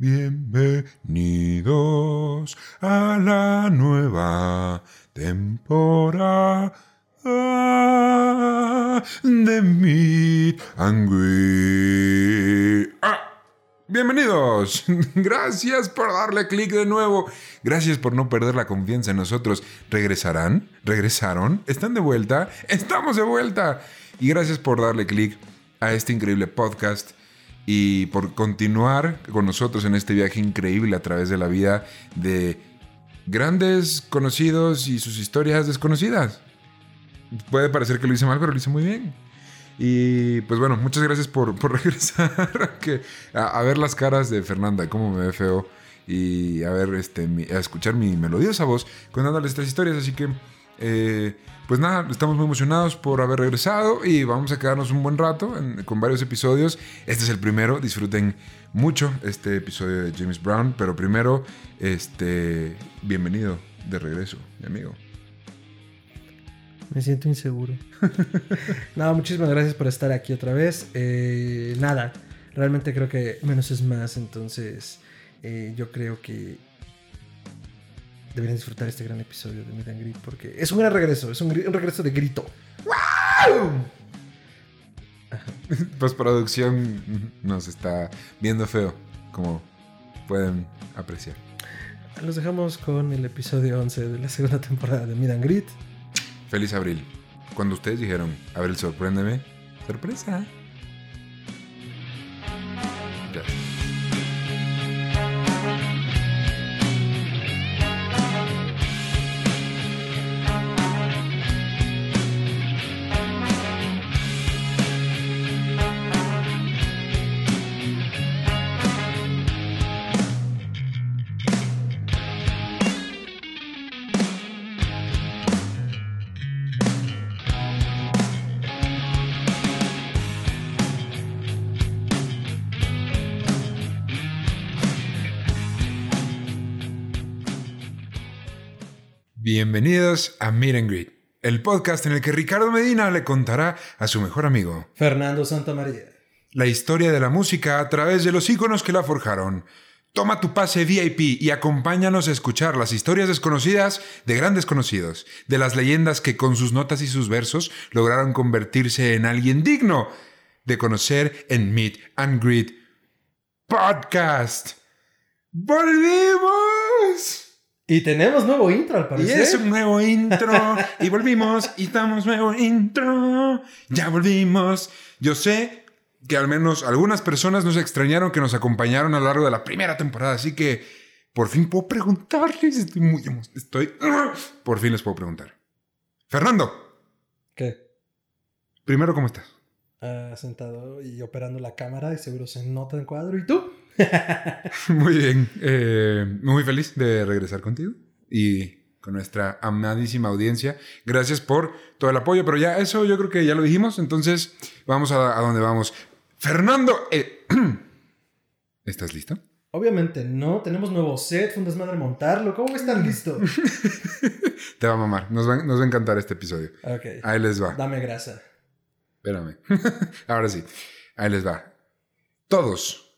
Bienvenidos a la nueva temporada de Meet and. Ah, Bienvenidos. Gracias por darle clic de nuevo. Gracias por no perder la confianza en nosotros. ¿Regresarán? ¿Regresaron? ¿Están de vuelta? ¡Estamos de vuelta! Y gracias por darle clic a este increíble podcast y por continuar con nosotros en este viaje increíble a través de la vida de grandes conocidos y sus historias desconocidas. Puede parecer que lo hice mal, pero lo hice muy bien. Y pues bueno, muchas gracias por, por regresar a, ver las caras de Fernanda, cómo me ve feo. Y a ver, este, a escuchar mi melodiosa voz contándoles estas historias. Así que, eh, pues nada, estamos muy emocionados por haber regresado y vamos a quedarnos un buen rato con varios episodios. Este es el primero, disfruten mucho este episodio de James Brown. Pero primero, este, bienvenido de regreso, mi amigo. Me siento inseguro. no, muchísimas gracias por estar aquí otra vez. Eh, nada, realmente creo que menos es más, entonces eh, yo creo que deberían disfrutar este gran episodio de Meet and Greet porque es un gran regreso, es un, regreso de grito. Postproducción nos está viendo feo, como pueden apreciar. Los dejamos con el episodio 11 de la segunda temporada de Meet and Greet. Feliz abril. Cuando ustedes dijeron, Abril, sorpréndeme, sorpresa. Ya. Bienvenidos a Meet and Greet, el podcast en el que Ricardo Medina le contará a su mejor amigo Fernando Santamaría. la historia de la música a través de los íconos que la forjaron. Toma tu pase VIP y acompáñanos a escuchar las historias desconocidas de grandes conocidos, de las leyendas que con sus notas y sus versos lograron convertirse en alguien digno de conocer en Meet and Greet Podcast. ¡Volvimos! Y tenemos nuevo intro al Y parecer. es un nuevo intro. y volvimos. Y estamos nuevo intro. Ya volvimos. Yo sé que al menos algunas personas nos extrañaron que nos acompañaron a lo largo de la primera temporada. Así que por fin puedo preguntarles. Estoy muy emo- Estoy. Por fin les puedo preguntar. Fernando, ¿Qué? primero, ¿cómo estás? Ah, sentado y operando la cámara y seguro se nota en cuadro. ¿Y tú? Muy bien. eh, muy feliz de regresar contigo y con nuestra amadísima audiencia. Gracias por todo el apoyo, pero ya eso yo creo que ya lo dijimos, entonces vamos a, a donde vamos. Fernando, eh, ¿estás listo? Obviamente no, tenemos nuevo set, fue un desmadre montarlo. ¿Cómo están listo? Te va a mamar, nos va, nos va a encantar este episodio. ok, Ahí les va. dame grasa. Espérame. Ahora sí, ahí les va. Todos,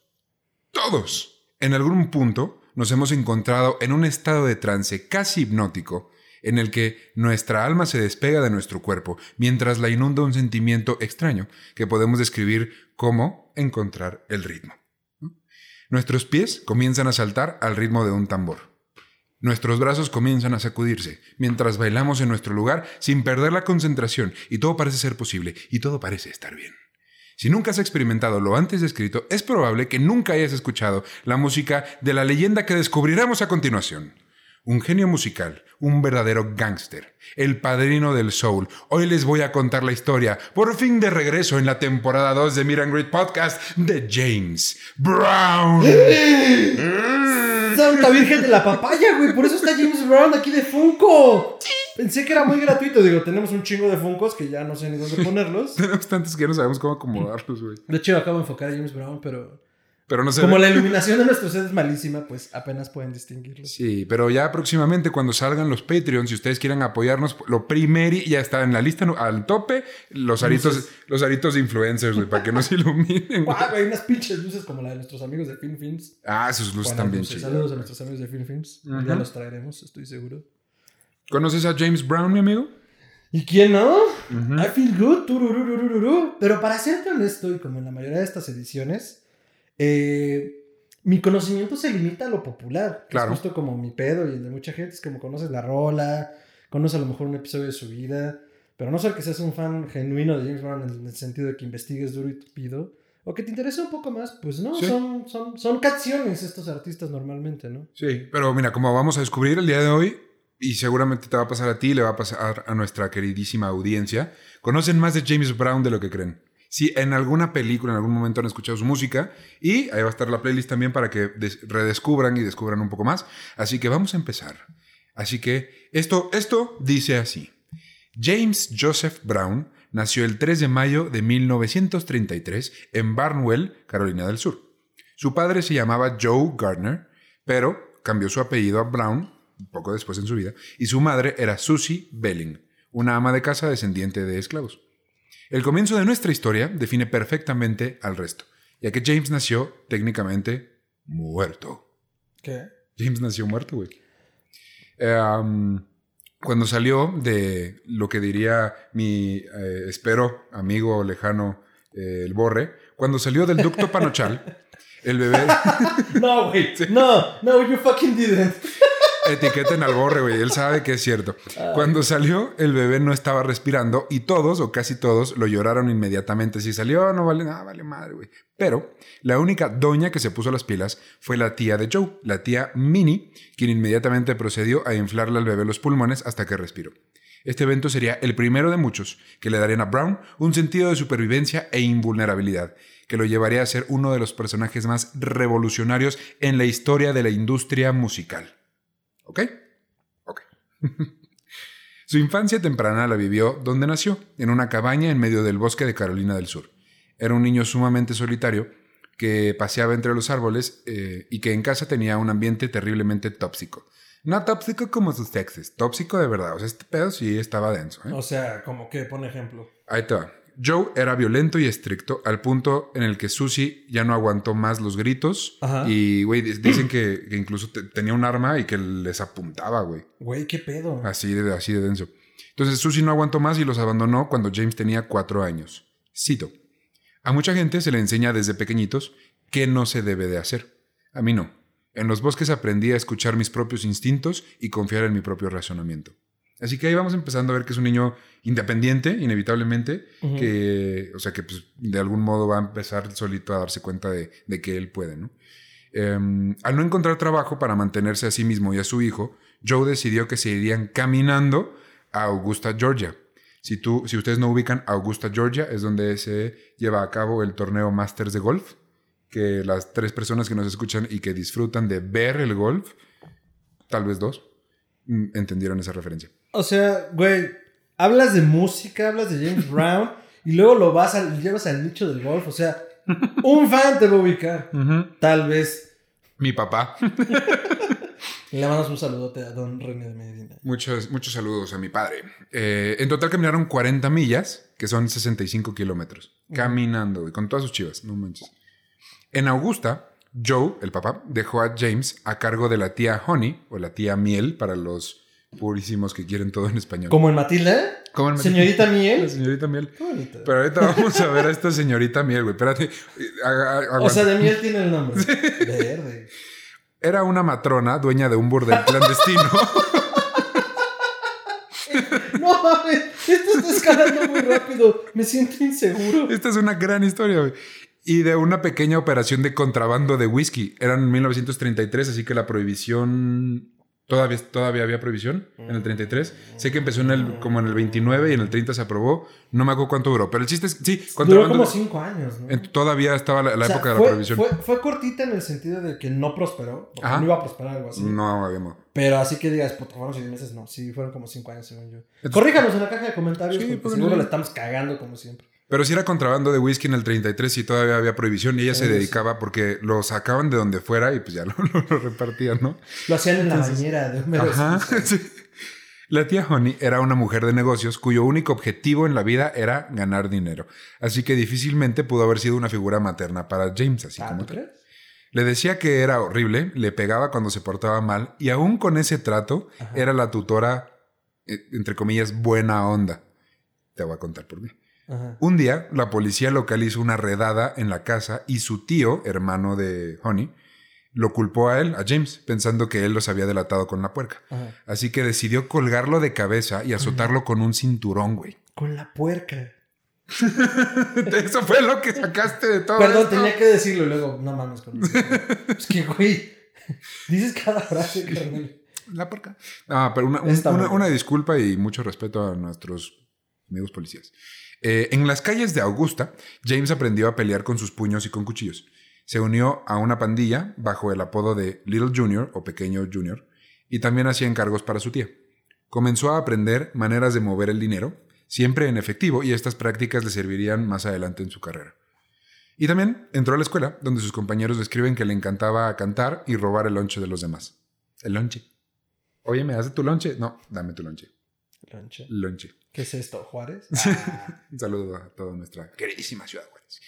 todos, en algún punto nos hemos encontrado en un estado de trance casi hipnótico en el que nuestra alma se despega de nuestro cuerpo mientras la inunda un sentimiento extraño que podemos describir como encontrar el ritmo. Nuestros pies comienzan a saltar al ritmo de un tambor. Nuestros brazos comienzan a sacudirse mientras bailamos en nuestro lugar sin perder la concentración y todo parece ser posible y todo parece estar bien. Si nunca has experimentado lo antes descrito, es probable que nunca hayas escuchado la música de la leyenda que descubriremos a continuación. Un genio musical, un verdadero gángster, el padrino del soul. Hoy les voy a contar la historia, por fin de regreso en la temporada 2 de Miran Great Podcast, de James Brown. Santa Virgen de la Papaya, güey. Por eso está James Brown aquí de Funko. Pensé que era muy gratuito. Digo, tenemos un chingo de Funkos que ya no sé ni dónde ponerlos. Tenemos tantos que ya no sabemos cómo acomodarlos, güey. De hecho, acabo de enfocar a James Brown, pero. Pero no se Como ve. la iluminación de nuestro set es malísima, pues apenas pueden distinguirlo. Sí, pero ya próximamente cuando salgan los Patreons, si ustedes quieren apoyarnos, lo primero ya está en la lista al tope, los aritos, Luces. los aritos de influencers, güey, para que nos iluminen. Guau, güey, unas pinches luces como la de nuestros amigos de Film Films. Ah, sus luces también chidas. Saludos a nuestros amigos de Film Films. Ujú. Ya los traeremos, estoy seguro. ¿Conoces a James Brown, mi amigo? ¿Y quién no? Ujú. I feel good. Pero para serte honesto, y como en la mayoría de estas ediciones, eh, mi conocimiento se limita a lo popular. Claro. Es justo como mi pedo y el de mucha gente. Es como conoces la rola, conoces a lo mejor un episodio de su vida. Pero no ser que seas un fan genuino de James Brown en el sentido de que investigues duro y tupido. O que te interese un poco más, pues no, Sí. son, son, son canciones estos artistas normalmente, ¿no? Sí, pero mira, como vamos a descubrir el día de hoy, y seguramente te va a pasar a ti, y le va a pasar a nuestra queridísima audiencia, conocen más de James Brown de lo que creen. Si en alguna película, en algún momento han escuchado su música, y ahí va a estar la playlist también para que des- redescubran y descubran un poco más. Así que vamos a empezar. Así que esto, esto dice así. James Joseph Brown nació el 3 de mayo de 1933 en Barnwell, Carolina del Sur. Su padre se llamaba Joe Gardner, pero cambió su apellido a Brown poco después en su vida, y su madre era Susie Belling, una ama de casa descendiente de esclavos. El comienzo de nuestra historia define perfectamente al resto, ya que James nació técnicamente muerto. ¿Qué? James nació muerto, güey. Um, cuando salió de lo que diría mi, eh, espero, amigo lejano, eh, el Borre, cuando salió del ducto panochal, el bebé... No, güey. No, no, you fucking didn't. Etiqueten al Borre, güey, él sabe que es cierto. Cuando salió, el bebé no estaba respirando y todos, o casi todos, lo lloraron inmediatamente. Si salió, no vale nada, vale madre, güey. Pero la única doña que se puso las pilas fue la tía de Joe, la tía Minnie, quien inmediatamente procedió a inflarle al bebé los pulmones hasta que respiró. Este evento sería el primero de muchos que le darían a Brown un sentido de supervivencia e invulnerabilidad, que lo llevaría a ser uno de los personajes más revolucionarios en la historia de la industria musical. ¿Ok? Ok. Su infancia temprana la vivió donde nació, en una cabaña en medio del bosque de Carolina del Sur. Era un niño sumamente solitario que paseaba entre los árboles eh, y que en casa tenía un ambiente terriblemente tóxico. No tóxico como sus exes, tóxico de verdad. O sea, este pedo sí estaba denso. ¿eh? O sea, como que, pon ejemplo. Ahí te va. Joe era violento y estricto al punto en el que Susie ya no aguantó más los gritos. Ajá. Y, güey, di- dicen que, que incluso te- tenía un arma y que les apuntaba, güey. Güey, qué pedo. Así de, así de denso. Entonces Susie no aguantó más y los abandonó cuando James tenía cuatro años. Cito. A mucha gente se le enseña desde pequeñitos qué no se debe de hacer. A mí no. En los bosques aprendí a escuchar mis propios instintos y confiar en mi propio razonamiento. Así que ahí vamos empezando a ver que es un niño independiente, inevitablemente, que, o sea, que pues, de algún modo va a empezar solito a darse cuenta de, de que él puede, ¿no? Em, al no encontrar trabajo para mantenerse a sí mismo y a su hijo, Joe decidió que se irían caminando a Augusta, Georgia. Si, tú, si ustedes no ubican, Augusta, Georgia es donde se lleva a cabo el torneo Masters de Golf, que las tres personas que nos escuchan y que disfrutan de ver el golf, tal vez dos, mm, entendieron esa referencia. O sea, güey, hablas de música, hablas de James Brown y luego lo vas al, llevas al nicho del golf. O sea, un fan te va a ubicar. Tal vez. Mi papá. Le mandamos un saludote a don René de Medina. Muchos, muchos saludos a mi padre. Eh, en total caminaron 40 millas, que son 65 kilómetros. Caminando, güey, con todas sus chivas, no manches. En Augusta, Joe, el papá, dejó a James a cargo de la tía Honey, o la tía Miel, para los purísimos que quieren todo en español. Como en Matilda. ¿Cómo en- Señorita La Miel. señorita Miel. Qué bonito. Pero ahorita vamos a ver a esta señorita Miel, güey. Espérate. O sea, de miel tiene el nombre. Verde. Era una matrona, dueña de un burdel clandestino. No mames, esto está escalando muy rápido. Me siento inseguro. Esta es una gran historia, güey. Y de una pequeña operación de contrabando de whisky. Eran 1933, así que la prohibición... Todavía, todavía había prohibición en el 33. Sé que empezó en el, como en el 29 y en el 30 se aprobó. No me acuerdo cuánto duró. Pero el chiste es... Sí, Duró como cinco años, ¿no? en- todavía estaba la, la O sea, época de fue, la prohibición. Fue, fue cortita en el sentido de que no prosperó. Ajá. no iba a prosperar algo así. No había modo. Pero así que digas, puta, fueron seis meses, no. Sí, fueron como cinco años, según yo. Entonces- Corríjanos en la caja de comentarios Sí, porque pónganlo seguro ahí. le estamos cagando como siempre. Pero si era contrabando de whisky en el 33 y todavía había prohibición y ella se dedicaba porque lo sacaban de donde fuera y pues ya lo, lo- lo repartían, ¿no? Lo hacían en la bañera de Homero Ajá. Sí. La tía Honey era una mujer de negocios cuyo único objetivo en la vida era ganar dinero. Así que difícilmente pudo haber sido una figura materna para James, así Ah, como ¿tú tal. crees? Le decía que era horrible, le pegaba cuando se portaba mal y aún con ese trato Ajá. era la tutora, eh, entre comillas, buena onda. Te voy a contar por qué. Ajá. Un día, la policía local hizo una redada en la casa y su tío, hermano de Honey, lo culpó a él, a James, pensando que él los había delatado con la puerca. Ajá. Así que decidió colgarlo de cabeza y azotarlo con un cinturón, güey. Con la puerca. Eso fue lo que sacaste de todo. Perdón, esto. tenía que decirlo luego, no mames con Es que, güey, dices cada frase, carnal. La puerca. Ah, pero una, un- una- una disculpa y mucho respeto a nuestros amigos policías. Eh, en las calles de Augusta, James aprendió a pelear con sus puños y con cuchillos. Se unió a una pandilla bajo el apodo de Little Junior o Pequeño Junior y también hacía encargos para su tía. Comenzó a aprender maneras de mover el dinero, siempre en efectivo, y estas prácticas le servirían más adelante en su carrera. Y también entró a la escuela, donde sus compañeros describen que le encantaba cantar y robar el lonche de los demás. El lonche. Oye, ¿me das tu lonche? No, dame tu lonche. Lonche. Lonche. ¿Qué es esto, Juárez? Un saludo a toda nuestra queridísima ciudad Juárez.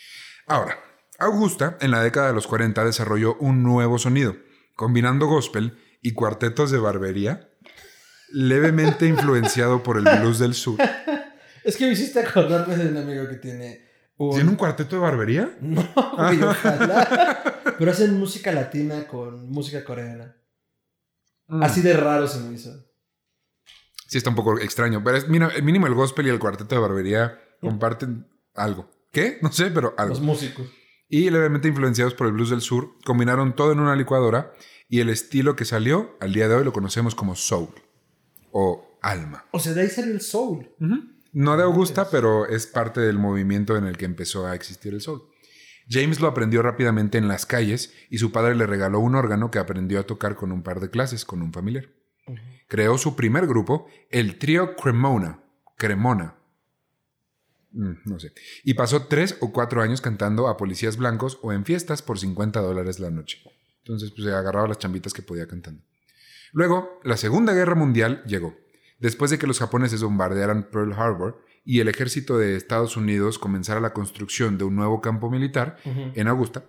Ahora, Augusta en la década de los 40 desarrolló un nuevo sonido, combinando gospel y cuartetos de barbería, levemente influenciado por el blues del sur. Es que me hiciste acordarme de un amigo que tiene un... ¿Tiene un cuarteto de barbería? No, güey, ojalá. Pero hacen música latina con música coreana. Mm. Así de raro se me hizo. Sí, está un poco extraño, pero es mínimo, mínimo el gospel y el cuarteto de barbería comparten algo. ¿Qué? No sé, pero algo. Los músicos. y levemente influenciados por el blues del sur, combinaron todo en una licuadora y el estilo que salió al día de hoy lo conocemos como soul o alma. O sea, de ahí salió el soul. No de Augusta, pero es parte del movimiento en el que empezó a existir el soul. James lo aprendió rápidamente en las calles y su padre le regaló un órgano que aprendió a tocar con un par de clases con un familiar. Creó su primer grupo, el trío Cremona. Cremona. Mm, no sé. Y pasó tres o cuatro años cantando a policías blancos o en fiestas por 50 dólares la noche. Entonces, pues se agarraba las chambitas que podía cantando. Luego, la Segunda Guerra Mundial llegó. Después de que los japoneses bombardearan Pearl Harbor y el ejército de Estados Unidos comenzara la construcción de un nuevo campo militar en Augusta,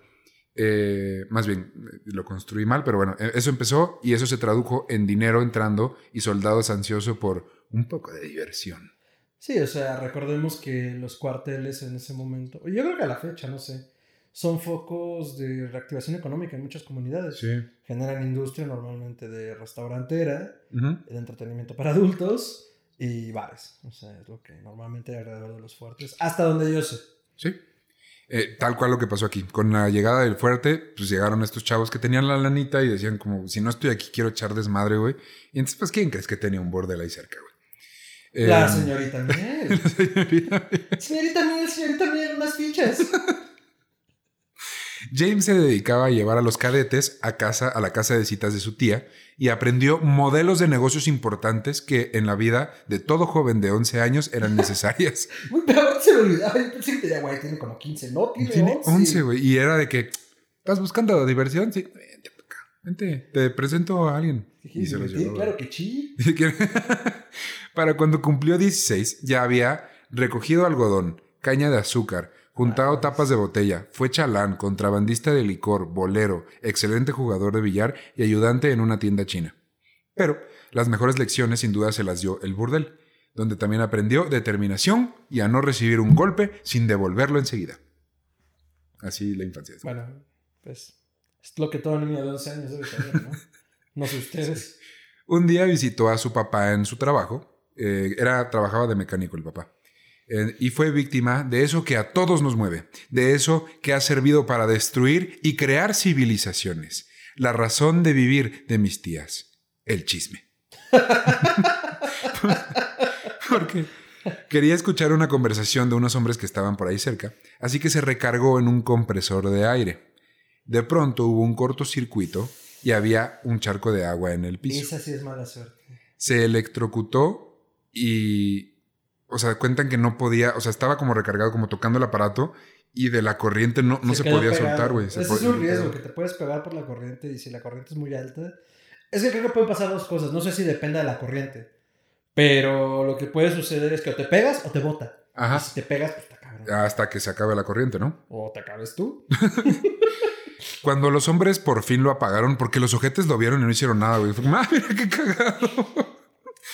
eh, más bien, eh, lo construí mal, pero bueno, eh, eso empezó y eso se tradujo en dinero entrando y soldados ansiosos por un poco de diversión. Sí, o sea, recordemos que los cuarteles en ese momento, yo creo que a la fecha, no sé, son focos de reactivación económica en muchas comunidades. Generan industria normalmente de restaurantera, Ujú. de entretenimiento para adultos y bares. O sea, es lo que normalmente hay alrededor de los fuertes, hasta donde yo sé. Sí. Eh, tal cual lo que pasó aquí. Con la llegada del fuerte, pues llegaron estos chavos que tenían la lanita y decían como, si no estoy aquí, quiero echar desmadre, güey. Y entonces, pues, ¿quién crees que tenía un bordel ahí cerca, güey? La Eh, señorita Miel. la señorita. señorita Miel, señorita Miel, unas fichas. James se dedicaba a llevar a los cadetes a casa, a la casa de citas de su tía y aprendió modelos de negocios importantes que en la vida de todo joven de 11 años eran necesarias. Muy peor se me olvidaba. Yo pensé que tenía, güey, tiene como 15. No, tiene, Tiene 11. 11, güey. Y era de que, ¿estás buscando diversión? Sí. Vente para acá. Vente, te presento a alguien. Y se los Sí, llevó. claro que sí. Para cuando cumplió 16, ya había recogido algodón, caña de azúcar, juntado tapas de botella, fue chalán, contrabandista de licor, bolero, excelente jugador de billar y ayudante en una tienda china. Pero las mejores lecciones sin duda se las dio el burdel, donde también aprendió determinación y a no recibir un golpe sin devolverlo enseguida. Así la infancia. Bueno, pues es lo que todo niño de 11 años debe saber, ¿no? No sé ustedes. Un día visitó a su papá en su trabajo. eh, era, trabajaba de mecánico el papá. Eh, y fue víctima de eso que a todos nos mueve, de eso que ha servido para destruir y crear civilizaciones. La razón de vivir de mis tías, el chisme. Porque quería escuchar una conversación de unos hombres que estaban por ahí cerca, así que se recargó en un compresor de aire. De pronto hubo un cortocircuito y había un charco de agua en el piso Esa sí es mala suerte. se electrocutó y o sea, cuentan que no podía, o sea, estaba como recargado, como tocando el aparato y de la corriente no, no se, podía pegado. soltar, güey. Se Ese es un riesgo, que te puedes pegar por la corriente y si la corriente es muy alta. Es que creo que pueden pasar dos cosas. No sé si depende de la corriente. Pero lo que puede suceder es que o te pegas o te bota. Ajá. Y si te pegas, pues está cabrón. Hasta que se acabe la corriente, ¿no? O te acabes tú. Cuando los hombres por fin lo apagaron, porque los ojetes lo vieron y no hicieron nada, güey. Fue como, ah, mira qué cagado.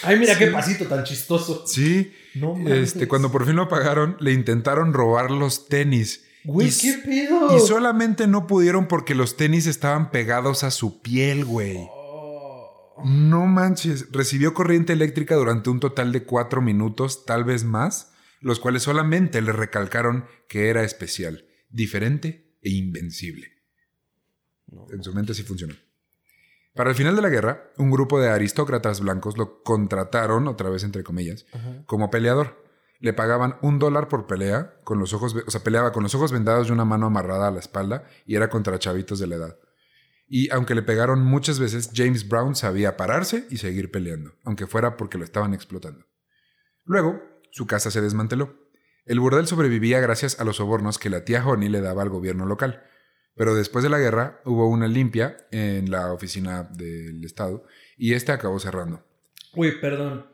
Ay, mira Sí. qué pasito tan chistoso. Sí. No mames. Este, cuando por fin lo apagaron, le intentaron robar los tenis. Güey, Y- ¿qué pedo? Y solamente no pudieron porque los tenis estaban pegados a su piel, güey. Oh. No manches. Recibió corriente eléctrica durante un total de cuatro minutos, tal vez más, los cuales solamente le recalcaron que era especial, diferente e invencible. No. En su mente sí funcionó. Para el final de la guerra, un grupo de aristócratas blancos lo contrataron, otra vez entre comillas, Ajá. como peleador. Le pagaban un dólar por pelea, con los ojos, o sea, peleaba con los ojos vendados y una mano amarrada a la espalda, y era contra chavitos de la edad. Y aunque le pegaron muchas veces, James Brown sabía pararse y seguir peleando, aunque fuera porque lo estaban explotando. Luego, su casa se desmanteló. El burdel sobrevivía gracias a los sobornos que la tía Honey le daba al gobierno local. Pero después de la guerra hubo una limpia en la oficina del Estado y este acabó cerrando. Uy, perdón.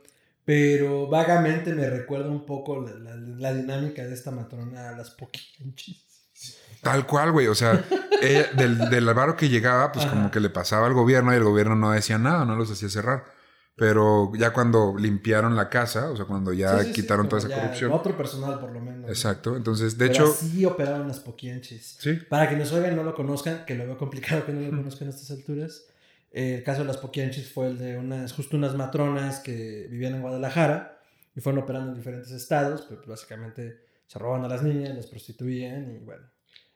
Pero vagamente me recuerda un poco la, la- la dinámica de esta matrona a las poquinchis. Tal cual, güey. O sea, ella- del, del avaro que llegaba, pues Ajá. como que le pasaba al gobierno y el gobierno no decía nada, no los hacía cerrar. Pero ya cuando limpiaron la casa, o sea, cuando ya Sí, sí, sí, quitaron toda como esa ya corrupción. Otro personal, por lo menos. Exacto. Entonces, de Pero hecho, así operaban las poquianchis. sí. Para que nos oigan y no lo conozcan, que lo veo complicado que no lo conozcan a estas alturas. eh, el caso de las poquianchis fue el de unas, justo unas matronas que vivían en Guadalajara y fueron operando en diferentes estados, pero pues, básicamente se robaban a las niñas, las prostituían y bueno,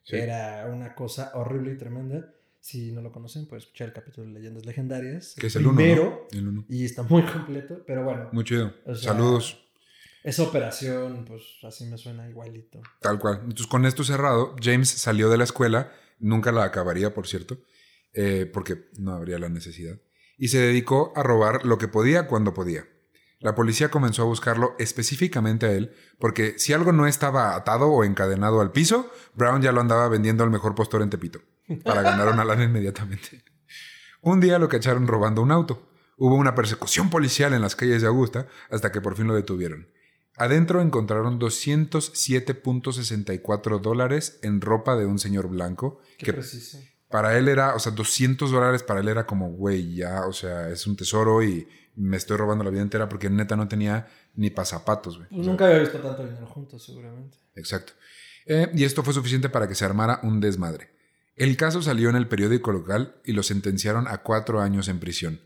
Sí. era una cosa horrible y tremenda. Si no lo conocen, pueden escuchar el capítulo de Leyendas Legendarias. Que es el uno, primero. ¿no? El uno. Y está muy completo, pero bueno, Muy chido. O sea, Saludos. esa operación, pues así me suena igualito. Tal cual. Entonces, con esto cerrado, James salió de la escuela, nunca la acabaría, por cierto, eh, porque no habría la necesidad, y se dedicó a robar lo que podía cuando podía. La policía comenzó a buscarlo específicamente a él, porque si algo no estaba atado o encadenado al piso, Brown ya lo andaba vendiendo al mejor postor en Tepito, para ganar una lana inmediatamente. Un día lo cacharon robando un auto. Hubo una persecución policial en las calles de Augusta hasta que por fin lo detuvieron. Adentro encontraron 207.64 dólares en ropa de un señor blanco, Qué que preciso. para él era, o sea, 200 dólares para él era como, güey, ya, o sea, es un tesoro y me estoy robando la vida entera porque neta no tenía ni pasapatos, güey. O sea, nunca había visto tanto dinero juntos, seguramente. Exacto. Eh, y esto fue suficiente para que se armara un desmadre. El caso salió en el periódico local y lo sentenciaron a cuatro años en prisión.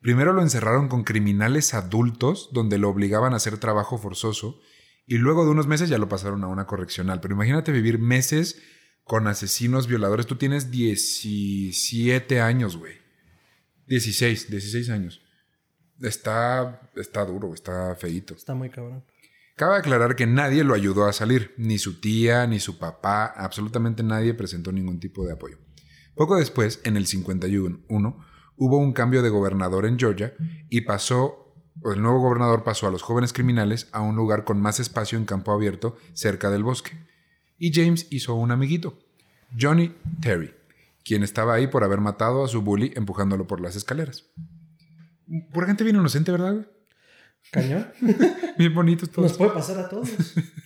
Primero lo encerraron con criminales adultos, donde lo obligaban a hacer trabajo forzoso, y luego de unos meses ya lo pasaron a una correccional. Pero imagínate vivir meses con asesinos violadores. Tú tienes 17 años, güey. 16, 16 años. Está, está duro, está feíto. Está muy cabrón. Cabe aclarar que nadie lo ayudó a salir, ni su tía, ni su papá, absolutamente nadie presentó ningún tipo de apoyo. Poco después, en el 51, hubo un cambio de gobernador en Georgia y pasó, el nuevo gobernador pasó a los jóvenes criminales a un lugar con más espacio en campo abierto cerca del bosque. Y James hizo un amiguito, Johnny Terry, quien estaba ahí por haber matado a su bully empujándolo por las escaleras. Por gente bien inocente, ¿verdad? Cañón. Bien bonitos todos. Nos puede pasar a todos.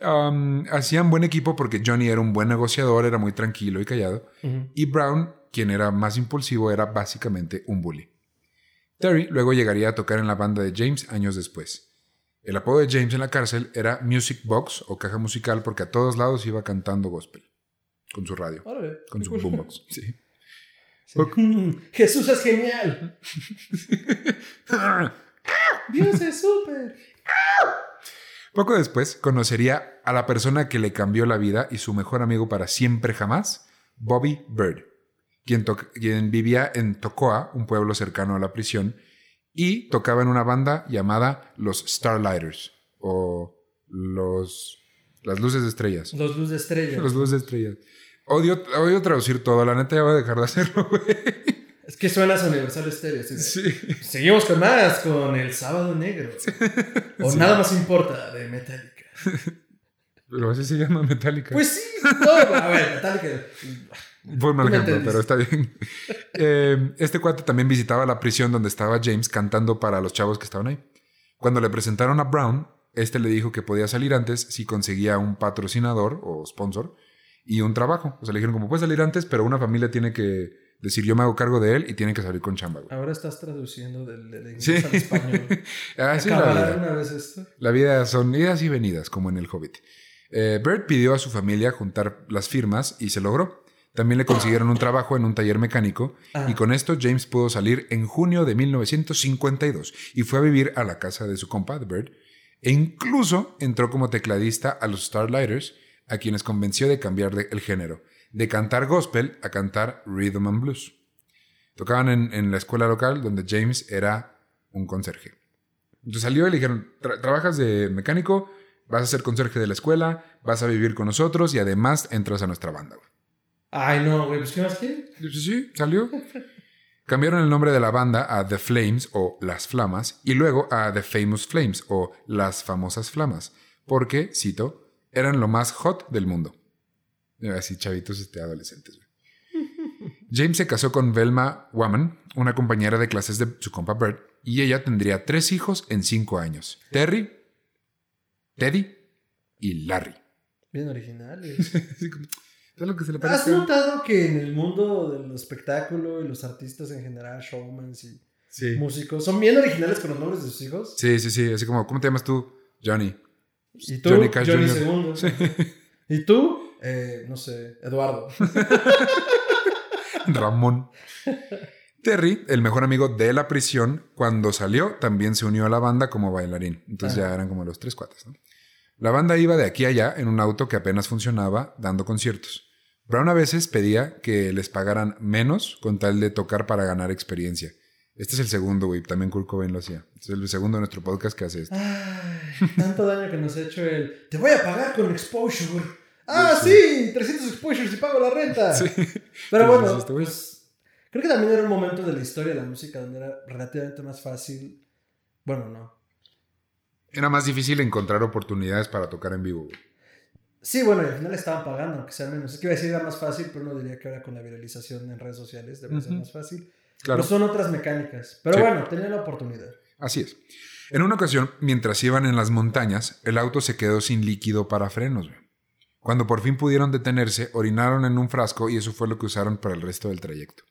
Um, hacían buen equipo porque Johnny era un buen negociador, era muy tranquilo y callado. Y Brown, quien era más impulsivo, era básicamente un bully. Terry luego llegaría a tocar en la banda de James años después. El apodo de James en la cárcel era Music Box o caja musical porque a todos lados iba cantando gospel. Con su radio, con su boombox. Sí. Sí. Jesús es genial. Dios es súper. Poco después conocería a la persona que le cambió la vida y su mejor amigo para siempre jamás, Bobby Bird, quien, vivía en Tocoa, un pueblo cercano a la prisión, y tocaba en una banda llamada los Starlighters, o los, las luces de estrellas. Los luz de estrella. Los luces de estrellas. Odio, odio traducir todo, la neta ya voy a dejar de hacerlo, güey. Es que suenas a Universal Stereo. de, Sí. Seguimos con más, con El Sábado Negro. O Nada Más Importa, de Metallica. Pero así se llama Metallica. Pues sí, no, a ver, Metallica. Fue un ejemplo, pero está bien. Eh, este cuate también visitaba la prisión donde estaba James cantando para los chavos que estaban ahí. Cuando le presentaron a Brown, este le dijo que podía salir antes si conseguía un patrocinador o sponsor y un trabajo. O sea, le dijeron como puedes salir antes, pero una familia tiene que decir yo me hago cargo de él y tiene que salir con chamba. güey". Ahora estás traduciendo del, del inglés Sí. al español. Es la ¿Acabará vida. una vez esto? La vida son idas y venidas, como en El Hobbit. Eh, Bert pidió a su familia juntar las firmas y se logró. También le consiguieron un trabajo en un taller mecánico Ah. y con esto James pudo salir en junio de 1952 y fue a vivir a la casa de su compa, de Bert, e incluso entró como tecladista a los Starlighters, a quienes convenció de cambiar de- el género, de cantar gospel a cantar rhythm and blues. Tocaban en, en la escuela local donde James era un conserje. Entonces salió y le dijeron, "Tra- trabajas de mecánico, vas a ser conserje de la escuela, vas a vivir con nosotros y además entras a nuestra banda. güey". Ay, no, güey, pues ¿qué más quiere? Y Sí, sí, salió. Cambiaron el nombre de la banda a The Flames o Las Flamas y luego a The Famous Flames o Las Famosas Flamas, porque, cito, eran lo más hot del mundo. Así chavitos este, adolescentes. güey. James se casó con Velma Waman, una compañera de clases de su compa Bert, y ella tendría tres hijos en cinco años. Terry, Teddy y Larry. Bien originales. Así como, ¿sabes lo que se le ¿Has notado que en el mundo del espectáculo y los artistas en general, showmans y Sí. músicos, son bien originales con los nombres de sus hijos? Sí, sí, sí. Así como, ¿cómo te llamas tú? Johnny. ¿Y tú? Johnny Cash Jr. Segundo. ¿Y tú? Eh, no sé, Eduardo. Ramón. Terry, el mejor amigo de la prisión, cuando salió, también se unió a la banda como bailarín. Entonces ya eran como los tres cuates. ¿no? La banda iba de aquí a allá en un auto que apenas funcionaba, dando conciertos. Brown a veces pedía que les pagaran menos con tal de tocar para ganar experiencia. Este es el segundo, güey. También Kurt Cobain lo hacía. Este es el segundo de nuestro podcast que hace esto. Ay, tanto daño que nos ha hecho el. Te voy a pagar con exposure. Ah, sí, 300 exposures y pago la renta. Sí. Pero bueno, este pues, creo que también era un momento de la historia de la música donde era relativamente más fácil. Bueno, no. Era más difícil encontrar oportunidades para tocar en vivo. Sí, bueno, y al final estaban pagando, aunque sea menos. Es que iba a decir era más fácil, pero no diría que ahora con la viralización en redes sociales debería ser Ujú. más fácil. Claro. Pero son otras mecánicas. Pero Sí. bueno, tenía la oportunidad. Así es. En una ocasión, mientras iban en las montañas, el auto se quedó sin líquido para frenos. güey. Cuando por fin pudieron detenerse, orinaron en un frasco y eso fue lo que usaron para el resto del trayecto.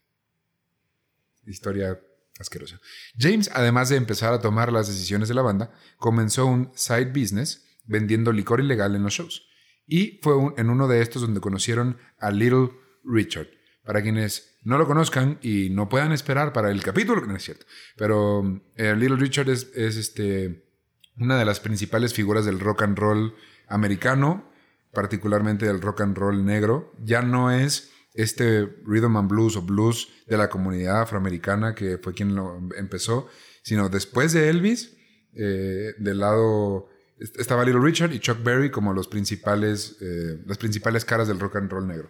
Historia asquerosa. James, además de empezar a tomar las decisiones de la banda, comenzó un side business vendiendo licor ilegal en los shows. Y fue en uno de estos donde conocieron a Little Richard. Para quienes no lo conozcan y no puedan esperar para el capítulo, no es cierto, pero eh, Little Richard es, es, este, una de las principales figuras del rock and roll americano, particularmente del rock and roll negro. Ya no es este rhythm and blues o blues de la comunidad afroamericana que fue quien lo empezó, sino después de Elvis, eh, del lado est- estaba Little Richard y Chuck Berry como los principales, eh, las principales caras del rock and roll negro.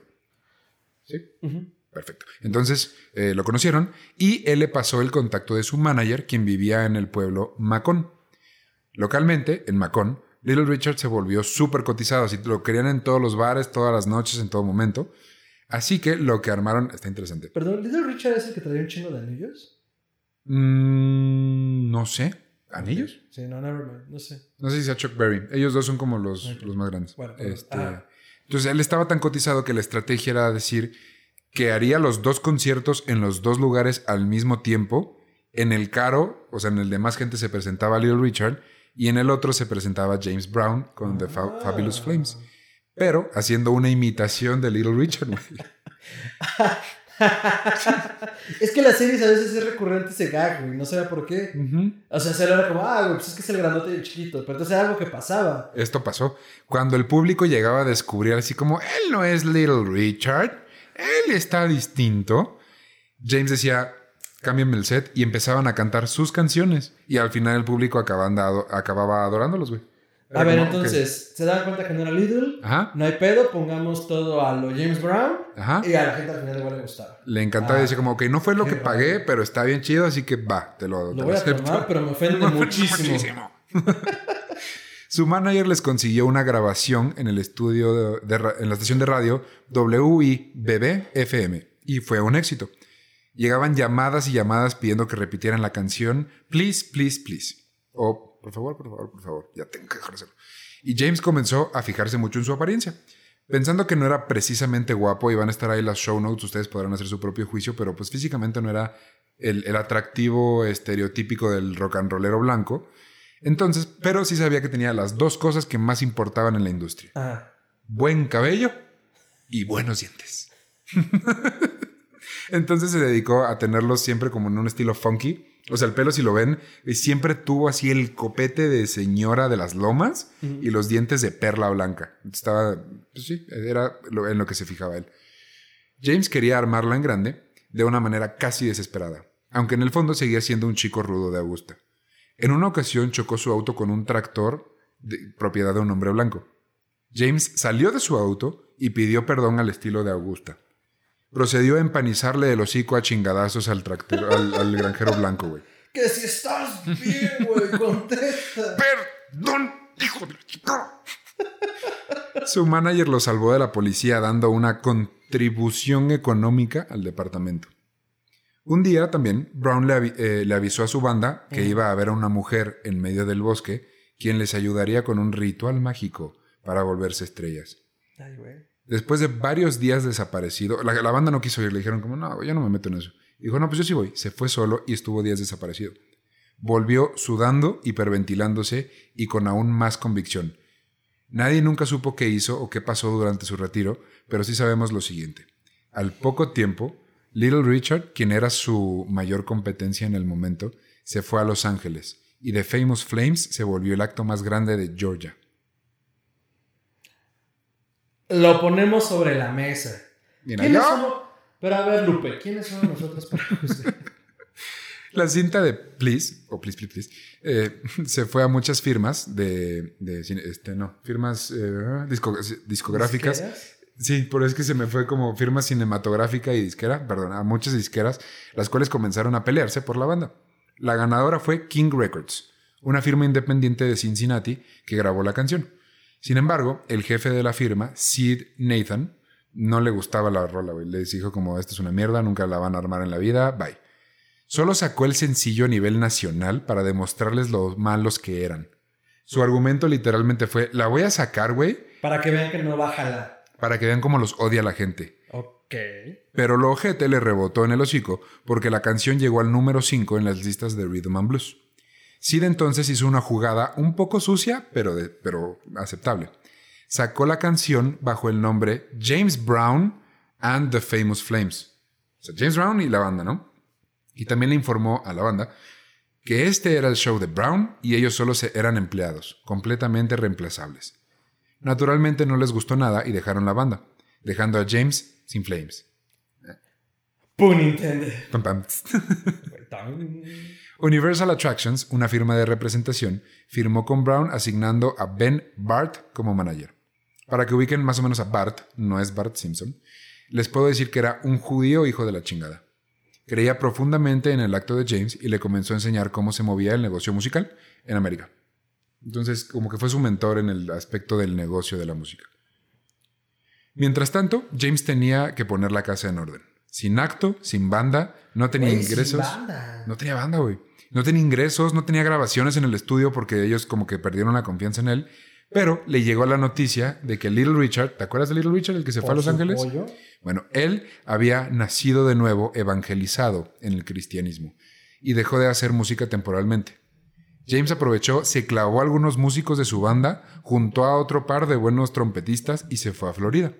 ¿Sí? Perfecto. Entonces eh, lo conocieron y él le pasó el contacto de su manager, quien vivía en el pueblo Macón. Localmente, en Macón, Little Richard se volvió súper cotizado, así lo querían en todos los bares, todas las noches, en todo momento. Así que lo que armaron está interesante. Perdón, ¿Little Richard es el que traía un chingo de anillos? Mm, no sé. ¿Anillos? Sí, no, never mind, no sé. No sé si sea Chuck Berry. Ellos dos son como los, los más grandes. Bueno, Este, ah. Entonces él estaba tan cotizado que la estrategia era decir que haría los dos conciertos en los dos lugares al mismo tiempo. En el caro, o sea, en el de más gente se presentaba Little Richard y en el otro se presentaba James Brown con The Fa-. Fabulous Flames. Pero haciendo una imitación de Little Richard. es que las series a veces es recurrente ese gag, güey. No sé por qué. O sea, se era como, ah, güey, pues es que es el grandote y el chiquito. Pero entonces era algo que pasaba. Esto pasó cuando el público llegaba a descubrir así como, él no es Little Richard, él está distinto. James decía, cámbiame el set y empezaban a cantar sus canciones y al final el público ado- acababa adorándolos, güey. A ver, entonces, ¿se dan cuenta que no era Lidl? Ajá. No hay pedo, pongamos todo a lo James Brown. Ajá. Y a la gente al final igual le gustaba. Le encantaba Ah, y decía como, ok, no fue lo que pagué, pero está bien chido, así que va, te lo, te Lo voy a acepto". tomar, pero me ofende muchísimo. Su manager les consiguió una grabación en el estudio de, de en la estación de radio WIBB FM y fue un éxito. Llegaban llamadas y llamadas pidiendo que repitieran la canción Please, Please, Please. O por favor, por favor, por favor, ya tengo que hacerlo. Y James comenzó a fijarse mucho en su apariencia. Pensando que no era precisamente guapo y van a estar ahí las show notes, ustedes podrán hacer su propio juicio, pero pues físicamente no era el, el atractivo estereotípico del rock and rollero blanco. Entonces, pero sí sabía que tenía las dos cosas que más importaban en la industria. Ah, Buen cabello y buenos dientes. Entonces se dedicó a tenerlos siempre como en un estilo funky. O sea, el pelo, si lo ven, eh, siempre tuvo así el copete de señora de las lomas y los dientes de perla blanca. Estaba, pues sí, era lo- en lo que se fijaba él. James quería armarla en grande de una manera casi desesperada, aunque en el fondo seguía siendo un chico rudo de Augusta. En una ocasión chocó su auto con un tractor de propiedad de un hombre blanco. James salió de su auto y pidió perdón al estilo de Augusta. Procedió a empanizarle el hocico a chingadazos al, tractor, al, al granjero blanco, güey. que si estás bien, güey, contesta. ¡Perdón, hijo de la chica! Su manager lo salvó de la policía dando una contribución económica al departamento. Un día también, Brown le, avi- eh, le avisó a su banda que iba a ver a una mujer en medio del bosque, quien les ayudaría con un ritual mágico para volverse estrellas. Ay, güey. Después de varios días desaparecido, la, banda no quiso ir, le dijeron como, no, yo no me meto en eso. Dijo, no, pues yo sí voy. Se fue solo y estuvo días desaparecido. Volvió sudando, hiperventilándose y con aún más convicción. Nadie nunca supo qué hizo o qué pasó durante su retiro, pero sí sabemos lo siguiente. Al poco tiempo, Little Richard, quien era su mayor competencia en el momento, se fue a Los Ángeles y The Famous Flames se volvió el acto más grande de Georgia. Lo ponemos sobre la mesa. ¿Quiénes somos? Pero a ver, Lupe, ¿quiénes somos nosotros para juzgar? La cinta de Please, o Please, Please, Please, eh, se fue a muchas firmas de, este, no, firmas eh, disco- discográficas. ¿Disqueras? Sí, por eso es que se me fue como firma cinematográfica y disquera, perdón, a muchas disqueras, las cuales comenzaron a pelearse por la banda. La ganadora fue King Records, una firma independiente de Cincinnati que grabó la canción. Sin embargo, el jefe de la firma, Sid Nathan, no le gustaba la rola, güey. Les dijo como, esto es una mierda, nunca la van a armar en la vida, bye. Solo sacó el sencillo a nivel nacional para demostrarles lo malos que eran. Su argumento literalmente fue, la voy a sacar, güey, Para que vean que no baja la. para que vean cómo los odia la gente. Ok. Pero lo ojete le rebotó en el hocico porque la canción llegó al número 5 en las listas de Rhythm and Blues. Sid entonces hizo una jugada un poco sucia, pero, de- pero aceptable. Sacó la canción bajo el nombre James Brown and the Famous Flames. O sea, James Brown y la banda, ¿no? Y también le informó a la banda que este era el show de Brown y ellos solo se- eran empleados, completamente reemplazables. Naturalmente no les gustó nada y dejaron la banda, dejando a James sin Flames. Pun intended. Pam, pam. Universal Attractions, una firma de representación, firmó con Brown asignando a Ben Bart como manager. Para que ubiquen más o menos a Bart, no es Bart Simpson, les puedo decir que era un judío hijo de la chingada. Creía profundamente en el acto de James y le comenzó a enseñar cómo se movía el negocio musical en América. Entonces, como que fue su mentor en el aspecto del negocio de la música. Mientras tanto, James tenía que poner la casa en orden. Sin acto, sin banda, no tenía sin ingresos. banda. No tenía banda, güey. No tenía ingresos, no tenía grabaciones en el estudio porque ellos como que perdieron la confianza en él. Pero le llegó la noticia de que Little Richard, ¿te acuerdas de Little Richard, el que se fue a Los Ángeles? pollo. Bueno, él había nacido de nuevo evangelizado en el cristianismo y dejó de hacer música temporalmente. James aprovechó, se clavó a algunos músicos de su banda, juntó a otro par de buenos trompetistas y se fue a Florida.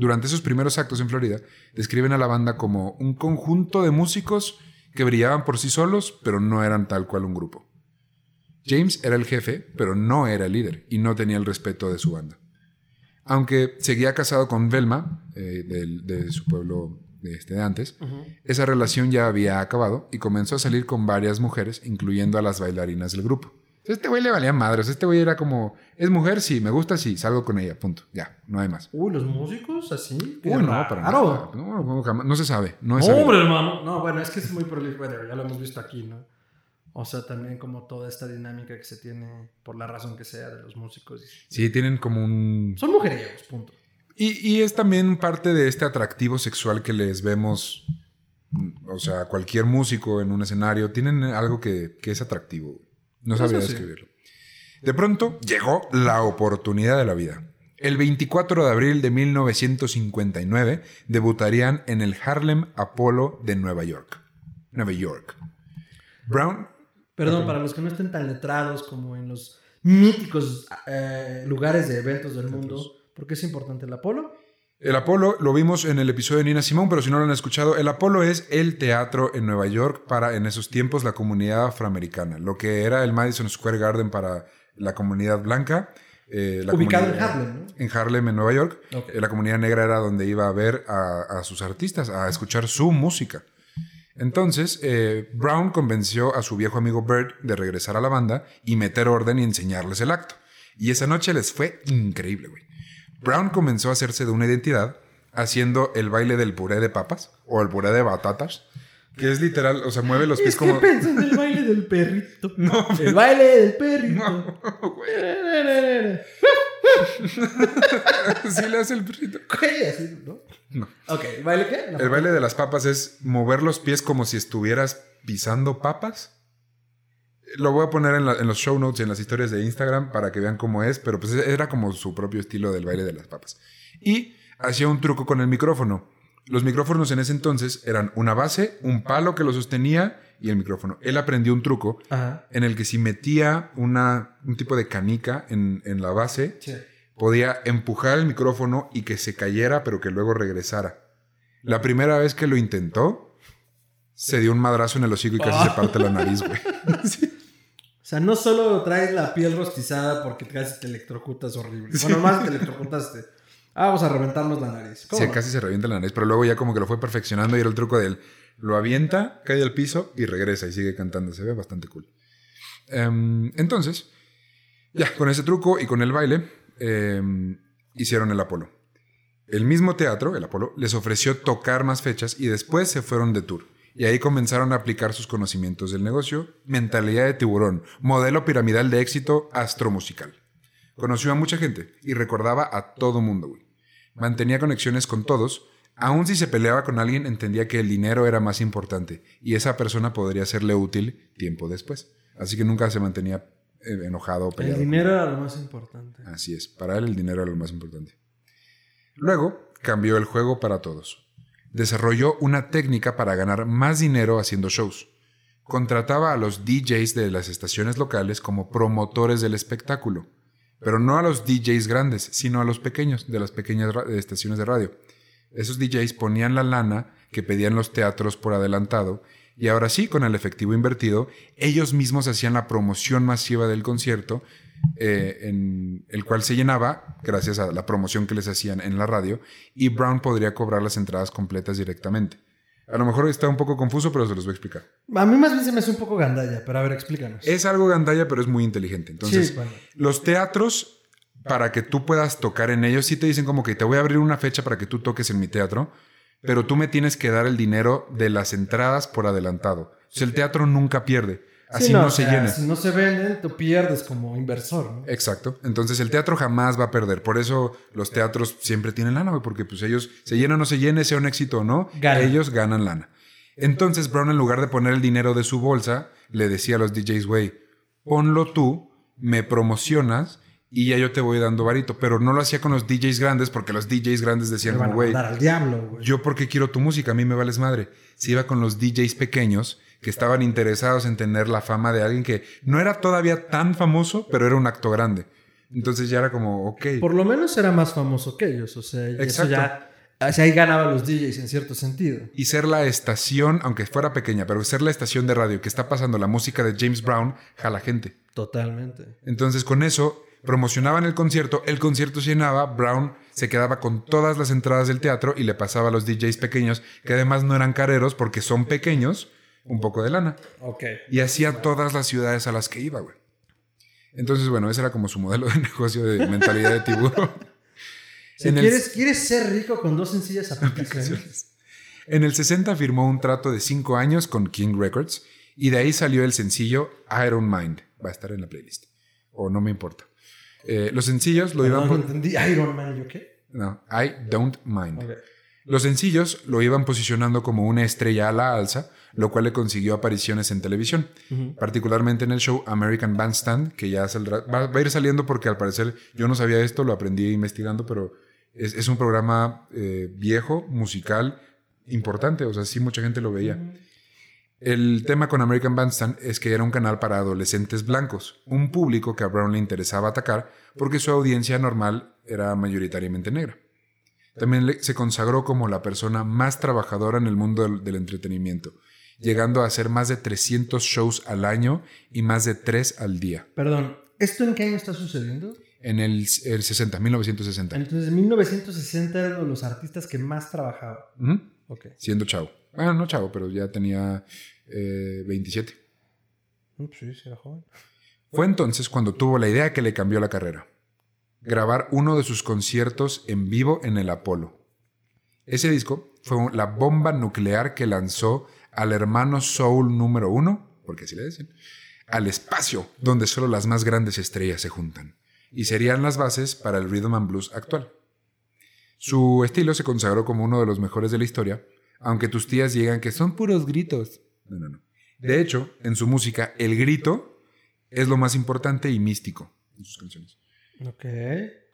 Durante sus primeros actos en Florida, describen a la banda como un conjunto de músicos que brillaban por sí solos, pero no eran tal cual un grupo. James era el jefe, pero no era el líder y no tenía el respeto de su banda. Aunque seguía casado con Velma, eh, de, su pueblo de, este, de antes, esa relación ya había acabado y comenzó a salir con varias mujeres, incluyendo a las bailarinas del grupo. Este güey le valía madres. Este güey era como, es mujer, sí, me gusta, sí, salgo con ella, punto. Ya, no hay más. Uy, los músicos así. Uy, no, para nada. Claro. No, no, jamás- no se sabe. No, sabido. hombre, hermano. No, bueno, es que es muy weather, ya lo hemos visto aquí, ¿no? O sea, también como toda esta dinámica que se tiene, por la razón que sea, de los músicos. Sí, tienen como un... Son mujeriegos, punto. Y, y es también parte de este atractivo sexual que les vemos, o sea, cualquier músico en un escenario, tienen algo que, que es atractivo. No Eso sabría sí. describirlo. De pronto llegó la oportunidad de la vida. El 24 de abril de 1959 debutarían en el Harlem Apollo de Nueva York. Nueva York. Brown Perdón, para los que no estén tan letrados como en los míticos eh, lugares de eventos del mundo, ¿por qué es importante el Apolo? El Apolo lo vimos en el episodio de Nina Simón, pero si no lo han escuchado, el Apolo es el teatro en Nueva York para en esos tiempos la comunidad afroamericana, lo que era el Madison Square Garden para la comunidad blanca. eh, la Ubicado en Harlem, ¿no? En Harlem, en Nueva York. Eh, La comunidad negra era donde iba a ver a, a sus artistas, a escuchar su música. Entonces, eh, Brown convenció a su viejo amigo Bird de regresar a la banda y meter orden y enseñarles el acto. Y esa noche les fue increíble, güey. Brown comenzó a hacerse de una identidad haciendo el baile del puré de papas o el puré de batatas, que es literal, o sea, mueve los pies Es que como... del baile del perrito. No, el baile del perrito. No, güey. Sí le hace el perrito. Así, ¿no? No. Ok, ¿baile qué? La- El baile de las papas es mover los pies como si estuvieras pisando papas. Lo voy a poner en, la- en los show notes y en las historias de Instagram para que vean cómo es, pero pues era como su propio estilo del baile de las papas. Y hacía un truco con el micrófono. Los micrófonos en ese entonces eran una base, un palo que lo sostenía y el micrófono. Él aprendió un truco Ajá. en el que si metía una, un tipo de canica en, en la base, Sí. podía empujar el micrófono y que se cayera, pero que luego regresara. La primera vez que lo intentó, se dio un madrazo en el hocico y casi se parte la nariz, güey. O sea, no solo traes la piel rostizada porque casi te electrocutas horrible. Bueno, más te electrocutaste. Ah, vamos a reventarnos la nariz. ¿Cómo Sí, no? casi se revienta la nariz, pero luego ya como que lo fue perfeccionando y era el truco de él. Lo avienta, cae al piso y regresa y sigue cantando. Se ve bastante cool. Em, entonces, ya, con ese truco y con el baile, em, hicieron el Apolo. El mismo teatro, el Apolo, les ofreció tocar más fechas y después se fueron de tour. Y ahí comenzaron a aplicar sus conocimientos del negocio, mentalidad de tiburón, modelo piramidal de éxito astromusical. Conoció a mucha gente y recordaba a todo mundo, güey. Mantenía conexiones con todos, aun si se peleaba con alguien entendía que el dinero era más importante y esa persona podría serle útil tiempo después. Así que nunca se mantenía eh, enojado o El peleado. dinero era lo más importante. Así es, para él el dinero era lo más importante. Luego cambió el juego para todos. Desarrolló una técnica para ganar más dinero haciendo shows. Contrataba a los DJs de las estaciones locales como promotores del espectáculo, pero no a los DJs grandes, sino a los pequeños de las pequeñas estaciones de radio. Esos DJs ponían la lana que pedían los teatros por adelantado y ahora sí, con el efectivo invertido, ellos mismos hacían la promoción masiva del concierto, eh, en el cual se llenaba gracias a la promoción que les hacían en la radio y Brown podría cobrar las entradas completas directamente. A lo mejor está un poco confuso, pero se los voy a explicar. A mí más bien se me hace un poco gandalla, pero a ver, explícanos. Es algo gandalla, pero es muy inteligente. Entonces, Sí, bueno. los teatros, para que tú puedas tocar en ellos, sí te dicen como que te voy a abrir una fecha para que tú toques en mi teatro, pero tú me tienes que dar el dinero de las entradas por adelantado. O sea, el teatro nunca pierde. Así Sí, no, se sea, llena. Si no se venden, tú pierdes como inversor, ¿no? Exacto. Entonces el teatro jamás va a perder. Por eso los teatros siempre tienen lana, güey, porque pues ellos se llenan o no se llene, sea un éxito o no, ellos ganan lana. Entonces Brown en lugar de poner el dinero de su bolsa, le decía a los DJs, güey, ponlo tú, me promocionas y ya yo te voy dando varito. Pero no lo hacía con los DJs grandes porque los DJs grandes decían güey, al diablo, güey. yo porque quiero tu música, a mí me vales madre. Se iba con los DJs pequeños que estaban interesados en tener la fama de alguien que no era todavía tan famoso, pero era un acto grande. Entonces ya era como, ok. Por lo menos era más famoso que ellos, o sea, eso Exacto. ya... o sea, ahí ganaba los DJs en cierto sentido. Y ser la estación, aunque fuera pequeña, pero ser la estación de radio que está pasando la música de James Brown, jala gente. Totalmente. Entonces con eso promocionaban el concierto, el concierto se llenaba, Brown se quedaba con todas las entradas del teatro y le pasaba a los DJs pequeños, que además no eran careros porque son pequeños, un poco de lana. Ok. Y hacía todas las ciudades a las que iba, güey. Entonces, bueno, ese era como su modelo de negocio de mentalidad de tiburón. Si En el- quieres, ser rico con dos sencillas aplicaciones. En el 60 firmó un trato de 5 años con King Records y de ahí salió el sencillo I Don't Mind. Va a estar en la playlist. O no me importa. Eh, los sencillos lo No, iban... no entendí. Iron Man, ¿yo qué? No, I Don't Mind. Los sencillos lo iban posicionando como una estrella a la alza, lo cual le consiguió apariciones en televisión, particularmente en el show American Bandstand, que ya saldrá, va, va a ir saliendo porque al parecer yo no sabía esto, lo aprendí investigando, pero es, es un programa eh, viejo, musical, importante, o sea, sí mucha gente lo veía. El tema con American Bandstand es que era un canal para adolescentes blancos, un público que a Brown le interesaba atacar porque su audiencia normal era mayoritariamente negra. También se consagró como la persona más trabajadora en el mundo del, del entretenimiento, llegando a hacer más de 300 shows al año y más de 3 al día. Perdón, ¿esto en qué año está sucediendo? En el, el 60, 1960. Entonces, en 1960 era uno de los artistas que más trabajaba. Ok. Siendo chavo. Bueno, no chavo, pero ya tenía eh, 27. Mm, pues sí, sí, era joven. Fue entonces cuando tuvo la idea que le cambió la carrera. Grabar uno de sus conciertos en vivo en el Apolo. Ese disco fue la bomba nuclear que lanzó al hermano Soul número uno, porque así le dicen, al espacio, donde solo las más grandes estrellas se juntan. Y serían las bases para el rhythm and blues actual. Su estilo se consagró como uno de los mejores de la historia, aunque tus tías digan que son puros gritos. No, no, no. De hecho, en su música, el grito es lo más importante y místico en sus canciones. Ok.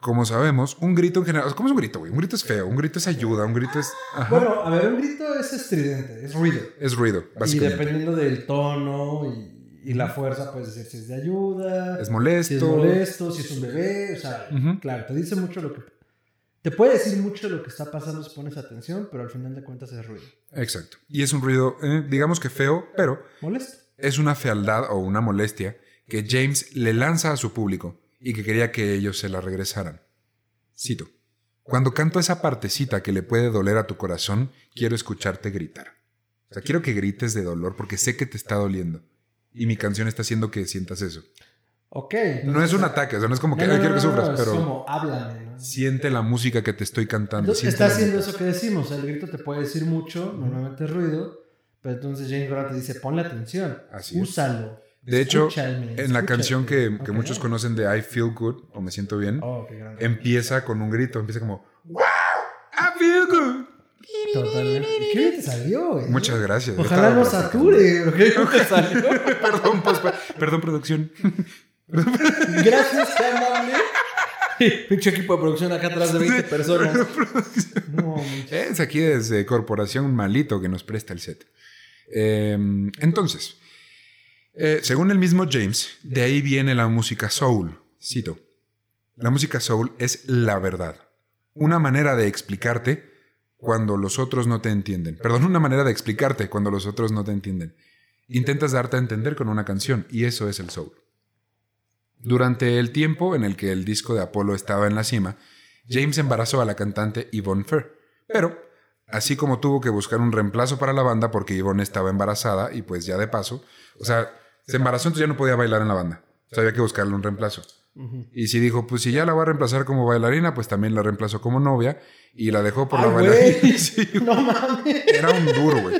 Como sabemos, un grito en general. ¿Cómo es un grito, güey? Un grito es feo, un grito es ayuda, un grito es. Ajá, Bueno, a ver, un grito es estridente, es ruido. es ruido, Y básicamente. dependiendo del tono y, y la fuerza, puedes decir si es de ayuda, Es molesto. si es molesto, si es un bebé. O sea, claro, te dice mucho lo que. Te puede decir mucho de lo que está pasando si pones atención, pero al final de cuentas es ruido. Exacto. Y es un ruido, eh, digamos que feo, pero Molesto. es una fealdad o una molestia que James le lanza a su público y que quería que ellos se la regresaran. Cito. Cuando canto esa partecita que le puede doler a tu corazón, quiero escucharte gritar. O sea, quiero que grites de dolor porque sé que te está doliendo. Y mi canción está haciendo que sientas eso. Ok. No es un ataque, o sea, no es como que No, no, "Ay, quiero que sufras, no, pero Es como, háblame, siente la música que te estoy cantando. Entonces, está haciendo eso que decimos. El grito te puede decir mucho, normalmente es ruido, pero entonces James Brown te dice, ponle atención, Así es. De hecho, escúchame, en la canción que, escúchate". que muchos conocen de I Feel Good o Me Siento Bien, Oh, empieza con un grito, empieza como ¡Wow! I feel good. Totalmente. ¿Y qué bien te salió, güey? Muchas gracias. Ojalá no sature, ¿o qué bien te salió? perdón, pues, perdón, producción. Gracias, amable. Pinche equipo de producción acá atrás de 20 personas. No. Es aquí desde Corporación Malito que nos presta el set. Eh, entonces, eh, según el mismo James, de ahí viene la música soul. Cito. La música soul es la verdad. Una manera de explicarte cuando los otros no te entienden. Perdón, una manera de explicarte cuando los otros no te entienden. Intentas darte a entender con una canción y eso es el soul. Durante el tiempo en el que el disco de Apolo estaba en la cima, James embarazó a la cantante Yvonne Fair. Pero, así como tuvo que buscar un reemplazo para la banda porque Yvonne estaba embarazada y pues ya de paso, o sea, se embarazó entonces ya no podía bailar en la banda. O sea, había que buscarle un reemplazo. Y si dijo, pues si ya la voy a reemplazar como bailarina, pues también la reemplazó como novia y la dejó por la bailarina. Sí, No mames. era un duro, güey.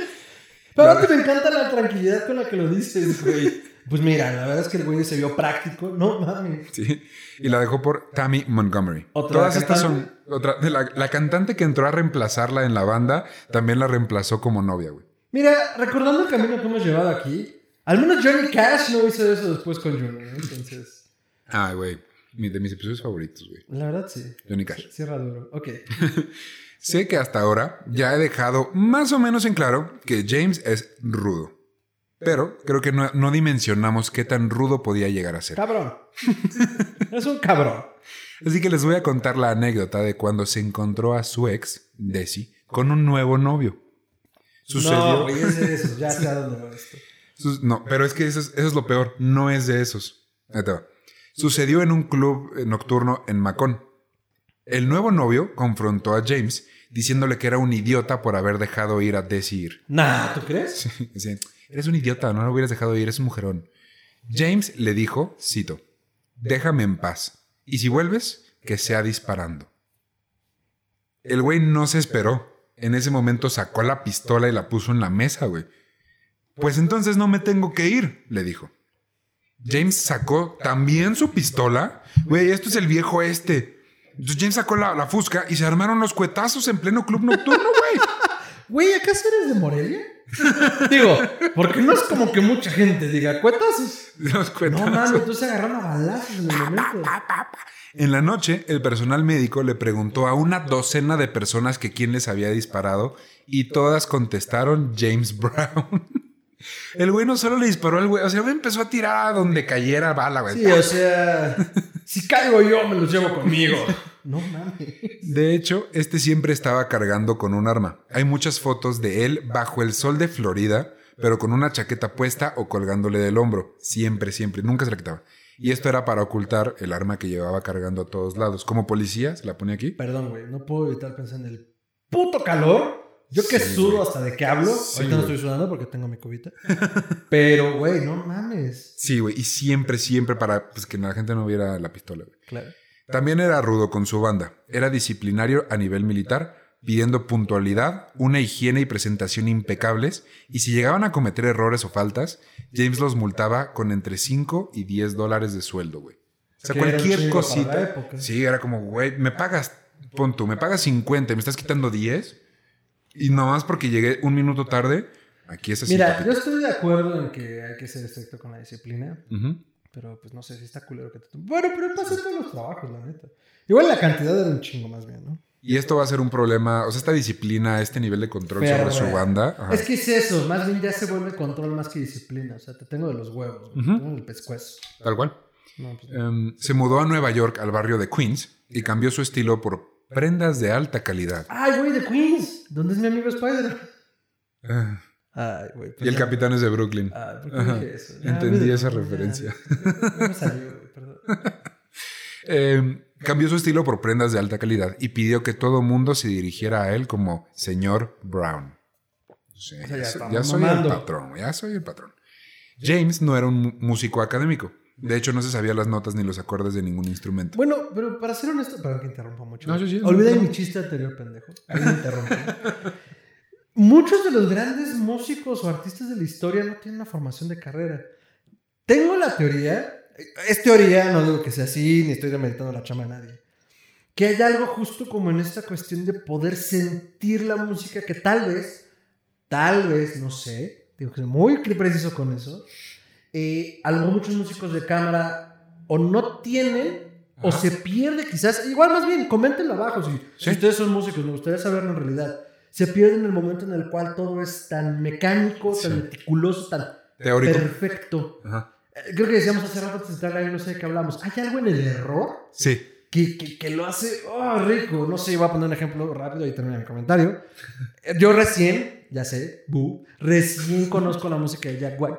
Pero aparte me encanta la tranquilidad con la que lo dices, güey. Pues mira, la verdad es que el güey se vio práctico. No mames. Sí. Y la dejó por Tammy Montgomery. ¿Otra Todas estas son. Otra, la, la cantante que entró a reemplazarla en la banda también la reemplazó como novia, güey. Mira, recordando el camino que hemos llevado aquí, al menos Johnny Cash no hizo eso después con Juno, ¿no? Entonces, Ay, güey. De mis episodios favoritos, güey. la verdad sí. Johnny Cash. Cierra duro. Ok. Sé que hasta ahora ya he dejado más o menos en claro que James es rudo. Pero creo que no, no dimensionamos qué tan rudo podía llegar a ser. Cabrón. es un cabrón. Así que les voy a contar la anécdota de cuando se encontró a su ex, Desi, con un nuevo novio. Sucedió. No, güey, es de esos. Ya sé a dónde va esto. No, pero es que eso es, eso es lo peor. No es de esos. Sucedió en un club eh, nocturno en Macón. El nuevo novio confrontó a James diciéndole que era un idiota por haber dejado ir a Desi ir. Nah, ¿tú crees? Eres un idiota, no lo hubieras dejado ir, es un mujerón. James le dijo, cito, déjame en paz. Y si vuelves, que sea disparando. El güey no se esperó. En ese momento sacó la pistola y la puso en la mesa, güey. Pues entonces no me tengo que ir, le dijo. James sacó también su pistola. Güey, esto es el viejo este. Entonces James sacó la, la fusca y se armaron los cuetazos en pleno club nocturno, güey. Güey, ¿acaso eres de Morelia? Digo, porque no es como que mucha gente diga cuetazos. Los cuetazos. No mames, tú se agarraron a balazos en el momento. En la noche, el personal médico le preguntó a una docena de personas que quién les había disparado y todas contestaron James Brown. El güey no solo le disparó al güey, o sea, me empezó a tirar a donde cayera bala, güey. Sí, o sea, si caigo yo, me los llevo conmigo. No mames. De hecho, este siempre estaba cargando con un arma. Hay muchas fotos de él bajo el sol de Florida, pero con una chaqueta puesta o colgándole del hombro. Siempre, siempre, nunca se la quitaba. Y esto era para ocultar el arma que llevaba cargando a todos lados. Como policía, se la pone aquí. Perdón, güey, no puedo evitar pensar en el puto calor. Yo que Sí, sudo hasta de que hablo. Sí, Ahorita no estoy sudando porque tengo mi cubita. Pero, güey, no mames. Sí, güey. Y siempre, siempre para pues, que la gente no viera la pistola, güey. Claro. También era rudo con su banda. Era disciplinario a nivel militar, pidiendo puntualidad, una higiene y presentación impecables, y si llegaban a cometer errores o faltas, James los multaba con entre 5 y 10 dólares de sueldo, güey. O sea, Que cualquier cosita. Sí, era como, güey, me pagas, pon tú, me pagas 50, y me estás quitando 10, y nomás porque llegué un minuto tarde, aquí es así. Mira, papito. yo estoy de acuerdo en que hay que ser estricto con la disciplina. Ujú. Pero pues no sé si está culero que te... Bueno, pero pasa todos los trabajos, la neta. Igual la cantidad era un chingo más bien, ¿no? Y esto va a ser un problema, o sea, esta disciplina, este nivel de control sobre su banda. ajá. Es que es eso, más bien ya se vuelve control más que disciplina. O sea, te tengo de los huevos, güey, te Ujú. tengo en el pescuezo. Tal cual. No, pues, Em, se mudó a Nueva York, al barrio de Queens, y cambió su estilo por prendas de alta calidad. Ay, güey, de Queens. ¿Dónde es mi amigo Spider? Ah, Ay, pues y el ya- capitán es de Brooklyn. Ay, ¿por qué Ajá. dije eso? Ya, Entendí esa referencia. ya, No me salió, perdón. Em, cambió su estilo por prendas de alta calidad y pidió que todo mundo se dirigiera a él como señor Brown. Sí, O sea, ya soy el patrón, ya soy el patrón. James no era un músico académico. De hecho, no se sabía las notas ni los acordes de ningún instrumento. Bueno, pero para ser honesto, perdón que interrumpa mucho. No, sí, sí, Olvidé no, no. mi chiste anterior, pendejo. Ahí me interrumpí. Muchos de los grandes músicos o artistas de la historia no tienen una formación de carrera. Tengo la teoría, es teoría, no digo que sea así, ni estoy demeritando la chama a nadie. Que hay algo justo como en esta cuestión de poder sentir la música que tal vez, tal vez, no sé, digo que soy muy preciso con eso, eh, algo muchos músicos de cámara o no tienen o se pierde quizás. Igual más bien, coméntenlo abajo. Si, Sí. ustedes son músicos, me gustaría saberlo en realidad. Se pierden en el momento en el cual todo es tan mecánico, tan meticuloso, tan Teórico. perfecto. Ajá. Eh, Creo que decíamos hace rato ahí, no sé de qué hablamos. ¿Hay algo en el error Sí. que, que, que lo hace oh, rico? No sé, voy a poner un ejemplo rápido y termina mi comentario. Eh, Yo recién, ya sé, bu, recién conozco la música de Jack White.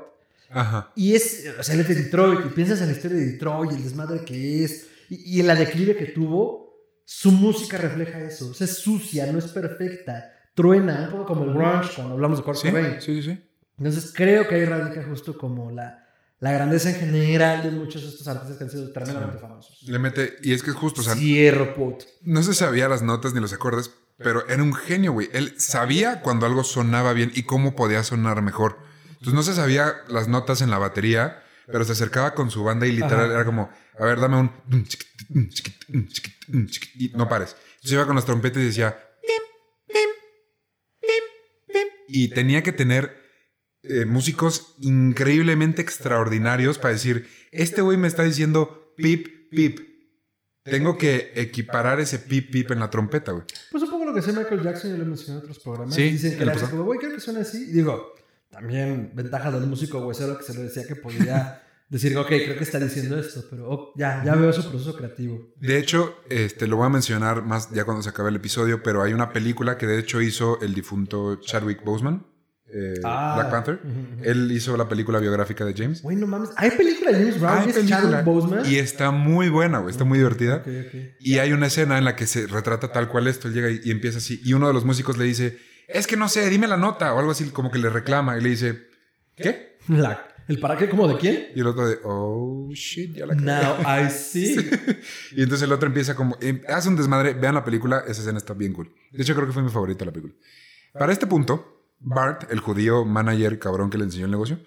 Ajá. Y es, o sea, él es de Detroit, y piensas en la historia de Detroit, y el desmadre que es, y, y en la declive que tuvo, su música refleja eso. O sea, es sucia, no es perfecta, truena, un poco como el grunge cuando hablamos de Kurt Sí, sí, sí, sí. Entonces creo que ahí radica justo como la, la grandeza en general de muchos de estos artistas que han sido tremendamente famosos. Le mete, y es que es justo, o sea, Cierro, puto. no se sabía las notas ni los acordes, pero era un genio, güey. Él sabía cuando algo sonaba bien y cómo podía sonar mejor. Entonces no se sabía las notas en la batería, pero se acercaba con su banda y literal Ajá. era como, a ver, dame un... Y no pares. Entonces iba con las trompetas y decía... Y tenía que tener eh, músicos increíblemente extraordinarios para decir, este güey me está diciendo pip, pip. Tengo que equiparar ese pip, pip en la trompeta, güey. Pues un poco lo que hacía Michael Jackson, yo lo mencioné en otros programas. Sí, Dicen ¿qué que le como, güey, creo que suena así. Y digo, también ventaja del músico huesero que se le decía que podía decir, ok, creo que está diciendo esto, pero oh, ya, ya veo su proceso creativo. De hecho, este, lo voy a mencionar más ya cuando se acabe el episodio, pero hay una película que de hecho hizo el difunto Chadwick Boseman, eh, Ah. Black Panther. Él hizo la película biográfica de James. Güey, no mames. Hay película de James Brown es película, Chadwick Boseman. y está muy buena, güey, está muy divertida. Y hay una escena en la que se retrata tal cual esto. Él llega y, y empieza así. Y uno de los músicos le dice, es que no sé, dime la nota o algo así, como que le reclama. Y le dice, ¿qué? La, ¿El para qué? ¿Cómo de quién? Y el otro de, oh shit, ya la cagué". Now I see. Y entonces el otro empieza como, em, hace un desmadre, vean la película, esa escena está bien cool. De hecho, creo que fue mi favorita la película. Para este punto, Bart, el judío manager cabrón que le enseñó el negocio,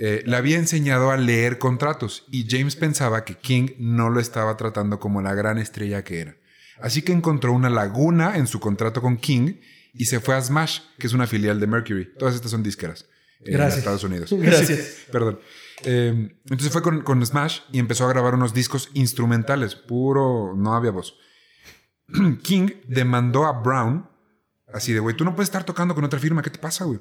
eh, le había enseñado a leer contratos y James pensaba que King no lo estaba tratando como la gran estrella que era. Así que encontró una laguna en su contrato con King y se fue a Smash, que es una filial de Mercury. Todas estas son disqueras en Gracias. Estados Unidos. Gracias. Sí, perdón. Eh, entonces fue con, con Smash y empezó a grabar unos discos instrumentales, puro, no había voz. King demandó a Brown, así de, güey, tú no puedes estar tocando con otra firma, ¿qué te pasa, güey?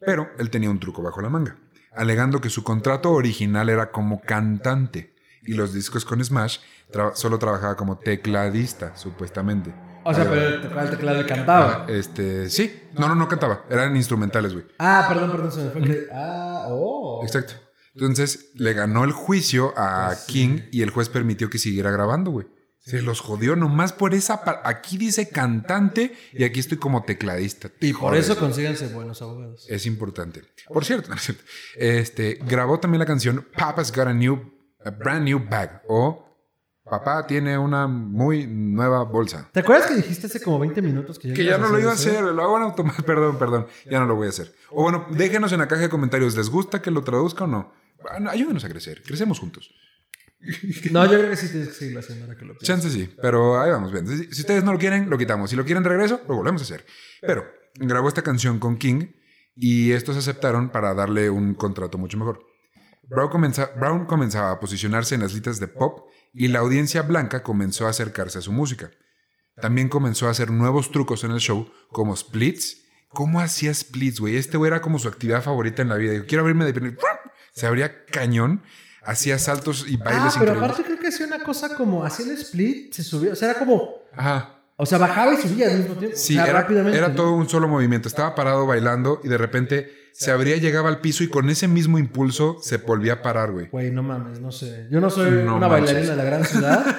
Pero él tenía un truco bajo la manga, alegando que su contrato original era como cantante y los discos con Smash tra- solo trabajaba como tecladista, supuestamente. O sea, pero tocaba el teclado y cantaba. Este, sí, no, no, no cantaba, eran instrumentales, güey. Ah, perdón, perdón, se me fue. que- Ah, oh. Exacto. Entonces le ganó el juicio a King y el juez permitió que siguiera grabando, güey. Se los jodió nomás por esa. pa- Aquí dice cantante y aquí estoy como tecladista. Y por eso consíganse buenos abogados. Es importante. Por cierto, no es cierto. Este, grabó también la canción Papa's Got a New, a Brand New Bag o Papá tiene una muy nueva bolsa. ¿Te acuerdas que dijiste hace como 20 minutos que ya, Que ya no lo iba a eso? hacer, lo hago en automático. Perdón, perdón, ya no lo voy a hacer. O bueno, déjenos en la caja de comentarios, ¿les gusta que lo traduzca o no? Bueno, ayúdenos a crecer, crecemos juntos. No, yo creo que sí tienes que seguirlo haciendo ahora que lo pienso. Chance sí, pero ahí vamos bien. Si, si ustedes no lo quieren, lo quitamos. Si lo quieren de regreso, lo volvemos a hacer. Pero grabó esta canción con King y estos aceptaron para darle un contrato mucho mejor. Brown, comenza- Brown comenzaba a posicionarse en las listas de pop y la audiencia blanca comenzó a acercarse a su música. También comenzó a hacer nuevos trucos en el show, como splits. ¿Cómo hacía splits, güey? Este güey era como su actividad favorita en la vida. Digo, quiero abrirme de pierna. Se abría cañón. Hacía saltos y bailes Ah, pero increíbles. aparte creo que hacía una cosa como hacía el split, se subía, o sea, era como, Ajá. O sea, bajaba y subía al mismo tiempo. Sí, o sea, era, rápidamente. era todo un solo movimiento. Estaba parado bailando y de repente se abría, llegaba al piso y con ese mismo impulso se volvía a parar, güey. Güey, no mames, no sé. Yo no soy No una manches. bailarina de la gran ciudad,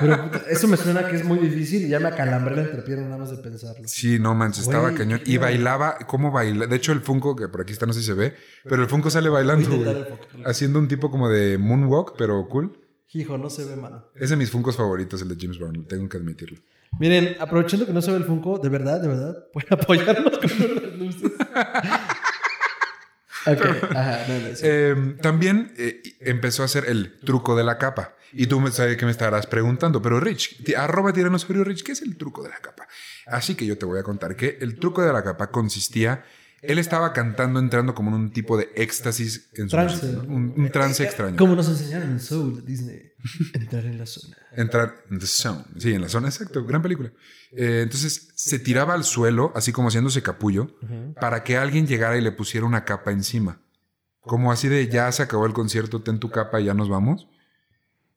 pero eso me suena que es muy difícil y ya me acalambré la entrepierna nada más de pensarlo. Sí, no manches, estaba Güey, cañón. qué Y bailaba, ¿cómo baila? De hecho, el Funko, que por aquí está, no sé si se ve, pero el Funko sale bailando, güey. Haciendo un tipo como de moonwalk, pero cool. Hijo, no se ve, mano. Es de mis Funkos favoritos, el de James Brown, tengo que admitirlo. Miren, aprovechando que no se ve el Funko, de verdad, de verdad, pueden apoyarnos con unas luces. ok, ajá, no, no, sí. Eh, también eh, empezó a hacer el truco de la capa. Y tú me sabes que me estarás preguntando, pero Rich, arroba tiranosaurio Rich, ¿qué es el truco de la capa? Así que yo te voy a contar que el truco de la capa consistía, él estaba cantando, entrando como en un tipo de éxtasis en su Trance, música, ¿no? un, un trance extraño. Como nos enseñaron en Soul Disney, entrar en la zona. Entrar en the zone. Sí, en la zona, exacto. Gran película. Eh, entonces se tiraba al suelo, así como haciéndose capullo, para que alguien llegara y le pusiera una capa encima. Como así de ya se acabó el concierto, ten tu capa y ya nos vamos.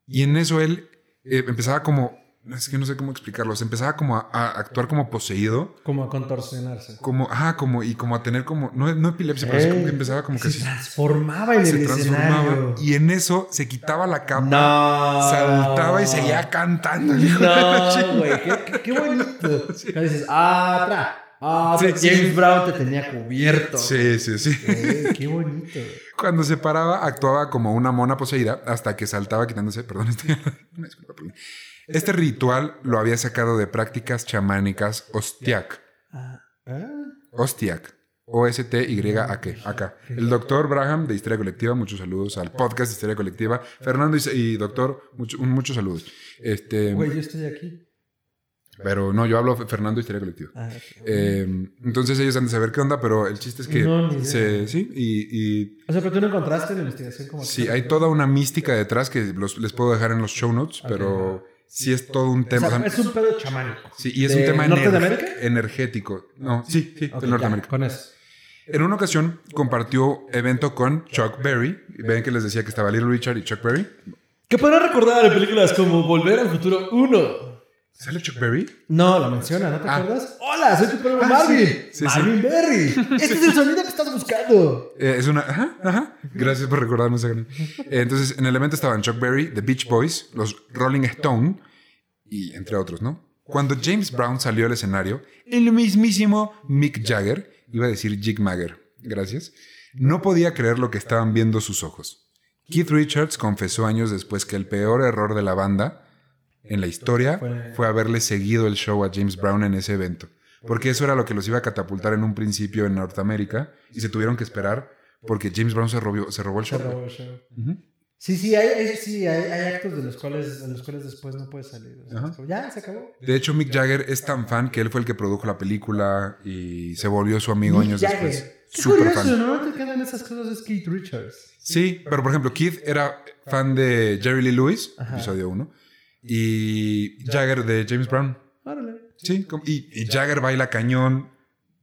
Y en eso él eh, empezaba como, es que no sé cómo explicarlo, se empezaba como a, a actuar como poseído, Como a contorsionarse. como, ajá, como, y como a tener como, no, no epilepsia, pero así como que empezaba como que se así, transformaba en se el transformaba. escenario. Y en eso se quitaba la capa, No. saltaba y seguía cantando. No, güey, qué, qué, qué bonito. Cuando dices, ah, atrás. Ah, Sí, James sí. Brown te tenía cubierto. Sí, sí, sí. Qué bonito. Cuando se paraba, actuaba como una mona poseída hasta que saltaba quitándose. Perdón, este, una disculpa por mí. Este ritual lo había sacado de prácticas chamánicas Ostiak. Ah, ah. Ostiak. O-S-T-Y-A-K. Acá. El doctor Braham de Historia Colectiva, muchos saludos al podcast de Historia Colectiva. Fernando y, y doctor, mucho- muchos saludos. Este, Güey, yo estoy aquí. pero no, yo hablo de Fernando y Historia Colectiva. Ah. Eh, entonces ellos han de saber qué onda, pero el chiste es que No, se, sí, y, y o sea, pero tú no encontraste la investigación como Sí, hay toda una mística detrás que los- les puedo dejar en los show notes, pero sí es todo un tema. sea, o sea, es un pedo chamánico. sí, y es ¿De un tema Norte de América? energético. No, sí, sí, Ok, de Norteamérica. Con eso. En una ocasión compartió evento con Chuck Berry. Ven que les decía que estaba Little Richard y Chuck Berry. ¿Qué podrás recordar de películas como Volver al Futuro 1? ¿Sale Chuck Berry? No, la menciona, ¿no te Ah. acuerdas? Hola, soy tu primo Ah, Marvin. sí, sí, Marvin Berry. Este es el sonido que estás buscando. Eh, es una. Ajá, ajá. Gracias por recordarme esa Eh, entonces, en el evento estaban Chuck Berry, The Beach Boys, los Rolling Stone y entre otros, ¿no? Cuando James Brown salió al escenario, el mismísimo Mick Jagger, iba a decir Jig Magger, gracias, no podía creer lo que estaban viendo sus ojos. Keith Richards confesó años después que el peor error de la banda en la historia Fue- fue haberle seguido el show a James Brown en ese evento. Porque eso era lo que los iba a catapultar en un principio en Norteamérica y se tuvieron que esperar porque James Brown se robó, se robó el Se show. robó el show. Sí, sí, hay, sí hay, hay actos de los cuales, de los cuales después no puedes salir. O sea, Ajá. es como, ya, se acabó. De hecho, Mick Jagger es tan fan que él fue el que produjo la película y se volvió su amigo Mick años Jagger. después. Qué Súper curioso, fan. ¿no? Te quedan esas cosas, es Keith Richards. Sí, pero por ejemplo, Keith era fan de Jerry Lee Lewis, Ajá. episodio 1, y Jagger de James Brown. Sí, y, y Jagger baila cañón.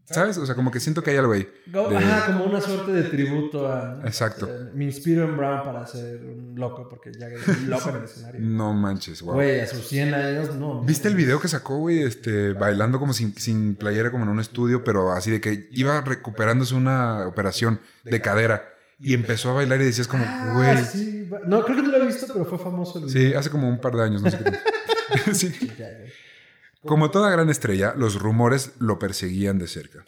¿Sabes? O sea, como que siento que hay algo ahí. De- Ajá, como una suerte de tributo a... Exacto. eh, me inspiro en Brown para ser un loco, porque ya es un loco en el escenario. No manches, wow. Güey, a sus 100 años, no. ¿Viste el video que sacó, güey? Este, bailando como sin, sin playera, como en un estudio, pero así de que iba recuperándose una operación de cadera y empezó a bailar y decías como, Ah, güey. sí, va- No, creo que no lo he visto, pero fue famoso el Sí, hace como un par de años, no sé qué. sí. Como toda gran estrella, los rumores lo perseguían de cerca.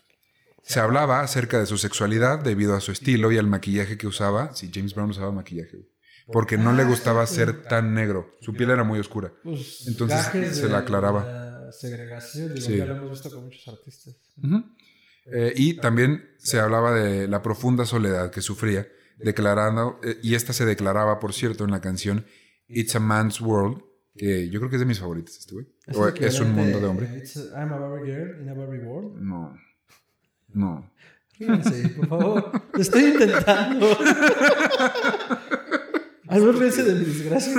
Se hablaba acerca de su sexualidad debido a su estilo y al maquillaje que usaba. Sí, James Brown usaba maquillaje. Porque no le gustaba ser tan negro. Su piel era muy oscura. Pues, Entonces, se la aclaraba. la segregación, Sí. lo hemos visto con muchos artistas. Eh, y también se hablaba de la profunda soledad que sufría, declarando, eh, y esta se declaraba, por cierto, en la canción It's a Man's World, que yo creo que es de mis favoritos este güey. O es un mundo de hombre. It's a- I'm a Barbie girl in a Barbie world. No. No. Fíjense, por favor. Lo estoy intentando. Al no ríense de mi desgracia.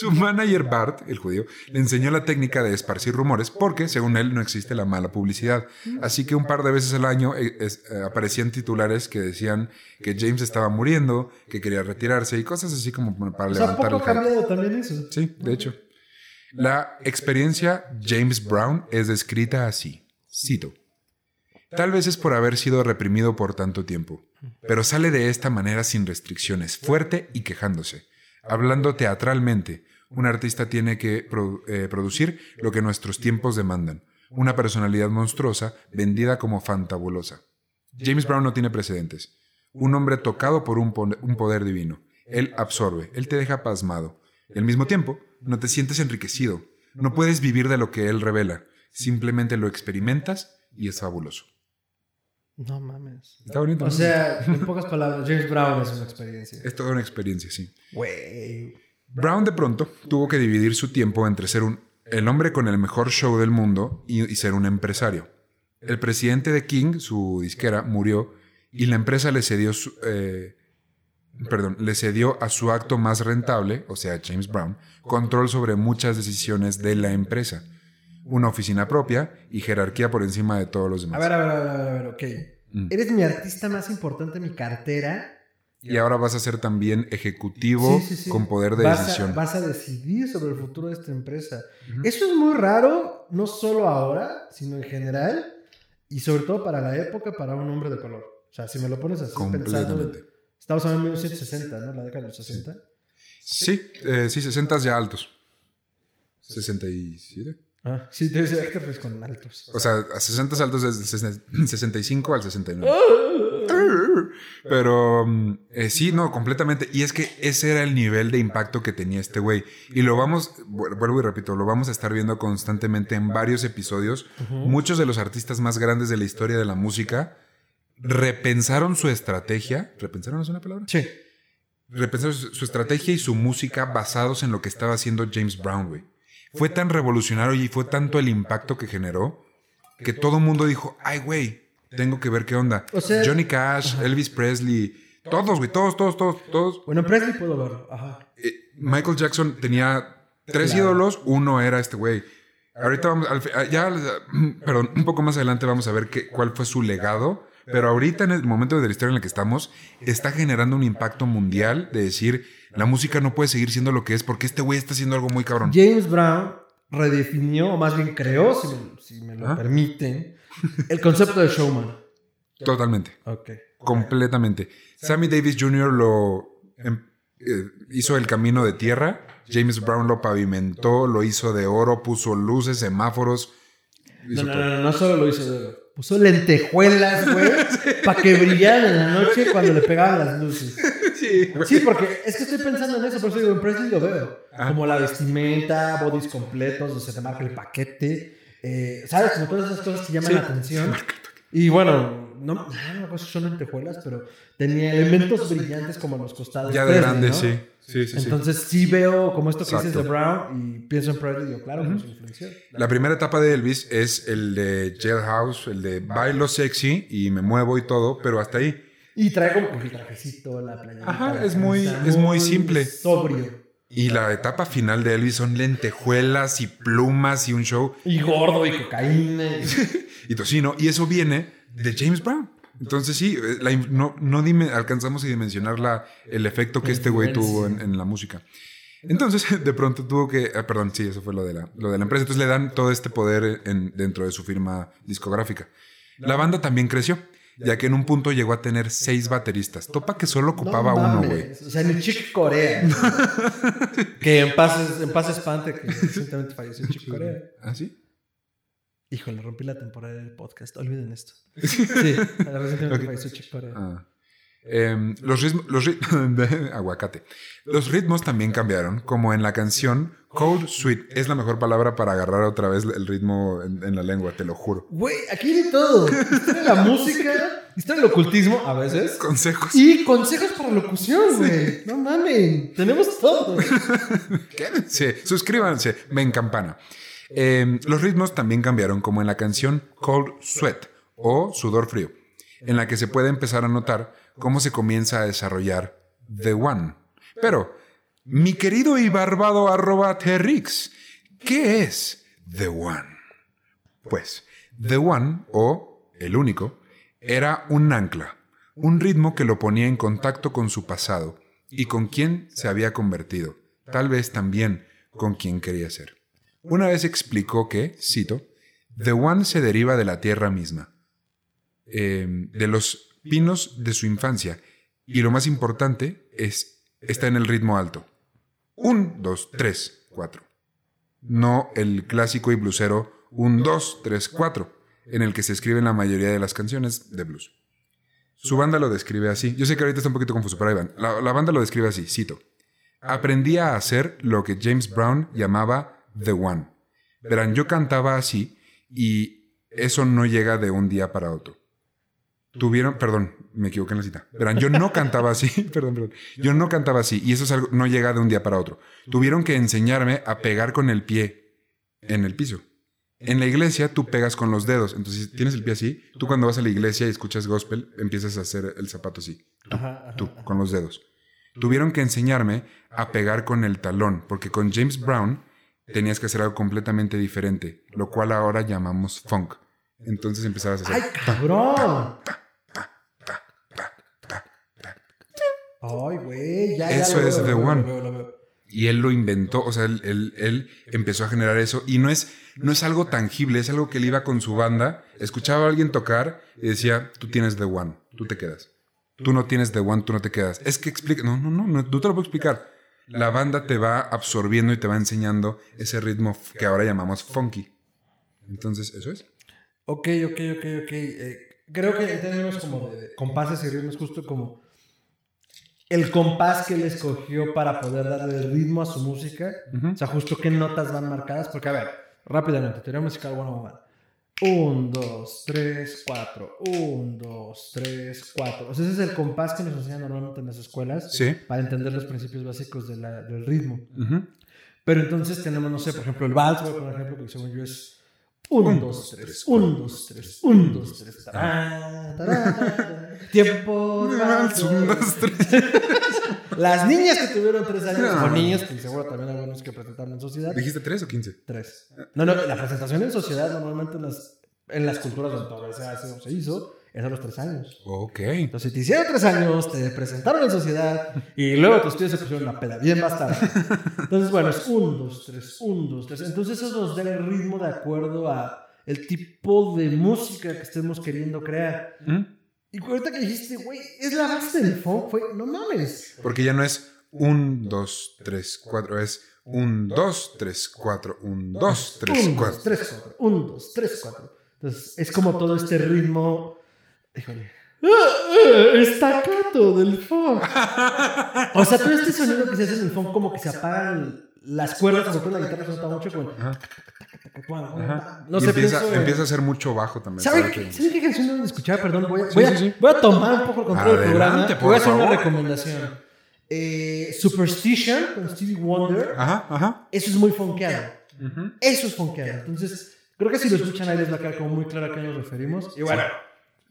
Su manager Bart, el judío, le enseñó la técnica de esparcir rumores porque, según él, no existe la mala publicidad. Así que un par de veces al año eh, es- eh, aparecían titulares que decían que James estaba muriendo, que quería retirarse y cosas así como para O sea, levantar poco el cambiado también eso. Sí, de hecho. La experiencia James Brown es descrita así. Cito. Tal vez es por haber sido reprimido por tanto tiempo, pero sale de esta manera sin restricciones, fuerte y quejándose. Hablando teatralmente, un artista tiene que produ- eh, producir lo que nuestros tiempos demandan. Una personalidad monstruosa, vendida como fantabulosa. James Brown no tiene precedentes. Un hombre tocado por un, poder divino. Él absorbe, él te deja pasmado. Y al mismo tiempo, no te sientes enriquecido. No puedes vivir de lo que él revela. Simplemente lo experimentas y es fabuloso. No mames. Está bonito. O ¿no? sea, en pocas palabras, James Brown es una experiencia. es toda una experiencia, sí. Güey. Brown de pronto tuvo que dividir su tiempo entre ser un, el hombre con el mejor show del mundo y, y ser un empresario. El presidente de King, su disquera, murió y la empresa le cedió, su- eh, perdón, le cedió a su acto más rentable, o sea, James Brown, control sobre muchas decisiones de la empresa. Una oficina propia y jerarquía por encima de todos los demás. a ver, a ver, a ver, a ver, ok. Mm. Eres mi artista más importante en mi cartera. Y ahora vas a ser también ejecutivo Sí, sí, sí. con poder de vas decisión. A, vas a decidir sobre el futuro de esta empresa. Eso es muy raro, no solo ahora, sino en general. Y sobre todo para la época, para un hombre de color. O sea, si me lo pones así pensando... Estamos hablando de 1960, ¿no? La década de los 60. Sí, eh, sí, 60 ya altos. 67. Ah, sí, debe ser que con altos. O sea, a 60 altos desde 65 al 69. Pero mm, eh, sí, no, completamente. Y es que ese era el nivel de impacto que tenía este güey. Y lo vamos, vu- vuelvo y repito, lo vamos a estar viendo constantemente en varios episodios. Muchos de los artistas más grandes de la historia de la música repensaron su estrategia. ¿Repensaron es una palabra? Sí. repensaron su, su estrategia y su música basados en lo que estaba haciendo James Brown, güey. Fue tan revolucionario y fue tanto el impacto que generó que todo el mundo dijo, ay, güey, tengo que ver qué onda. O sea- Johnny Cash, Elvis Presley, todos, güey, todos, todos, todos, todos. Bueno, en Presley puedo verlo. Ajá. Eh, Michael Jackson tenía tres Claro. ídolos, uno era este güey. Ahorita vamos, al ah, ya, perdón, un poco más adelante vamos a ver qué, cuál fue su legado. Pero ahorita, en el momento de la historia en el que estamos, está generando un impacto mundial de decir, la música no puede seguir siendo lo que es porque este güey está haciendo algo muy cabrón. James Brown redefinió, o más bien creó, si me, si me lo Ajá. permiten, el concepto de showman. Totalmente, Ok. completamente. Sammy Davis Jr. lo em, eh, hizo el camino de tierra, James Brown lo pavimentó, lo hizo de oro, puso luces, semáforos. No, no, no, no, solo lo hizo dedo. Puso lentejuelas, güey, para que brillaran en la noche cuando le pegaban las luces. Sí, sí, porque es que estoy pensando en eso, por eso digo, en Presley lo veo. Como la vestimenta, bodies completos, donde se te marca el paquete. Eh, ¿Sabes? Como todas esas cosas que llaman la atención. Y bueno, no, no, no son lentejuelas, pero tenía elementos brillantes como los costados. Ya de grande, sí. Sí, sí, Entonces sí. veo como esto que dices de Brown y pienso en Presley y digo, claro, uh -huh. influenció. La primera etapa de Elvis es el de Jailhouse, el de bailo sexy y me muevo y todo, pero hasta ahí. Y trae como el trajecito, la playa. Ajá, es muy, es muy simple. Sobrio. Y la etapa final de Elvis son lentejuelas y plumas y un show. Y gordo y cocaína. y tocino. Y eso viene de James Brown. Entonces sí, la, no, no dime, alcanzamos a dimensionar la, el efecto que este güey tuvo en, en, la música. Entonces, de pronto tuvo que, ah, perdón, sí, eso fue lo de la, lo de la empresa. Entonces le dan todo este poder en, dentro de su firma discográfica. La banda también creció, ya que en un punto llegó a tener seis bateristas. Topa que solo ocupaba no uno, güey. O sea, en el Chick Corea. que en paz, en paz espante que recientemente falleció Chick Corea. ¿Ah, sí? Híjole, rompí la temporada del podcast. Olviden esto. Sí, recientemente okay. falleció Chick Corea. Ah. Eh, los ritmos, los ritmos aguacate. Los ritmos también cambiaron, como en la canción Cold Sweet. Es la mejor palabra para agarrar otra vez el ritmo en, en la lengua, te lo juro. Güey, aquí hay de todo. Está la música, está el ocultismo a veces. Consejos. Y consejos para locución, güey. No mames, tenemos todo. Quédense, suscríbanse, ven campana. Eh, los ritmos también cambiaron, como en la canción Cold Sweat o Sudor Frío, en la que se puede empezar a notar cómo se comienza a desarrollar The One. Pero, mi querido y barbado arroba Terrix, ¿qué es The One? Pues, The One, o el único, era un ancla, un ritmo que lo ponía en contacto con su pasado y con quien se había convertido, tal vez también con quien quería ser. Una vez explicó que, cito, The One se deriva de la tierra misma, eh, de los pinos de su infancia. Y lo más importante es, está en el ritmo alto. Un, dos, tres, cuatro. No el clásico y blusero un, dos, tres, cuatro, en el que se escriben la mayoría de las canciones de blues. Su banda lo describe así. Yo sé que ahorita está un poquito confuso, pero ahí van. La, la banda lo describe así, cito. Aprendí a hacer lo que James Brown llamaba The One. Verán, yo cantaba así y eso no llega de un día para otro tuvieron, perdón, me equivoqué en la cita. Verán, yo no cantaba así, perdón, perdón. Yo no cantaba así y eso es algo, no llega de un día para otro. Tuvieron que enseñarme a pegar con el pie en el piso. En la iglesia tú pegas con los dedos, entonces tienes el pie así, tú cuando vas a la iglesia y escuchas gospel, empiezas a hacer el zapato así, tú, tú con los dedos. Tuvieron que enseñarme a pegar con el talón, porque con James Brown tenías que hacer algo completamente diferente, lo cual ahora llamamos funk. Entonces empezabas a hacer... ¡Ay, cabrón! Ay, güey, ya, Eso es The One. lo veo, lo veo. Y él lo inventó, o sea, él, él- él empezó a generar eso. Y no es, no es algo tangible, es algo que él iba con su banda, escuchaba a alguien tocar y decía, tú tienes The One, tú te quedas. Tú no tienes The One, tú no te quedas. Es que explica, no, no, no, no, no te lo puedo explicar. La banda te va absorbiendo y te va enseñando ese ritmo que ahora llamamos funky. Entonces, eso es. Ok, ok, ok, ok. Eh, creo que tenemos como compases y ritmos justo como el compás que él escogió para poder darle el ritmo a su música. O sea, justo qué notas van marcadas. Porque, a ver, rápidamente, teoría musical 101. 1, 2, 3, 4. 1, 2, 3, 4. O sea, ese es el compás que nos enseñan normalmente en las escuelas Sí. para entender los principios básicos de la- del ritmo. Pero entonces tenemos, no sé, por ejemplo, el vals, un ejemplo que según yo es 1, 2, 3, 1, 2, 3, 1, 2, 3. Tiempo. Las niñas que tuvieron 3 años, No. o niños, que seguro también algunos que presentaron en sociedad. ¿Dijiste tres o quince? 3. No, no, la presentación en sociedad normalmente en las, en las culturas donde todavía se hace o se hizo es a los 3 años. Ok. Entonces, si te hicieron 3 años, te presentaron en sociedad y luego tus tíos se pusieron la peda. Bien bastardo. Entonces, bueno, es 1, 2, 3, 1, 2, 3. Entonces, eso nos da el ritmo de acuerdo a el tipo de música que estemos queriendo crear. ¿Mm? Y ahorita que dijiste, güey, es la base del funk, fue, no mames. Porque ya no es un, dos, tres, cuatro, es Un, dos, tres, cuatro. Un, dos, tres, Un, cuatro. dos, tres, cuatro. Un, dos, tres, cuatro. Entonces, es como todo este ritmo. Híjole. Estacato del funk. O sea, todo este sonido que se hace en el funk, como que se apagan las cuerdas, sobre todo la guitarra se nota mucho con. No Y sé, empieza, pienso- empieza a ser mucho bajo también. ¿Saben ¿sabes? qué, ¿saben qué canción deben de escuchar? Perdón, voy a, Sí, voy a- sí, sí. voy a tomar un poco el control del programa. Adelante, por voy a hacer una favor. recomendación. Eh, Superstition con Stevie Wonder. Ajá, ajá. Eso es muy funkeado. Eso es funkeado. Entonces, creo que si lo escuchan ahí les va a quedar como muy claro a qué nos referimos. Y bueno,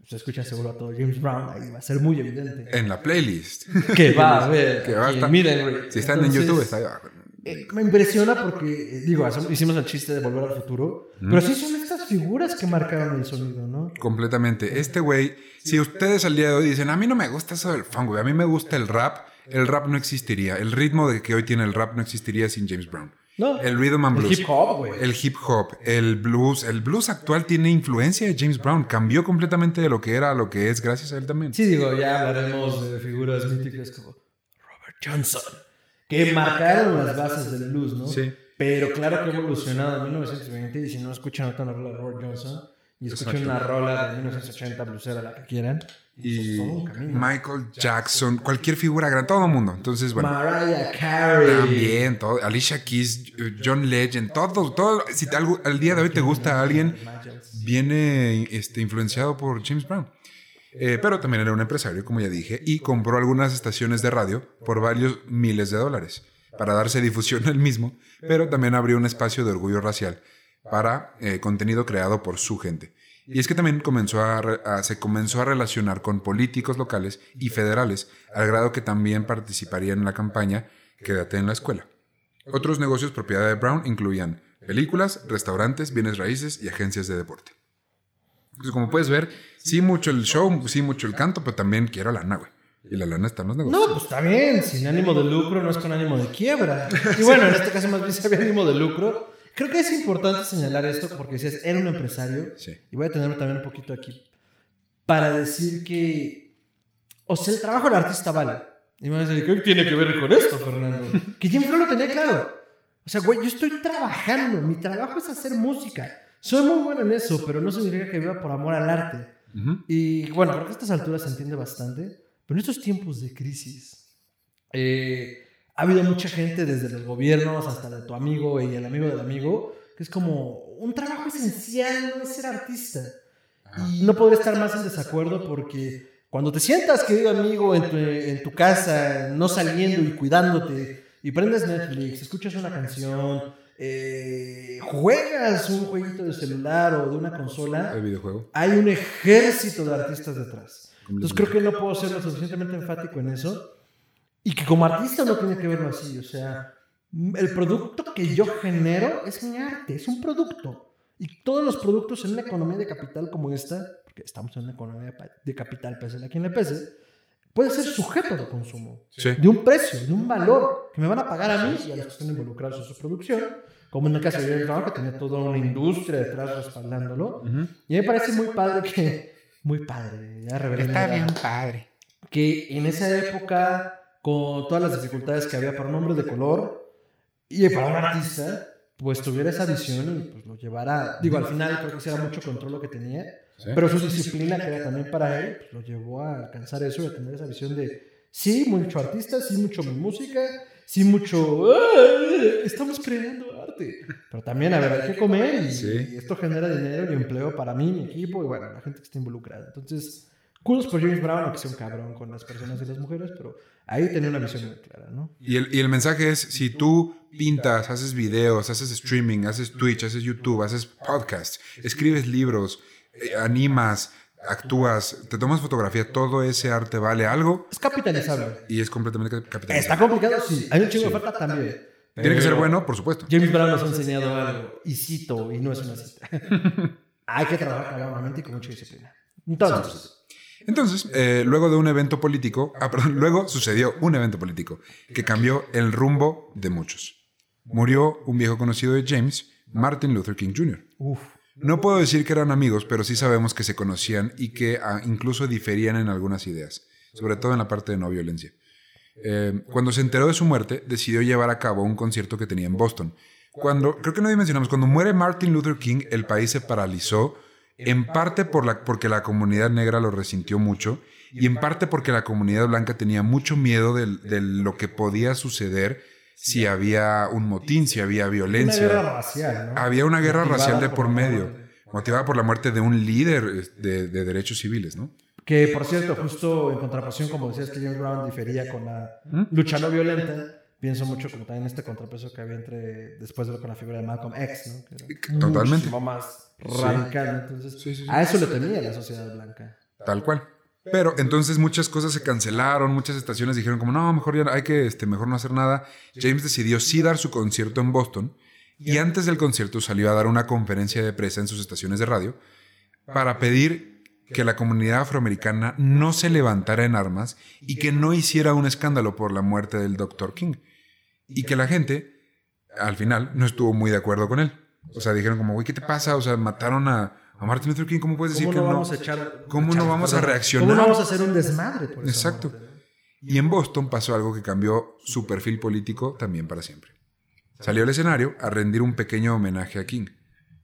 se escucha seguro a todo James Brown, ahí va a ser muy evidente. En la playlist. Que va a ver. Que va a estar- miren, Si están en Entonces, YouTube, está ahí abajo. eh, me impresiona porque, eh, digo, hicimos el chiste de volver al futuro, pero sí son estas figuras que marcaron el sonido, ¿no? Completamente. Este güey, si ustedes al día de hoy dicen, a mí no me gusta eso del funk, güey, a mí me gusta el rap, el rap no existiría. El ritmo de que hoy tiene el rap no existiría sin James Brown. No. El rhythm and El blues. hip hop, güey. El hip hop, el blues. El blues actual tiene influencia de James Brown. Cambió completamente de lo que era a lo que es gracias a él también. Sí, digo, ya hablaremos de figuras míticas como Robert Johnson, que marcaron las bases del blues, ¿no? Sí. Pero claro que ha evolucionado en 1920 y si no escuchan una rola de Robert Johnson y escuchan una rola de 1980 blusera, la que quieran, Y. Michael Jackson, cualquier figura grande, todo el mundo. Entonces, bueno. Mariah Carey. También, todo, Alicia Keys, John Legend, todo, todo. Si te- al día de hoy te gusta alguien, viene este, influenciado por James Brown. Eh, pero también era un empresario, como ya dije, y compró algunas estaciones de radio por varios miles de dólares para darse difusión él mismo, pero también abrió un espacio de orgullo racial para eh, contenido creado por su gente. Y es que también comenzó a se comenzó a relacionar con políticos locales y federales, al grado que también participaría en la campaña Quédate en la escuela. Otros negocios propiedad de Brown incluían películas, restaurantes, bienes raíces y agencias de deporte. Entonces, como puedes ver, sí mucho el show, sí mucho el canto, pero también quiero lana, güey. Y la lana está en los negocios. No, pues está bien, sin ánimo de lucro no es con ánimo de quiebra. Y bueno, en este caso más bien se había ánimo de lucro. Creo que es importante señalar esto porque decías, era un empresario. Sí. Y voy a tenerme también un poquito aquí para decir que, o sea, el trabajo del artista vale. Y me van a decir, ¿qué tiene que ver con esto, Fernando? Que Jim Brown lo tenía claro. O sea, güey, yo estoy trabajando, mi trabajo es hacer música. Soy muy bueno en eso, pero no significa que viva por amor al arte. Ujú. Y bueno, creo que a estas alturas se entiende bastante, pero en estos tiempos de crisis, eh, ha habido mucha gente, desde los gobiernos hasta de tu amigo y el amigo del amigo, que es como un trabajo esencial no es ser artista. Y no podría estar más en desacuerdo porque cuando te sientas, querido amigo, en tu, en tu casa, no saliendo y cuidándote, y prendes Netflix, escuchas una canción, eh, juegas un jueguito de celular o de una consola, El videojuego. hay un ejército de artistas detrás. Entonces creo que no puedo ser lo suficientemente enfático en eso. Y que como artista no tiene que verlo así. O sea, el producto que yo genero es mi arte, es un producto. Y todos los productos en una economía de capital como esta, porque estamos en una economía de capital, pese a quien le pese, puede ser sujeto de consumo. Sí. De un precio, de un valor que me van a pagar a mí y a los que están involucrados en su producción. Como en el caso de Brown, que tenía toda una industria detrás respaldándolo. Y me parece muy padre que. Muy padre, ya mi edad. padre. Que en esa época, con todas las dificultades que había para un hombre de color y para un artista, pues tuviera esa visión y pues lo llevara. Digo, al final creo que era mucho control lo que tenía, Sí. pero su disciplina, que era también para él, pues lo llevó a alcanzar eso y a tener esa visión de sí, mucho artista, sí, mucho mi música, sí, mucho. Estamos creando arte. Pero también, a ver, hay que comer y, Sí. y esto genera dinero y empleo para mí, mi equipo y bueno, la gente que está involucrada. Entonces, kudos por James Brown, aunque sea un cabrón con las personas y las mujeres, pero ahí tenía una visión muy clara, ¿no? Y el, y el mensaje es, si tú pintas, haces videos, haces streaming, haces Twitch, haces YouTube, haces podcasts, escribes libros, eh, animas, actúas, te tomas fotografía, todo ese arte vale algo Es capitalizable. y es completamente ¿Está capitalista. complicado? Sí. Hay un chingo de oferta también. Tiene que ser bueno, por supuesto. James Brown nos ha enseñado algo. Y cito, y no es una cita. Hay que trabajar cabronamente y con mucha disciplina. Entonces, Entonces, eh, luego de un evento político, ah, perdón, luego sucedió un evento político que cambió el rumbo de muchos. Murió un viejo conocido de James, Martin Luther King Jr. uff. No puedo decir que eran amigos, pero sí sabemos que se conocían y que ah, incluso diferían en algunas ideas, sobre todo en la parte de no violencia. Eh, cuando se enteró de su muerte, decidió llevar a cabo un concierto que tenía en Boston. Cuando, creo que no dimensionamos, cuando muere Martin Luther King, el país se paralizó, en parte por la, porque la comunidad negra lo resintió mucho y en parte porque la comunidad blanca tenía mucho miedo de, de lo que podía suceder si había un motín, si había violencia. Una guerra racial, ¿no? Había una guerra Motivada racial de por por medio, muerte. motivada por la muerte de un líder de, de derechos civiles, ¿no? Que por cierto, justo en contraposición, como decías que James Brown difería con la lucha no violenta, pienso mucho como también este contrapeso que había entre después de lo con la figura de Malcolm X, ¿no? Que era Totalmente. muchísimo más radical, ¿no? entonces Sí, sí, sí. a eso le temía la sociedad blanca. Tal cual. Pero entonces muchas cosas se cancelaron, muchas estaciones dijeron como, no, mejor ya hay que, este, mejor no hacer nada. James decidió sí dar su concierto en Boston y antes del concierto salió a dar una conferencia de prensa en sus estaciones de radio para pedir que la comunidad afroamericana no se levantara en armas y que no hiciera un escándalo por la muerte del Dr. King. Y que la gente, al final, no estuvo muy de acuerdo con él. O sea, dijeron como, güey, ¿qué te pasa? O sea, mataron a, a Martin Luther King, ¿cómo puedes decir ¿Cómo que no vamos a echar... ¿Cómo echar- no vamos a reaccionar? ¿Cómo no vamos a hacer un desmadre por Exacto. Y en Boston pasó algo que cambió su perfil político también para siempre. Salió al escenario a rendir un pequeño homenaje a King.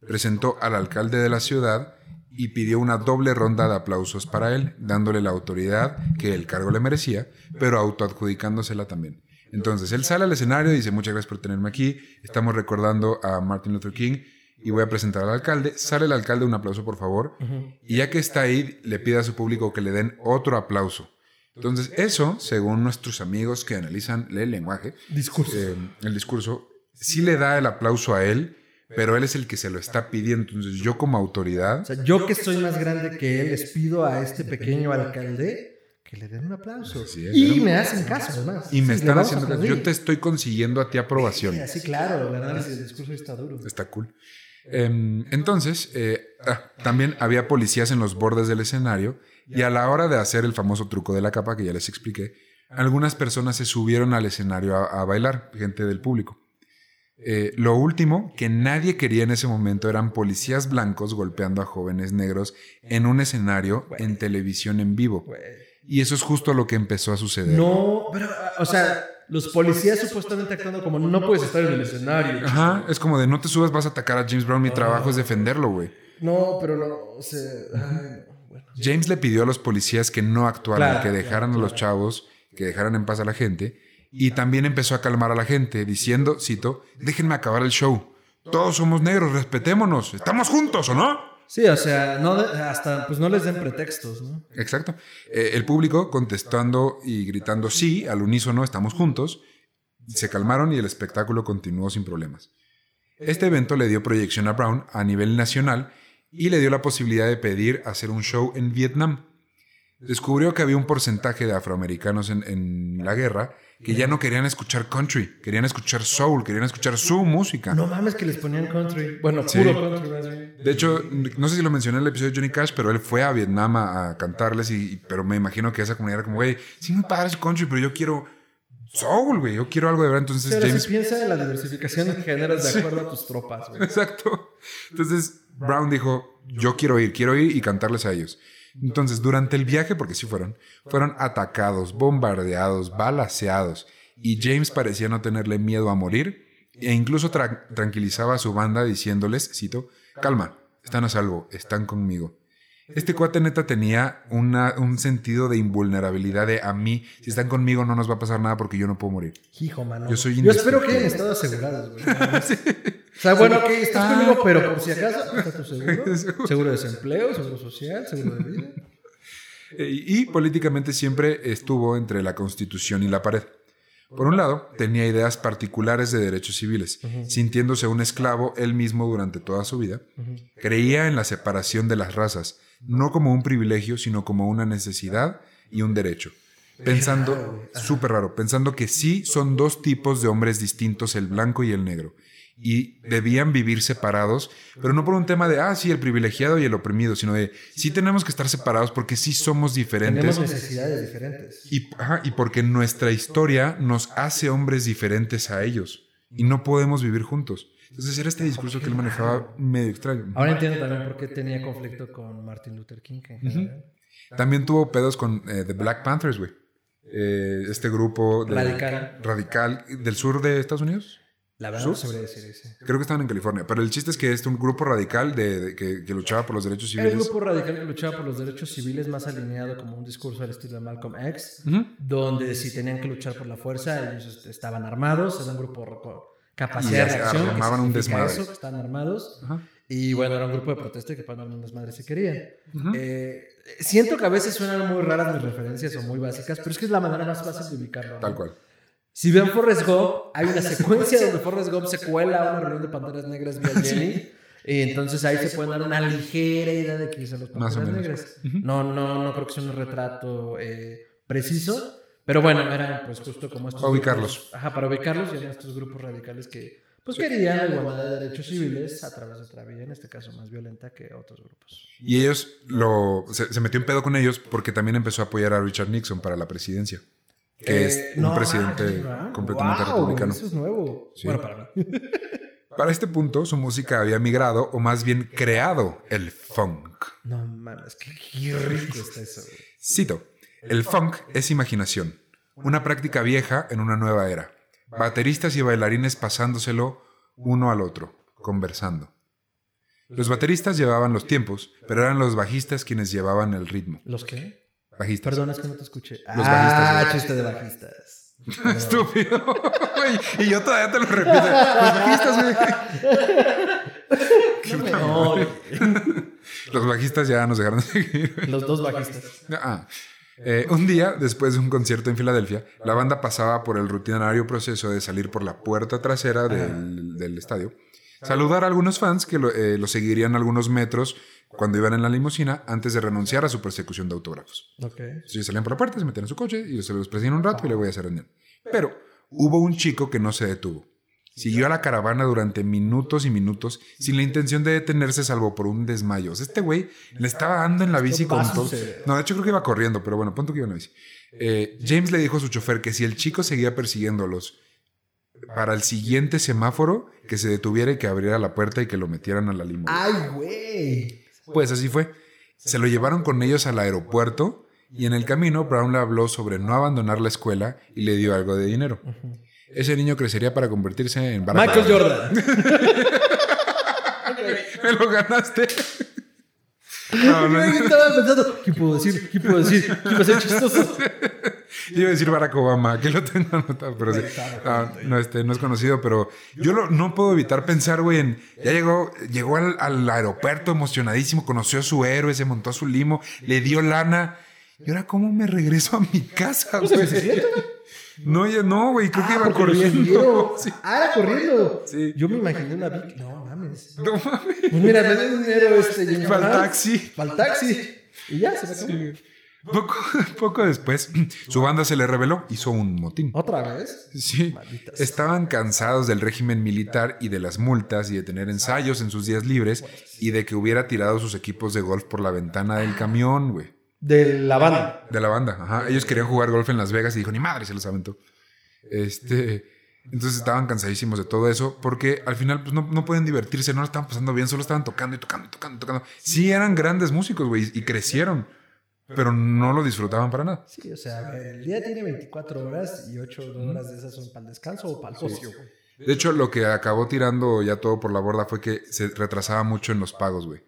Presentó al alcalde de la ciudad y pidió una doble ronda de aplausos para él, dándole la autoridad que el cargo le merecía, pero autoadjudicándosela también. Entonces, él sale al escenario y dice, muchas gracias por tenerme aquí, estamos recordando a Martin Luther King y voy a presentar al alcalde. Sale el alcalde, un aplauso por favor, y ya que está ahí, le pide a su público que le den otro aplauso. Entonces, eso, según nuestros amigos que analizan el lenguaje, Discurso. eh, el discurso, sí le da el aplauso a él, pero él es el que se lo está pidiendo. Entonces, yo como autoridad, O sea, yo que soy más grande que él, les pido a este pequeño alcalde que le den un aplauso. Es, y me hacen caso, además. y me Sí, están haciendo, aplaudir. yo te estoy consiguiendo a ti aprobación. Sí, claro, la verdad es que el discurso está duro. Está cool. Em, entonces, eh, ah, también había policías en los bordes del escenario y a la hora de hacer el famoso truco de la capa que ya les expliqué, algunas personas se subieron al escenario a, a bailar, gente del público. Eh, lo último que nadie quería en ese momento eran policías blancos golpeando a jóvenes negros en un escenario en televisión en vivo. Güey. Y eso es justo lo que empezó a suceder. No, pero, o sea, los policías supuestamente actuando como no puedes estar en el escenario. Ajá, es como de no te subas, vas a atacar a James Brown, mi trabajo es defenderlo, güey. No, pero no, o sea, ay, no, bueno. James le pidió a los policías que no actuaran, Claro, que dejaran a los chavos, que dejaran en paz a la gente, y también empezó a calmar a la gente, diciendo, cito, déjenme acabar el show. Todos somos negros, respetémonos, estamos juntos, ¿o no? Sí, o sea, no de- hasta pues no les den pretextos, ¿no? Exacto. Eh, el público contestando y gritando sí, al unísono, estamos juntos, se calmaron y el espectáculo continuó sin problemas. Este evento le dio proyección a Brown a nivel nacional y le dio la posibilidad de pedir hacer un show en Vietnam. Descubrió que había un porcentaje de afroamericanos en, en la guerra que ya no querían escuchar country, querían escuchar soul, querían escuchar su música. No mames que les ponían country. Bueno, Sí. puro country. De hecho, no sé si lo mencioné en el episodio de Johnny Cash, pero él fue a Vietnam a, a cantarles, y, y- pero me imagino que esa comunidad era como, güey, sí, muy padre country, pero yo quiero soul, güey, yo quiero algo de verdad. Entonces Pero James si piensa en la diversificación de géneros de acuerdo a tus tropas, güey. Exacto. Entonces Brown dijo, yo quiero ir, quiero ir y cantarles a ellos. Entonces, durante el viaje, porque sí fueron, fueron atacados, bombardeados, balaceados, y James parecía no tenerle miedo a morir, e incluso tra- tranquilizaba a su banda diciéndoles, cito, calma, están a salvo, están conmigo. Este cuate neta tenía una- un sentido de invulnerabilidad de a mí, si están conmigo no nos va a pasar nada porque yo no puedo morir. Hijo, mano. Yo soy Yo espero que hayan estado asegurados, güey. O sea, bueno, ok, estás conmigo, pero por si acaso, ¿está tu seguro? Seguro de desempleo, seguro social, seguro de vida. Eh, Y, y políticamente siempre estuvo entre la Constitución y la pared. Por un lado, tenía ideas particulares de derechos civiles, sintiéndose un esclavo él mismo durante toda su vida. Creía en la separación de las razas, no como un privilegio, sino como una necesidad y un derecho. Pensando, súper raro, pensando que sí son dos tipos de hombres distintos, el blanco y el negro, y debían vivir separados, pero no por un tema de, ah, sí, el privilegiado y el oprimido, sino de, sí tenemos que estar separados porque sí somos diferentes. Tenemos necesidades diferentes. Y, ajá, y porque nuestra historia nos hace hombres diferentes a ellos. Y no podemos vivir juntos. Entonces era este discurso que él manejaba medio extraño. Ahora entiendo también por qué tenía conflicto con Martin Luther King. en general. También tuvo pedos con eh, The Black Panthers, güey. eh, este grupo de- Radical. radical del sur de Estados Unidos. La verdad no decir ese. Creo que estaban en California. Pero el chiste es que es un grupo radical de, de- que, que luchaba por los derechos El civiles. grupo radical que luchaba por los derechos civiles más alineado como un discurso al estilo de Malcolm X, donde si tenían que luchar por la fuerza, ellos estaban armados, era un grupo capacidad de se acción. armaban un desmadre. Eso, estaban armados. Ajá. Y bueno, era un grupo de protesta que para un desmadre si querían. Ujú. Eh, siento que a veces suenan muy raras mis referencias o muy básicas, pero es que es la manera más fácil de ubicarlo. ¿no? Tal cual. Si ven Forrest Gump, hay una secuencia donde Forrest Gump se cuela a una reunión de panteras negras vía Jenny. Y entonces ahí se puede dar una ligera idea de que son los panteras negras. No, no, no creo que sea un retrato eh, preciso. Pero bueno, eran pues justo como estos Para ubicarlos. grupos- ajá, para ubicarlos y eran estos grupos radicales que pues querían la igualdad de derechos civiles a través de otra vía, en este caso más violenta que otros grupos. Y ellos lo, se, se metió en pedo con ellos porque también empezó a apoyar a Richard Nixon para la presidencia. Que Eh, es un no presidente manches, ¿verdad? completamente Wow, republicano. Eso es nuevo. Sí. Bueno, para mí. Para este punto, su música había migrado, o más bien creado, el funk. No mames, qué, qué rico está eso, güey. Cito, el funk es imaginación, una práctica vieja en una nueva era. Bateristas y bailarines pasándoselo uno al otro, conversando. Los bateristas llevaban los tiempos, pero eran los bajistas quienes llevaban el ritmo. ¿Los qué? Bajistas. Perdona, es que no te escuché. Los ah, bajistas, chiste de bajistas. Estúpido. Y yo todavía te lo repito. Los bajistas, güey. No, Los bajistas ya nos dejaron de seguir. los dos bajistas. Ah. Eh, un día, después de un concierto en Filadelfia, la banda pasaba por el rutinario proceso de salir por la puerta trasera del, del estadio, saludar a algunos fans que lo, eh, lo seguirían algunos metros cuando iban en la limusina antes de renunciar a su persecución de autógrafos. Ok. Entonces salían por la puerta, se metían en su coche y se los un rato y luego ya se rendían. Pero hubo un chico que no se detuvo. Siguió a la caravana durante minutos y minutos sin la intención de detenerse salvo por un desmayo. O sea, este güey le estaba dando en la bici con todo. No, de hecho creo que iba corriendo, pero bueno, punto que iba en la bici. Eh, James le dijo a su chofer que si el chico seguía persiguiéndolos para el siguiente semáforo, que se detuviera y que abriera la puerta y que lo metieran a la limusina. Ay, güey. Pues así fue. Se lo llevaron con ellos al aeropuerto y en el camino Brown le habló sobre no abandonar la escuela y le dio algo de dinero. Ese niño crecería para convertirse en Barack Michael. Jordan. Me lo ganaste. No, no, Yo estaba pensando, ¿qué puedo decir? ¿Qué puedo decir? ¿Qué va a ser chistoso? Iba a decir Barack Obama, aquí lo tengo anotado, pero sí. No, no, este, no es conocido, pero yo lo- no puedo evitar pensar, güey, en. Ya llegó, llegó al, al aeropuerto emocionadísimo, conoció a su héroe, se montó a su limo, le dio lana. ¿Y ahora cómo me regreso a mi casa, güey? No, ya no, güey, creo que iba Porque lo corriendo. Sí. Ah, era corriendo. Sí. Yo me imaginé una Vic. No mames. No mames. Pues mira, me dio dinero este. Al Fernández. taxi. Fue al taxi. Y ya, se me acabó. Poco, poco después, su banda se le reveló, hizo un motín. ¿Otra vez? Sí, Malditas. estaban cansados del régimen militar y de las multas y de tener ensayos en sus días libres y de que hubiera tirado sus equipos de golf por la ventana del camión, güey. De la banda. De la banda, ajá. Ellos querían jugar golf en Las Vegas y dijo, ni madre, se los aventó. Este, entonces estaban cansadísimos de todo eso porque al final pues no, no pueden divertirse, no lo estaban pasando bien, solo estaban tocando y tocando y tocando y tocando. Sí eran grandes músicos, güey, y crecieron, pero no lo disfrutaban para nada. Sí, o sea, el día tiene 24 horas y 8 horas de esas son para el descanso o para el ocio. güey. De hecho, lo que acabó tirando ya todo por la borda fue que se retrasaba mucho en los pagos, güey.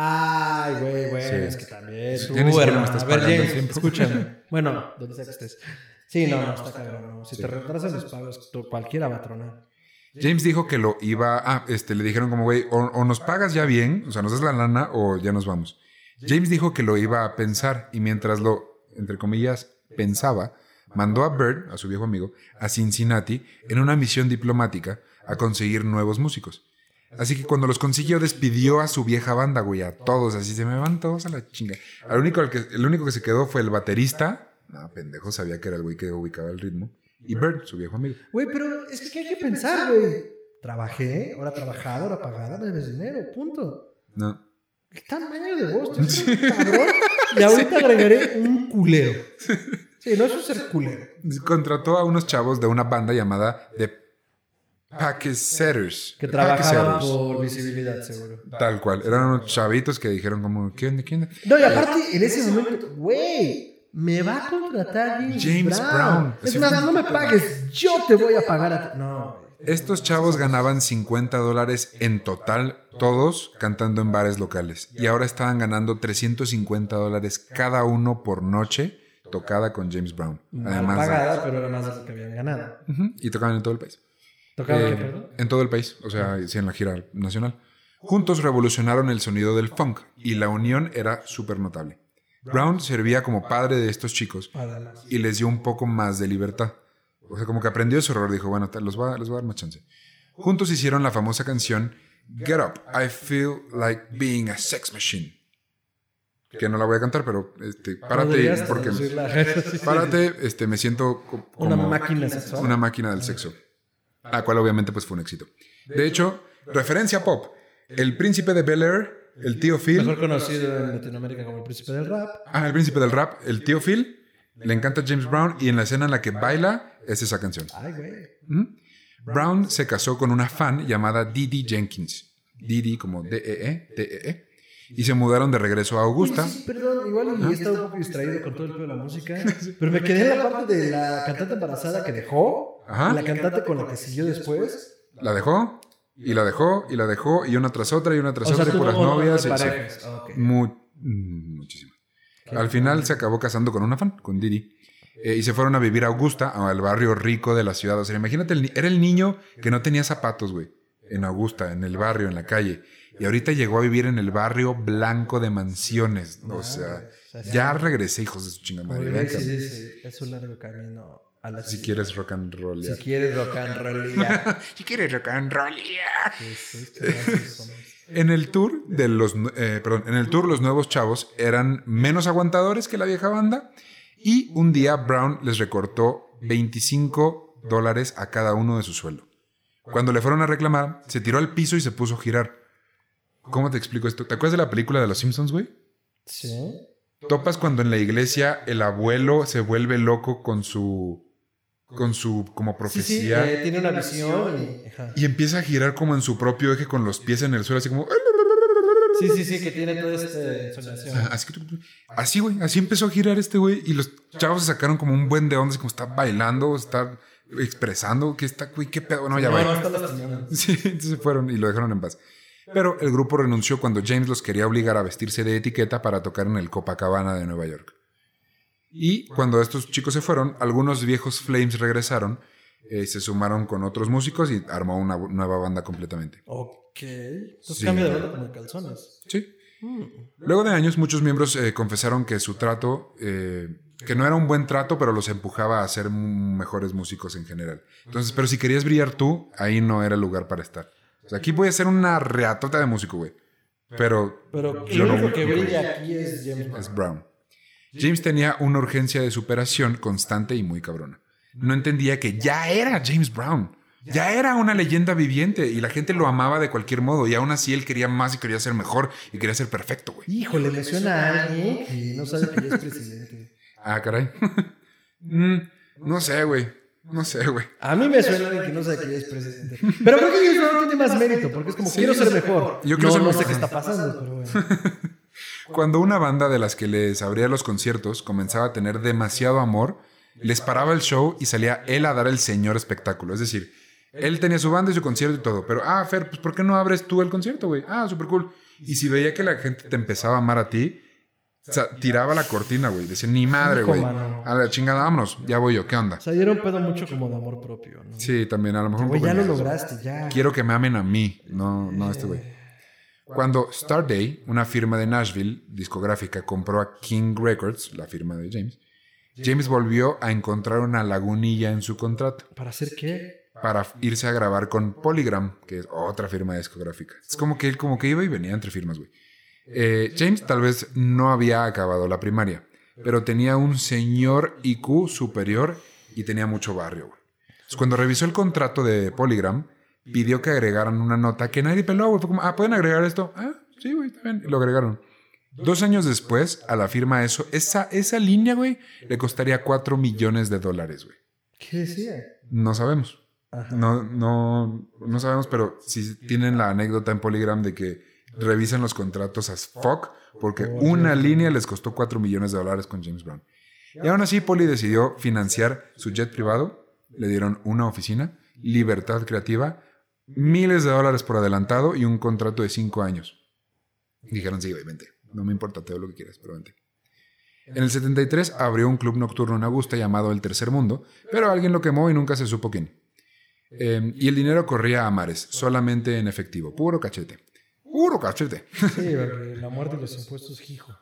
Ay, güey, güey, Sí. es que también. Tú, me estás a ver, James, escúchame. Bueno, donde sea que estés. Sí, no, no, está cabrón. no. Si te retrasan los pagos, cualquiera va a tronar. James dijo que lo iba a, este, le dijeron como, güey, o, o nos pagas ya bien, o sea, nos das la lana o ya nos vamos. James dijo que lo iba a pensar y mientras lo, entre comillas, pensaba, mandó a Bird, a su viejo amigo, a Cincinnati en una misión diplomática a conseguir nuevos músicos. Así que cuando los consiguió despidió a su vieja banda, güey, a todos, así se me van todos a la chinga. Al único, al que, el único que se quedó fue el baterista, no, pendejo, sabía que era el güey que ubicaba el ritmo, y Bird, su viejo amigo. Güey, pero es que ¿qué hay que pensar, güey? Trabajé, hora trabajada, hora pagada, me debes dinero, punto. No. ¿Qué tamaño de un cabrón. Y ahorita agregaré un culero. Sí, no es ser culero. contrató a unos chavos de una banda llamada The Packsetters. Que trabajaban por visibilidad, seguro. Tal cual. Eran unos chavitos que dijeron como, ¿qué onda? ¿Qué onda? No, y aparte, en ese momento, güey, me va a contratar James, James Brown. Brown. Es más, no me pagues, yo te voy a pagar a ti. No. Estos chavos ganaban 50 dólares en total, todos cantando en bares locales. Y ahora estaban ganando 350 dólares cada uno por noche tocada con James Brown. Además, de- pagada, pero era más de lo que habían ganado. Y tocaban en todo el país. ¿Tocaba Eh, qué, perdón? en todo el país, o sea, sí, en la gira nacional. Juntos revolucionaron el sonido del funk y la unión era súper notable. Brown servía como padre de estos chicos y les dio un poco más de libertad. O sea, como que aprendió su error, dijo, bueno, los voy, a, les voy a dar más chance. Juntos hicieron la famosa canción Get Up, I Feel Like Being a Sex Machine. Que no la voy a cantar, pero este, párate, Podrías porque párate, este, me siento co- como Una máquina sexual. una máquina del sexo. La cual obviamente pues fue un éxito. De hecho, referencia pop. El príncipe de Bel Air, el tío Phil. Mejor conocido en Latinoamérica como el príncipe del rap. Ah, el príncipe del rap, el tío Phil. Le encanta James Brown y en la escena en la que baila es esa canción. Ay, güey. ¿Mm? Brown se casó con una fan llamada Didi Jenkins. Didi como D-E-E, D-E-E. Y se mudaron de regreso a Augusta. Sí, perdón, igual y he estado un poco distraído con todo el pedo de la música. Pero me quedé en la parte de la cantante embarazada que dejó. Ajá. y La cantante con la que siguió después. La dejó y la dejó y la dejó y una tras otra y una tras O sea, otra puras un montón novias. Ok. Mu- mm, muchísimas. Al final se acabó casando con una fan, con Didi. eh, y se fueron a vivir a Augusta, al barrio rico de la ciudad. O sea, imagínate, el era el niño que no tenía zapatos, güey. En Augusta, en el barrio, en la calle. Y ahorita llegó a vivir en el barrio blanco de mansiones. O sea, ya regresé, hijos de su chingada madre. Sí es un largo camino a la Si ciudad. quieres rock and roll. Si quieres rock and roll. Si quieres rock and roll. En el tour de los, eh, perdón, en el tour los nuevos chavos eran menos aguantadores que la vieja banda y un día Brown les recortó 25 dólares a cada uno de su sueldo. Cuando le fueron a reclamar, se tiró al piso y se puso a girar. ¿Cómo te explico esto? ¿Te acuerdas de la película de los Simpsons, güey? Sí. Topas cuando en la iglesia el abuelo se vuelve loco con su con su como Sí, sí, profecía eh, tiene una visión y... y empieza a girar como en su propio eje con los pies en el suelo así como Sí, sí, sí, que tiene toda esta ensoñación. Ah, Así, así, güey, así empezó a girar este güey y los chavos se sacaron como un buen de ondas, como está bailando, está expresando, que está, güey, qué pedo, no, ya va. Sí, entonces se fueron y lo dejaron en paz. Pero el grupo renunció cuando James los quería obligar a vestirse de etiqueta para tocar en el Copacabana de Nueva York. Y cuando estos chicos se fueron, algunos viejos Flames regresaron, eh, se sumaron con otros músicos y armó una nueva banda completamente. Ok. Entonces Sí. cambia de banda como de calzones. Sí. Luego de años, muchos miembros eh, confesaron que su trato, eh, que no era un buen trato, pero los empujaba a ser mejores músicos en general. Entonces, pero si querías brillar tú, ahí no era el lugar para estar. O sea, aquí voy a ser una reatota de músico, güey. Pero Pero Yo no- único que brilla aquí es James Brown. es Brown. James tenía una urgencia de superación constante y muy cabrona. No entendía que ya era James Brown. Ya era una leyenda viviente y la gente lo amaba de cualquier modo. Y aún así él quería más y quería ser mejor y quería ser perfecto, güey. Híjole, me suena a alguien que no sabe que ya es presidente. Ah, caray. Mm, no sé, güey. No sé, güey. A mí me suena a alguien que no sabe que es presidente. Pero creo que Brown tiene más mérito, porque es como, quiero ser mejor. Yo no, ser no sé qué está pasando, pero bueno. Cuando una banda de las que les abría los conciertos comenzaba a tener demasiado amor, les paraba el show y salía él a dar el señor espectáculo. Es decir, él tenía su banda y su concierto y todo. Pero, ah, Fer, pues ¿por qué no abres tú el concierto, güey? Ah, súper cool. Y si veía que la gente te empezaba a amar a ti, o sea, tiraba la cortina, güey. Decía, ni madre, güey. A la chingada, vámonos. Ya voy yo, ¿qué onda? O sea, dieron pedo mucho como de amor propio, ¿no? Sí, también, a lo mejor un Güey, ya lo lograste, ya. Quiero que me amen a mí, no, no a este güey. Cuando Star Day, una firma de Nashville discográfica, compró a King Records, la firma de James, James volvió a encontrar una lagunilla en su contrato ¿Para hacer qué? para irse a grabar con Polygram, que es otra firma discográfica. Es como que él como que iba y venía entre firmas, güey. Eh, James tal vez no había acabado la primaria, pero tenía un señor IQ superior y tenía mucho barrio, cuando revisó el contrato de Polygram, pidió que agregaran una nota que nadie peló, güey. Fue como, ah, ¿pueden agregar esto? Ah, sí, güey, está bien. Y lo agregaron. Dos años después, a la firma eso, esa, esa línea, güey, le costaría 4 millones de dólares, güey. ¿Qué decía? No sabemos. Ajá. No, no, no sabemos, pero si tienen la anécdota en Polygram de que revisan los contratos as fuck, porque una línea les costó 4 millones de dólares con James Brown. Y aún así, Poli decidió financiar su jet privado, le dieron una oficina, libertad creativa, miles de dólares por adelantado y un contrato de cinco años. Dijeron, sí, vente. No me importa, te doy lo que quieras, pero vente. En el 73 abrió un club nocturno en Augusta llamado El Tercer Mundo, pero alguien lo quemó y nunca se supo quién. Eh, y el dinero corría a mares, solamente en efectivo, puro cachete. Puro cachete. Sí, la muerte de los impuestos, hijo.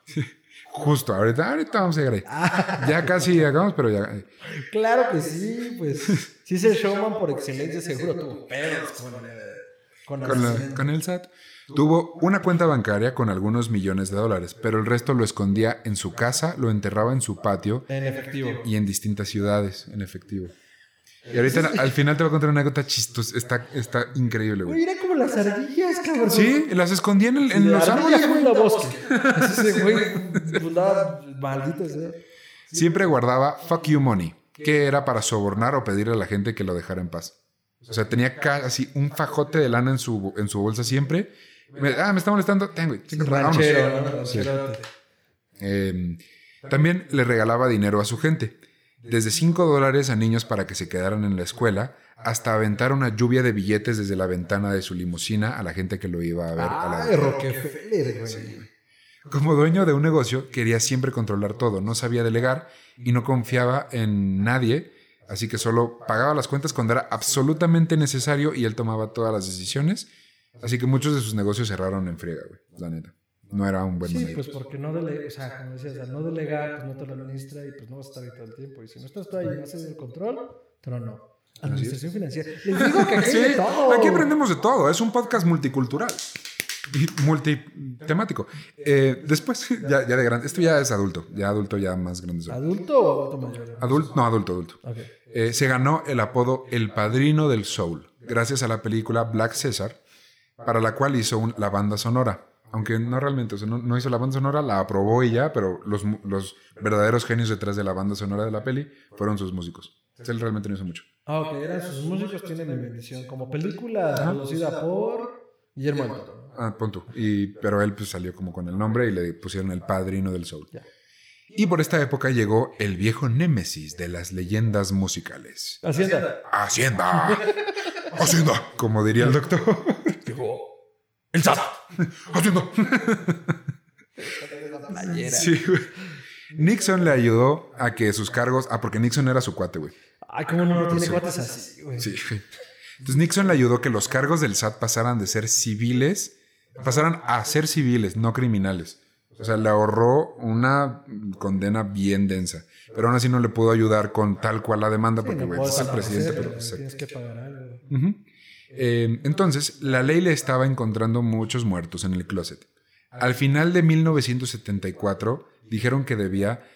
Justo, ahorita, ahorita vamos a llegar ahí. Ah. Ya casi llegamos, pero ya. Claro que sí, pues. Sí es el showman por excelencia, seguro tuvo pedos con, con, el SAT. Tuvo una cuenta bancaria con algunos millones de dólares, pero el resto lo escondía en su casa, lo enterraba en su patio. En efectivo. Y en distintas ciudades, en efectivo. Y ahorita al final te voy a contar una anécdota chistosa. Está, está increíble, güey. Mira como las ardillas, cabrón. Sí, las escondía en, en los árboles. en la bosque. Ese güey, maldito sea. Siempre guardaba fuck you money, que era para sobornar o pedirle a la gente que lo dejara en paz. O sea, tenía casi un fajote de lana en su, en su bolsa siempre. ah, me está molestando. Tengo, Ranchero, eh, también le regalaba dinero a su gente desde 5 dólares a niños para que se quedaran en la escuela, hasta aventar una lluvia de billetes desde la ventana de su limusina a la gente que lo iba a ver. a la Rockefeller, güey. Como dueño de un negocio, quería siempre controlar todo, no sabía delegar y no confiaba en nadie, así que solo pagaba las cuentas cuando era absolutamente necesario y él tomaba todas las decisiones. Así que muchos de sus negocios cerraron en friega, güey, la neta no era un buen Sí, pues porque no delega, o sea, como decías, al no delegar, pues no te lo administra y pues no vas a estar ahí todo el tiempo. Y si no estás tú ahí y haces el control, pero no. Administración financiera. Les digo que aquí sí, todo. Aquí aprendemos de todo. Es un podcast multicultural y multitemático. Eh, después, ya, de grande, esto ya es adulto, ya adulto, ya más grande. ¿Adulto o adulto mayor? Adulto, no, adulto, adulto. Eh, se ganó el apodo El Padrino del Soul, gracias a la película Black César, para la cual hizo la banda sonora aunque no realmente, o sea, no, hizo la banda sonora, la aprobó y ya, pero los, los, verdaderos genios detrás de la banda sonora de la peli fueron sus músicos. Él realmente no hizo mucho. Ah, ok, eran sus músicos, tienen mi bendición. Como película producida por Guillermo del Ah, punto. Y, pero él pues salió como con el nombre y le pusieron el padrino del soul. Y por esta época llegó el viejo némesis de las leyendas musicales. Hacienda. Hacienda. Hacienda. Como diría el doctor. El SAT. Haciendo. Sí, güey. Nixon le ayudó a que sus cargos. Ah, porque Nixon era su cuate, güey. Ay, ¿cómo no, tiene cuates así, güey? Sí, güey. Entonces Nixon le ayudó a que los cargos del SAT pasaran de ser civiles, pasaran a ser civiles, no criminales. O sea, le ahorró una condena bien densa. Pero aún así no le pudo ayudar con tal cual la demanda, porque, güey, es el presidente. Pero, pues, tienes que pagar algo. Eh, entonces, la ley le estaba encontrando muchos muertos en el closet. Al final de 1974, dijeron que debía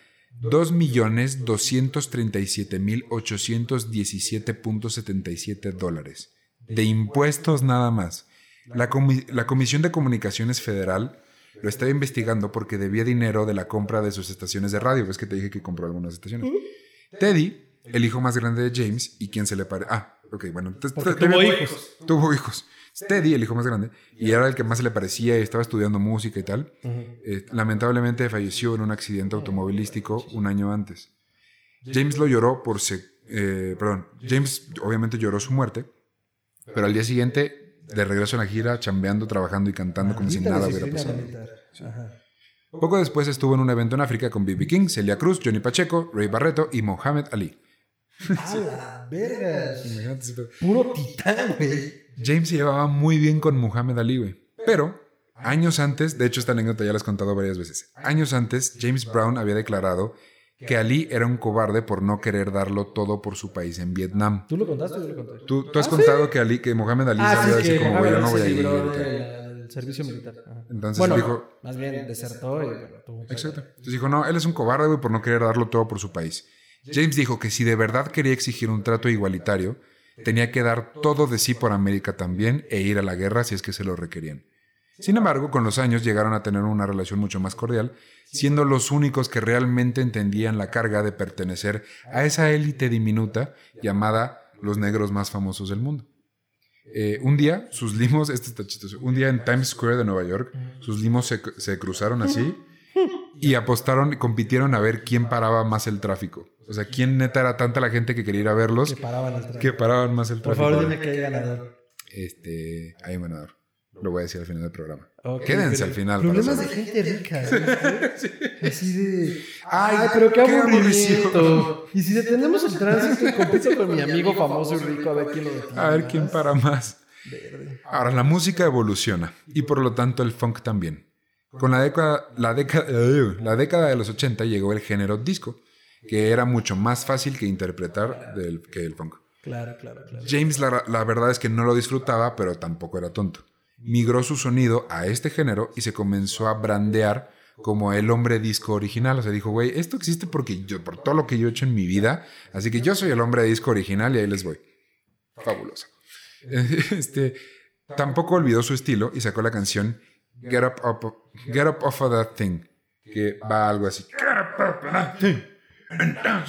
2.237.817.77 dólares. De impuestos nada más. La, la Comisión de Comunicaciones Federal lo estaba investigando porque debía dinero de la compra de sus estaciones de radio. Ves que te dije que compró algunas estaciones. Teddy, el hijo más grande de James y quien se le pare... Ah, ok, bueno. tuvo hijos. Tuvo hijos. Teddy, el hijo más grande, y era el que más se le parecía y estaba estudiando música y tal. Eh, lamentablemente falleció en un accidente automovilístico un año antes. James lo lloró por se, eh, perdón, James obviamente lloró su muerte, pero al día siguiente, de regreso en la gira, chambeando, trabajando y cantando como si nada hubiera pasado. Poco después estuvo en un evento en África con B.B. King, Celia Cruz, Johnny Pacheco, Ray Barreto y Mohamed Ali. ¡A la Puro titán, güey. James se llevaba muy bien con Muhammad Ali, güey. Pero, años antes, de hecho esta anécdota ya la he contado varias veces. Años antes, James Brown había declarado que Ali era un cobarde por no querer darlo todo por su país en Vietnam. ¿Tú lo contaste o yo lo conté? Tú, has ¿Ah, contado que Ali, que Mohamed Ali ah, sabía decir como, güey, yo no voy a ir. El servicio militar. Entonces dijo... Más bien desertó y bueno, tuvo Exacto. Entonces dijo, no, él es un cobarde, güey, por no querer darlo todo por su país. James dijo que si de verdad quería exigir un trato igualitario, tenía que dar todo de sí por América también e ir a la guerra si es que se lo requerían. Sin embargo, con los años llegaron a tener una relación mucho más cordial, siendo los únicos que realmente entendían la carga de pertenecer a esa élite diminuta llamada los negros más famosos del mundo. Eh, un día, sus limos, este está chistoso, un día en Times Square de Nueva York, sus limos se, se cruzaron así y apostaron, compitieron a ver quién paraba más el tráfico. O sea, quién neta era tanta la gente que quería ir a verlos Que paraban el tráfico. que paraban más el Por tráfico. favor, dime que hay ganador. Este, hay un ganador. Lo voy a decir al final del programa. Quédense al final. Problemas de gente rica. ¿eh? Así de. Ay, Ay, pero qué qué aburrimiento. Y si detenemos el tránsito compito con mi amigo famoso y rico, a ver quién lo detiene. A ver quién para más. Verde. Ahora, la música evoluciona y por lo tanto el funk también. Con la década, la década, la década de los 80 llegó el género disco, que era mucho más fácil que interpretar del, que el funk. Claro, claro, claro. James la, la verdad es que no lo disfrutaba, pero tampoco era tonto. Migró su sonido a este género y se comenzó a brandear como el hombre disco original. O sea, dijo, güey, esto existe porque yo, por todo lo que yo he hecho en mi vida, así que yo soy el hombre disco original y ahí les voy. Fabuloso. Este, tampoco olvidó su estilo y sacó la canción Get Up, Up- Get Up Off of That Thing, que va algo así. Get up off of that thing. Ah,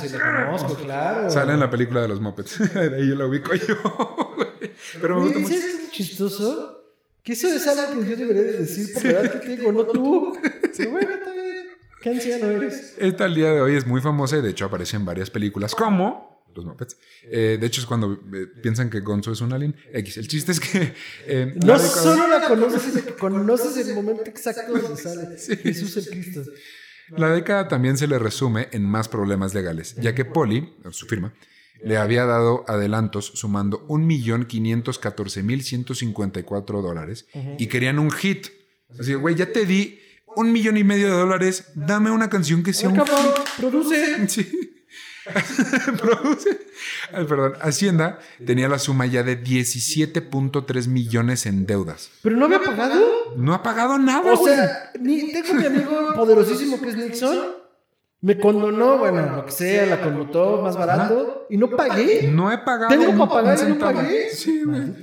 sí, sí, lo conozco, claro. Sale en la película de los Muppets. De ahí yo lo ubico yo. güey. Pero me gusta mucho. ¿sabes qué es chistoso? Que eso es algo que yo debería de decir por la edad que tengo, no tú. Sí, bueno, está bien. ¿Qué anciano eres? Esta al día de hoy es muy famosa y de hecho aparece en varias películas como los Muppets. Eh, de hecho es cuando eh, piensan que Gonzo es un alien. X. El chiste es que... eh, No solo la conoces, conoces el momento exacto donde sale Jesús el Cristo. La década también se le resume en más problemas legales, ya que Polly, su firma, le había dado adelantos sumando 1.514.154 dólares y querían un hit. Así, güey, ya te di un millón y medio de dólares, dame una canción que sea un cabrón, produce. Sí. Produce. Ay, perdón. Hacienda tenía la suma ya de 17.3 millones en deudas. ¿Pero no había pagado? No ha pagado nada, O güey. sea, ni, tengo mi amigo poderosísimo que es Nixon. Me condonó, bueno, lo que sea, la conmutó más barato. Y no pagué. No he pagado. Tengo para pagar y no pagué. Sí, güey.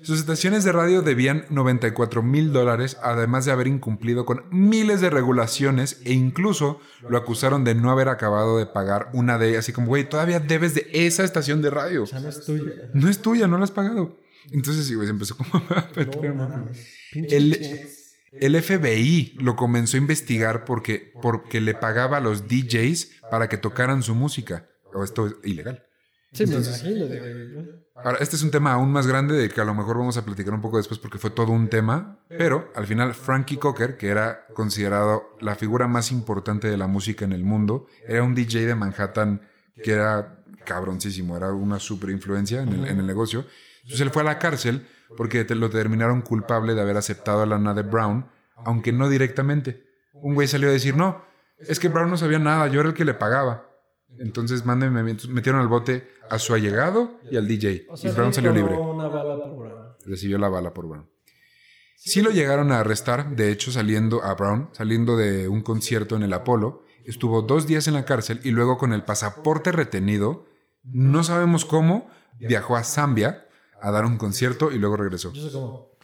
Sus estaciones de radio debían 94 mil dólares, además de haber incumplido con miles de regulaciones e incluso lo acusaron de no haber acabado de pagar una de ellas. Así como, güey, todavía debes de esa estación de radio. O sea, no es tuya. No es tuya, no la has pagado. Entonces, sí, güey, se empezó como a meter No mano. mames. Pinche El. El FBI lo comenzó a investigar porque, porque le pagaba a los DJs para que tocaran su música. O esto es ilegal. Sí, me imagino. Ahora, este es un tema aún más grande de que a lo mejor vamos a platicar un poco después porque fue todo un tema, pero al final Frankie Cocker, que era considerado la figura más importante de la música en el mundo, era un DJ de Manhattan que era cabroncísimo, era una super influencia en el, en el negocio. Entonces él fue a la cárcel porque te lo terminaron culpable de haber aceptado a lana de Brown, aunque no directamente. Un güey salió a decir, no, es que Brown no sabía nada, yo era el que le pagaba. Entonces mándenme, metieron al bote a su allegado y al DJ. O sea, y Brown salió libre. Una bala por Brown. Recibió la bala por Brown. Sí lo llegaron a arrestar, de hecho saliendo a Brown, saliendo de un concierto en el Apolo, estuvo dos días en la cárcel y luego con el pasaporte retenido, no sabemos cómo, viajó a Zambia a dar un concierto y luego regresó. Yo sé cómo.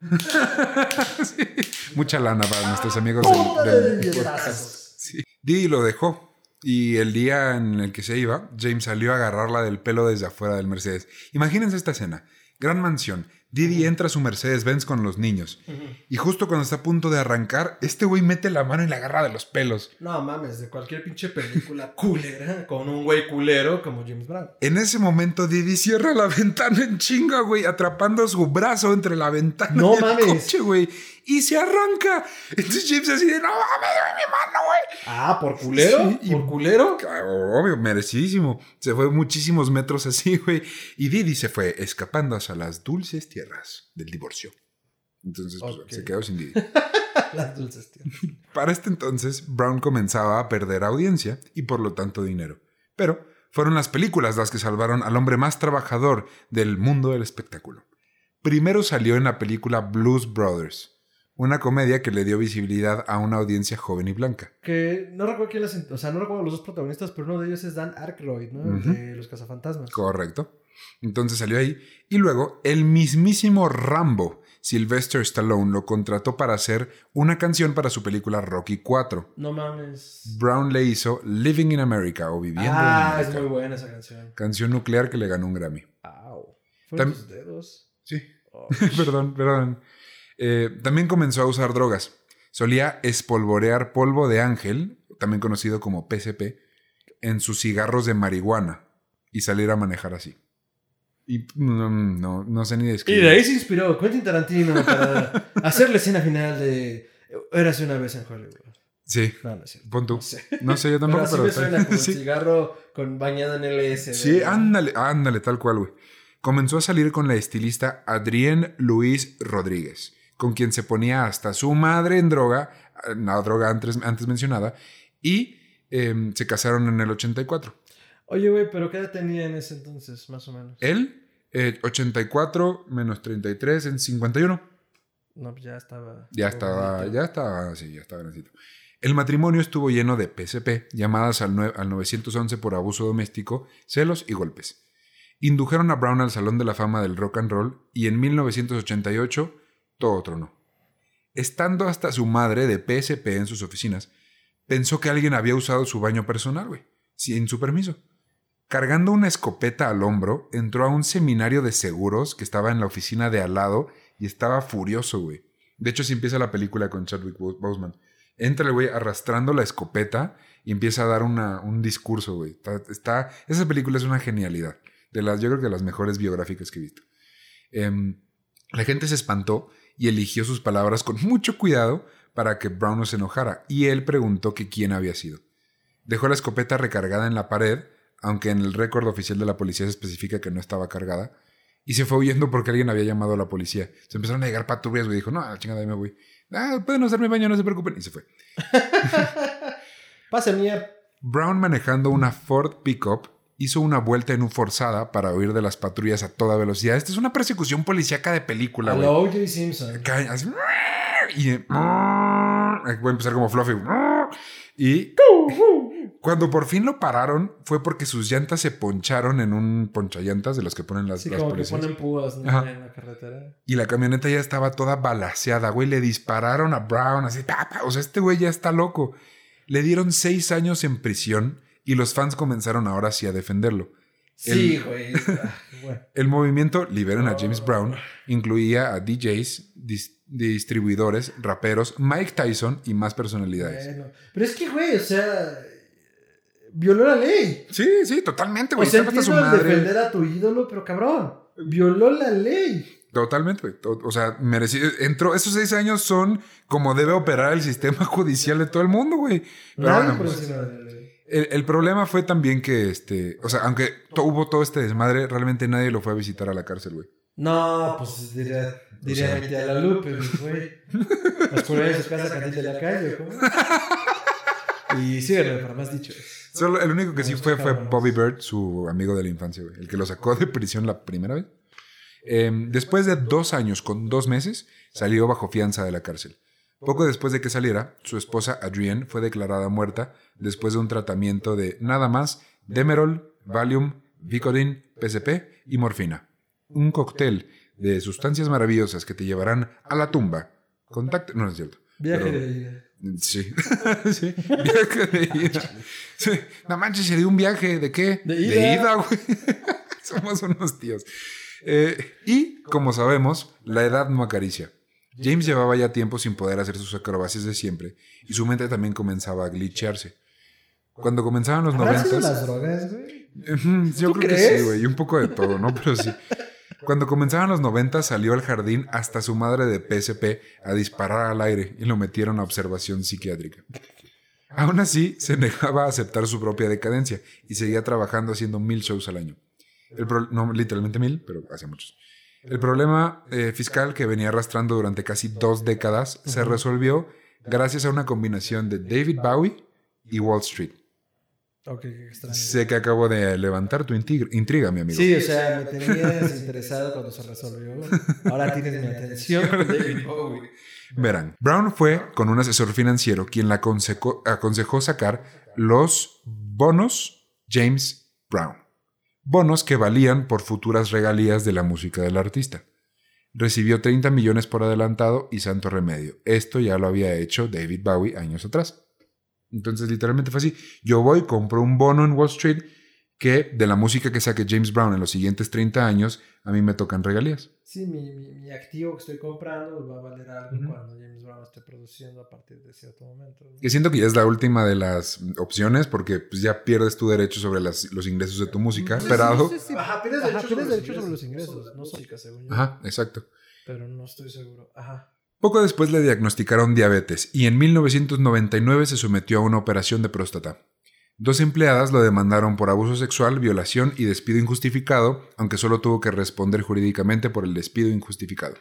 Sí, Mucha lana para nuestros amigos del, podcast. Sí. Didi lo dejó. Y el día en el que se iba, James salió a agarrarla del pelo desde afuera del Mercedes. Imagínense esta escena. Gran mansión. Didi entra a su Mercedes-Benz con los niños. Y justo cuando está a punto de arrancar, este güey mete la mano y la agarra de los pelos. No mames, de cualquier pinche película culera con un güey culero como James Brown. En ese momento, Didi cierra la ventana en chinga, güey, atrapando su brazo entre la ventana No y el mames. coche, güey. Y se arranca. Entonces James así de, no mames, dame mi mano, güey. Ah, ¿por culero? Sí, y- ¿Por culero? Obvio, merecidísimo. Se fue muchísimos metros así, güey. Y Didi se fue escapando hacia las dulces tierras del divorcio. Entonces, pues, se quedó sin Didi. Las dulces, tío. Para este entonces, Brown comenzaba a perder audiencia y por lo tanto dinero. Pero fueron las películas las que salvaron al hombre más trabajador del mundo del espectáculo. Primero salió en la película Blues Brothers, una comedia que le dio visibilidad a una audiencia joven y blanca. Que no recuerdo quién las... O sea, no recuerdo los dos protagonistas, pero uno de ellos es Dan Aykroyd, ¿no? De Los Cazafantasmas. Correcto. Entonces salió ahí. Y luego el mismísimo Rambo, Sylvester Stallone, lo contrató para hacer una canción para su película Rocky 4. No mames. Brown le hizo Living in America o Viviendo Ah, en es América. muy buena esa canción. Canción nuclear que le ganó un Grammy. Au. Fueron tus dedos. Sí. Oh. perdón, perdón. Eh, también comenzó a usar drogas. solía espolvorear polvo de ángel, también conocido como PCP, en sus cigarros de marihuana y salir a manejar así. Y no, no, no sé ni Y describir. de ahí se inspiró Quentin Tarantino para hacer la escena final de Érase una vez en Hollywood. Sí, No, no cierto. pon tú. No sé. No sé, yo tampoco, Pero pero... me suena como sí. cigarro con bañado en LS. Sí, ándale, ándale, tal cual, güey. Comenzó a salir con la estilista Adrienne Luis Rodríguez, con quien se ponía hasta su madre en droga, la droga antes, antes mencionada, y em, se casaron en el 84. Oye, güey, pero ¿qué edad tenía en ese entonces, más o menos? Él, eh, 84 menos 33 en 51. No, pues ya estaba. Ya estaba, ya estaba, sí, ya estaba grandecito. El matrimonio estuvo lleno de PSP, llamadas al, al 911 por abuso doméstico, celos y golpes. Indujeron a Brown al Salón de la Fama del Rock and Roll y en 1988 todo tronó. Estando hasta su madre de PSP en sus oficinas, pensó que alguien había usado su baño personal, güey, sin su permiso. Cargando una escopeta al hombro, entró a un seminario de seguros que estaba en la oficina de al lado y estaba furioso, güey. De hecho, si empieza la película con Chadwick Bo- Boseman. Entra el güey arrastrando la escopeta y empieza a dar una- un discurso, güey. Está- esa película es una genialidad. De las, yo creo que de las mejores biográficas que he visto. Em, la gente se espantó y eligió sus palabras con mucho cuidado para que Brown no se enojara. Y él preguntó que quién había sido. Dejó la escopeta recargada en la pared, aunque en el récord oficial de la policía se especifica que no estaba cargada. Y se fue huyendo porque alguien había llamado a la policía. Se empezaron a llegar patrullas, güey. Dijo, no, a la chingada, ahí me voy. Ah, pueden hacerme baño, no se preocupen. Y se fue. Mía. Brown manejando una Ford Pickup hizo una vuelta en un forzada para huir de las patrullas a toda velocidad. Esta es una persecución policíaca de película, güey. O.J. Simpson. Así, y voy a empezar como Fluffy. Y cuando por fin lo pararon fue porque sus llantas se poncharon en un ponchayantas de los que ponen las, Sí, las como que ponen púas en la carretera. Y la camioneta ya estaba toda balaseada, güey. Le dispararon a Brown así, tapa. O sea, este güey ya está loco. Le dieron seis años en prisión y los fans comenzaron ahora sí a defenderlo. Sí, güey. Bueno. El movimiento Liberen a James Brown incluía a DJs, dis- distribuidores, raperos, Mike Tyson y más personalidades. Bueno. Pero es que, güey, o sea. Violó la ley. Sí, sí, totalmente, O güey. sea, hasta su entiendo el madre. defender a tu ídolo, pero cabrón. Violó la ley. Totalmente, güey. O sea, merecido. Entró, esos seis años son como debe operar el sistema judicial de todo el mundo, güey. Pero Nadie bueno, pues, de el, el problema fue también que, este, o sea, aunque to- hubo todo este desmadre, realmente nadie lo fue a visitar a la cárcel, güey. No, pues diría, diría sea- mi tía la Lupe, pues, güey. Las poner en su casa caliente de la calle, ¿cómo? Y sígueme para más dichos. Solo el único que sí fue fue. Bobby Bird, su amigo de la infancia, güey. El que lo sacó de prisión la primera vez. Eh, después de dos años con dos meses, salió bajo fianza de la cárcel. Poco después de que saliera, su esposa Adrienne fue declarada muerta después de un tratamiento de nada más Demerol, Valium, Vicodin, PCP y morfina. Un cóctel de sustancias maravillosas que te llevarán a la tumba. Contacto, no no es cierto. Viaje Pero- de ida. Sí. sí. Viaje de ida. Sí. No manches, se dio un viaje. ¿De qué? De ida. güey. Somos unos tíos. Eh, y, como sabemos, la edad no acaricia. James llevaba ya tiempo sin poder hacer sus acrobacias de siempre y su mente también comenzaba a glitchearse. Cuando comenzaban los ¿Habrán sido noventas... las drogas, güey? Yo ¿Tú creo que sí, güey. Un poco de todo, ¿no? Pero sí. Cuando comenzaban los 90 salió al jardín hasta su madre de PSP a disparar al aire y lo metieron a observación psiquiátrica. Aún así, se negaba a aceptar su propia decadencia y seguía trabajando haciendo mil shows al año. El pro- no literalmente mil, pero hacía muchos. El problema eh, fiscal que venía arrastrando durante casi dos décadas se resolvió gracias a una combinación de David Bowie y Wall Street. Ok, qué extraño. Sé que acabo de levantar tu intriga, mi amigo. Sí, o sea, me tenías interesado cuando se resolvió. Ahora tienes mi atención. David Bowie. Verán, Brown fue con un asesor financiero quien la aconsejó, aconsejó sacar los bonos James Brown. Bonos que valían por futuras regalías de la música del artista. Recibió 30 millones por adelantado y santo remedio. Esto ya lo había hecho David Bowie años atrás. Entonces, literalmente fue así. Yo voy, compro un bono en Wall Street que de la música que saque James Brown en los siguientes 30 años, a mí me tocan regalías. Sí, mi, mi, mi activo que estoy comprando va a valer algo cuando James Brown esté produciendo a partir de cierto momento. Que siento que ya es la última de las opciones porque pues, ya pierdes tu derecho sobre las, los ingresos de tu música. esperado. Sí, sí, sí. Ajá, pierdes derecho, sobre, derecho sobre, los ingresos, no música, según yo. Ajá, exacto. Pero no estoy seguro. Ajá. Poco después le diagnosticaron diabetes y en 1999 se sometió a una operación de próstata. Dos empleadas lo demandaron por abuso sexual, violación y despido injustificado, aunque solo tuvo que responder jurídicamente por el despido injustificado.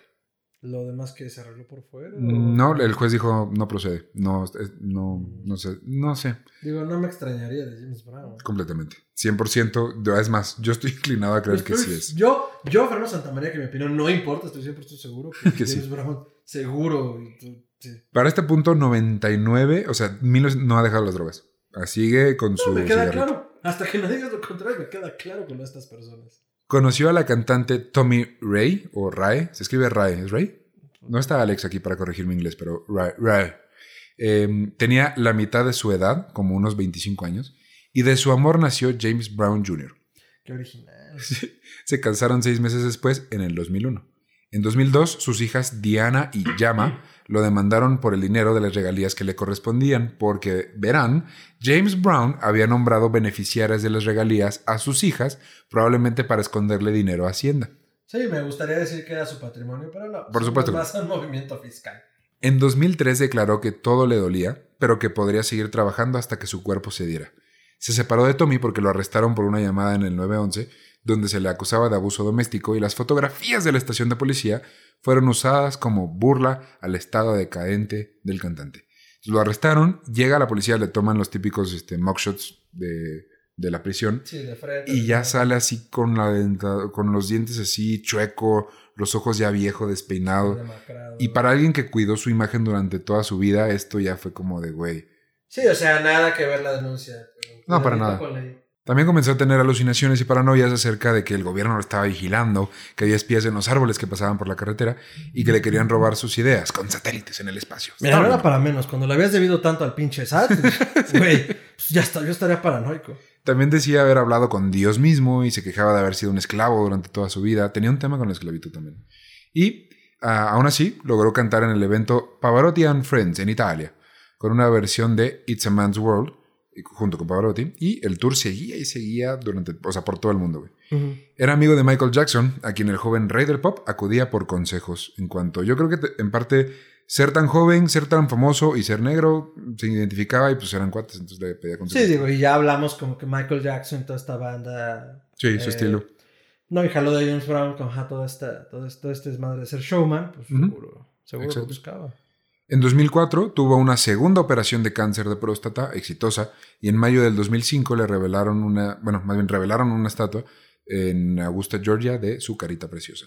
¿Lo demás que se arregló por fuera? No, el juez dijo no procede. No, no, no sé. No sé. Digo, no me extrañaría de James Brown. Completamente. 100%. Es más, yo estoy inclinado a creer que sí es. Yo, yo, Fernando Santamaría, que mi opinión no importa, estoy siempre estoy seguro que, James Brown, seguro. Para este punto, 99, o sea, Milos no ha dejado las drogas. Sigue con su. Me queda claro. Hasta que no digas lo contrario, me queda claro con estas personas. Conoció a la cantante Tommy Ray, o Ray. Se escribe Ray, ¿es Ray? No está Alex aquí para corregir mi inglés, pero Ray. Ray. Em, tenía la mitad de su edad, como unos 25 años, y de su amor nació James Brown Jr. Qué original. Se casaron seis meses después, en el 2001. En 2002, sus hijas Diana y Yama lo demandaron por el dinero de las regalías que le correspondían, porque, verán, James Brown había nombrado beneficiarias de las regalías a sus hijas, probablemente para esconderle dinero a Hacienda. Sí, me gustaría decir que era su patrimonio, pero no. Por supuesto. Más un movimiento fiscal. En 2003 declaró que todo le dolía, pero que podría seguir trabajando hasta que su cuerpo se diera. Se separó de Tommy porque lo arrestaron por una llamada en el 911 donde se le acusaba de abuso doméstico y las fotografías de la estación de policía fueron usadas como burla al estado decadente del cantante. Lo arrestaron, llega la policía, le toman los típicos este, mugshots de, de la prisión y ya sale así con, la con los dientes así chueco, los ojos ya viejo, despeinado. Y para alguien que cuidó su imagen durante toda su vida, esto ya fue como de güey. Sí, o sea, nada que ver la denuncia. no, para nada. También comenzó a tener alucinaciones y paranoias acerca de que el gobierno lo estaba vigilando, que había espías en los árboles que pasaban por la carretera y que le querían robar sus ideas con satélites en el espacio. Mira, no era para menos. Cuando le habías debido tanto al pinche SAT, güey, pues ya está, yo estaría paranoico. También decía haber hablado con Dios mismo y se quejaba de haber sido un esclavo durante toda su vida. Tenía un tema con la esclavitud también. Y ah, aún así logró cantar en el evento Pavarotti and Friends en Italia, con una versión de It's a Man's World junto con Pavarotti, y el tour seguía y seguía durante, o sea, por todo el mundo, Era amigo de Michael Jackson, a quien el joven rey del pop acudía por consejos. En cuanto, yo creo que en parte ser tan joven, ser tan famoso y ser negro se identificaba y pues eran cuates, entonces le pedía consejos. Sí, digo, y ya hablamos como que Michael Jackson, toda esta banda. Sí, su eh, estilo. No, y jaló de James Brown con toda esta, todo, esto, este es madre de ser showman, pues seguro, seguro lo buscaba. En 2004 tuvo una segunda operación de cáncer de próstata exitosa y en mayo del 2005 le revelaron una, bueno, más bien revelaron una estatua en Augusta, Georgia, de su carita preciosa.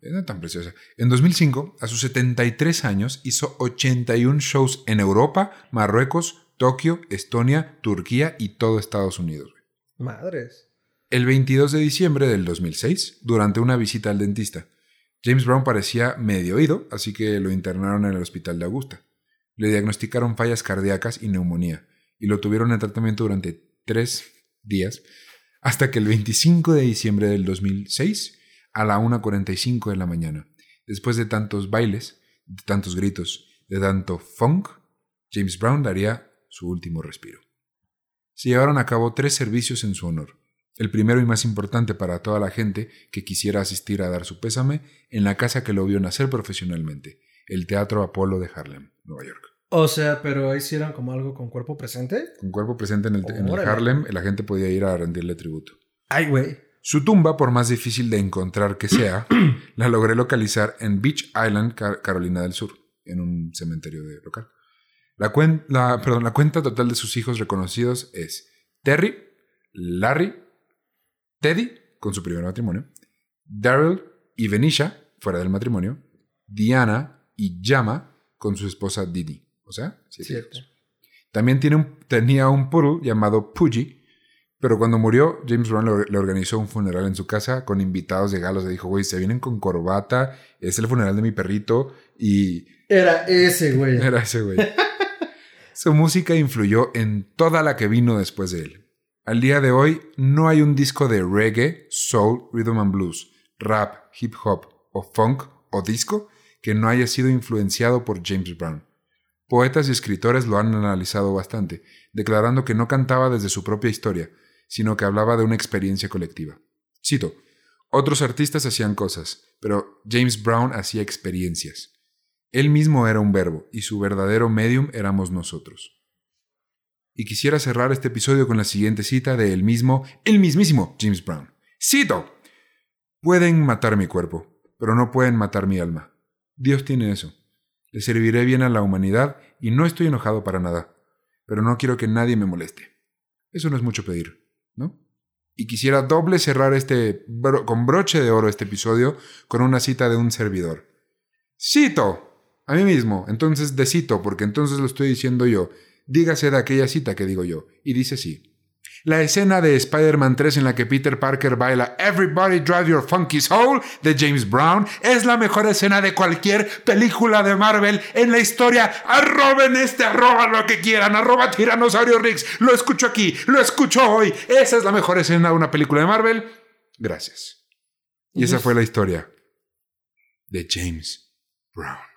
No tan preciosa. En 2005, a sus 73 años, hizo 81 shows en Europa, Marruecos, Tokio, Estonia, Turquía y todo Estados Unidos. Madres. El 22 de diciembre del 2006, durante una visita al dentista, James Brown parecía medio oído, así que lo internaron en el hospital de Augusta. Le diagnosticaron fallas cardíacas y neumonía, y lo tuvieron en tratamiento durante tres días, hasta que el 25 de diciembre del 2006, a la 1.45 de la mañana, después de tantos bailes, de tantos gritos, de tanto funk, James Brown daría su último respiro. Se llevaron a cabo tres servicios en su honor el primero y más importante para toda la gente que quisiera asistir a dar su pésame en la casa que lo vio nacer profesionalmente, el Teatro Apolo de Harlem, Nueva York. O sea, pero hicieron como algo con cuerpo presente. Con cuerpo presente en el, en Harlem, la gente podía ir a rendirle tributo. Ay, güey. Su tumba, por más difícil de encontrar que sea, la logré localizar en Beach Island, Carolina del Sur, en un cementerio de local. La, la, perdón, la cuenta total de sus hijos reconocidos es Terry, Larry, Teddy, con su primer matrimonio, Daryl y Venisha, fuera del matrimonio, Diana y Yama, con su esposa Didi. O sea, Cierto. También tiene un, tenía un poodle llamado Pooji, pero cuando murió, James Brown le, organizó un funeral en su casa con invitados de galos. Le dijo, güey, se vienen con corbata, es el funeral de mi perrito y... Era ese, güey. Era ese, güey. su música influyó en toda la que vino después de él. Al día de hoy no hay un disco de reggae, soul, rhythm and blues, rap, hip hop o funk o disco que no haya sido influenciado por James Brown. Poetas y escritores lo han analizado bastante, declarando que no cantaba desde su propia historia, sino que hablaba de una experiencia colectiva. Cito, otros artistas hacían cosas, pero James Brown hacía experiencias. Él mismo era un verbo, y su verdadero medium éramos nosotros. Y quisiera cerrar este episodio con la siguiente cita de el mismo, el mismísimo James Brown. Cito, pueden matar mi cuerpo, pero no pueden matar mi alma. Dios tiene eso. Le serviré bien a la humanidad y no estoy enojado para nada, pero no quiero que nadie me moleste. Eso no es mucho pedir, ¿no? Y quisiera doble cerrar este con broche de oro este episodio con una cita de un servidor. Cito a mí mismo, entonces de cito, porque entonces lo estoy diciendo yo. Dígase de aquella cita que digo yo. Y dice así. La escena de Spider-Man 3 en la que Peter Parker baila Everybody Drive Your Funky Soul de James Brown es la mejor escena de cualquier película de Marvel en la historia. Arroben este, arroba lo que quieran, arroba Tiranosaurio Rex. Lo escucho aquí, lo escucho hoy. Esa es la mejor escena de una película de Marvel. Gracias. Y esa fue la historia de James Brown.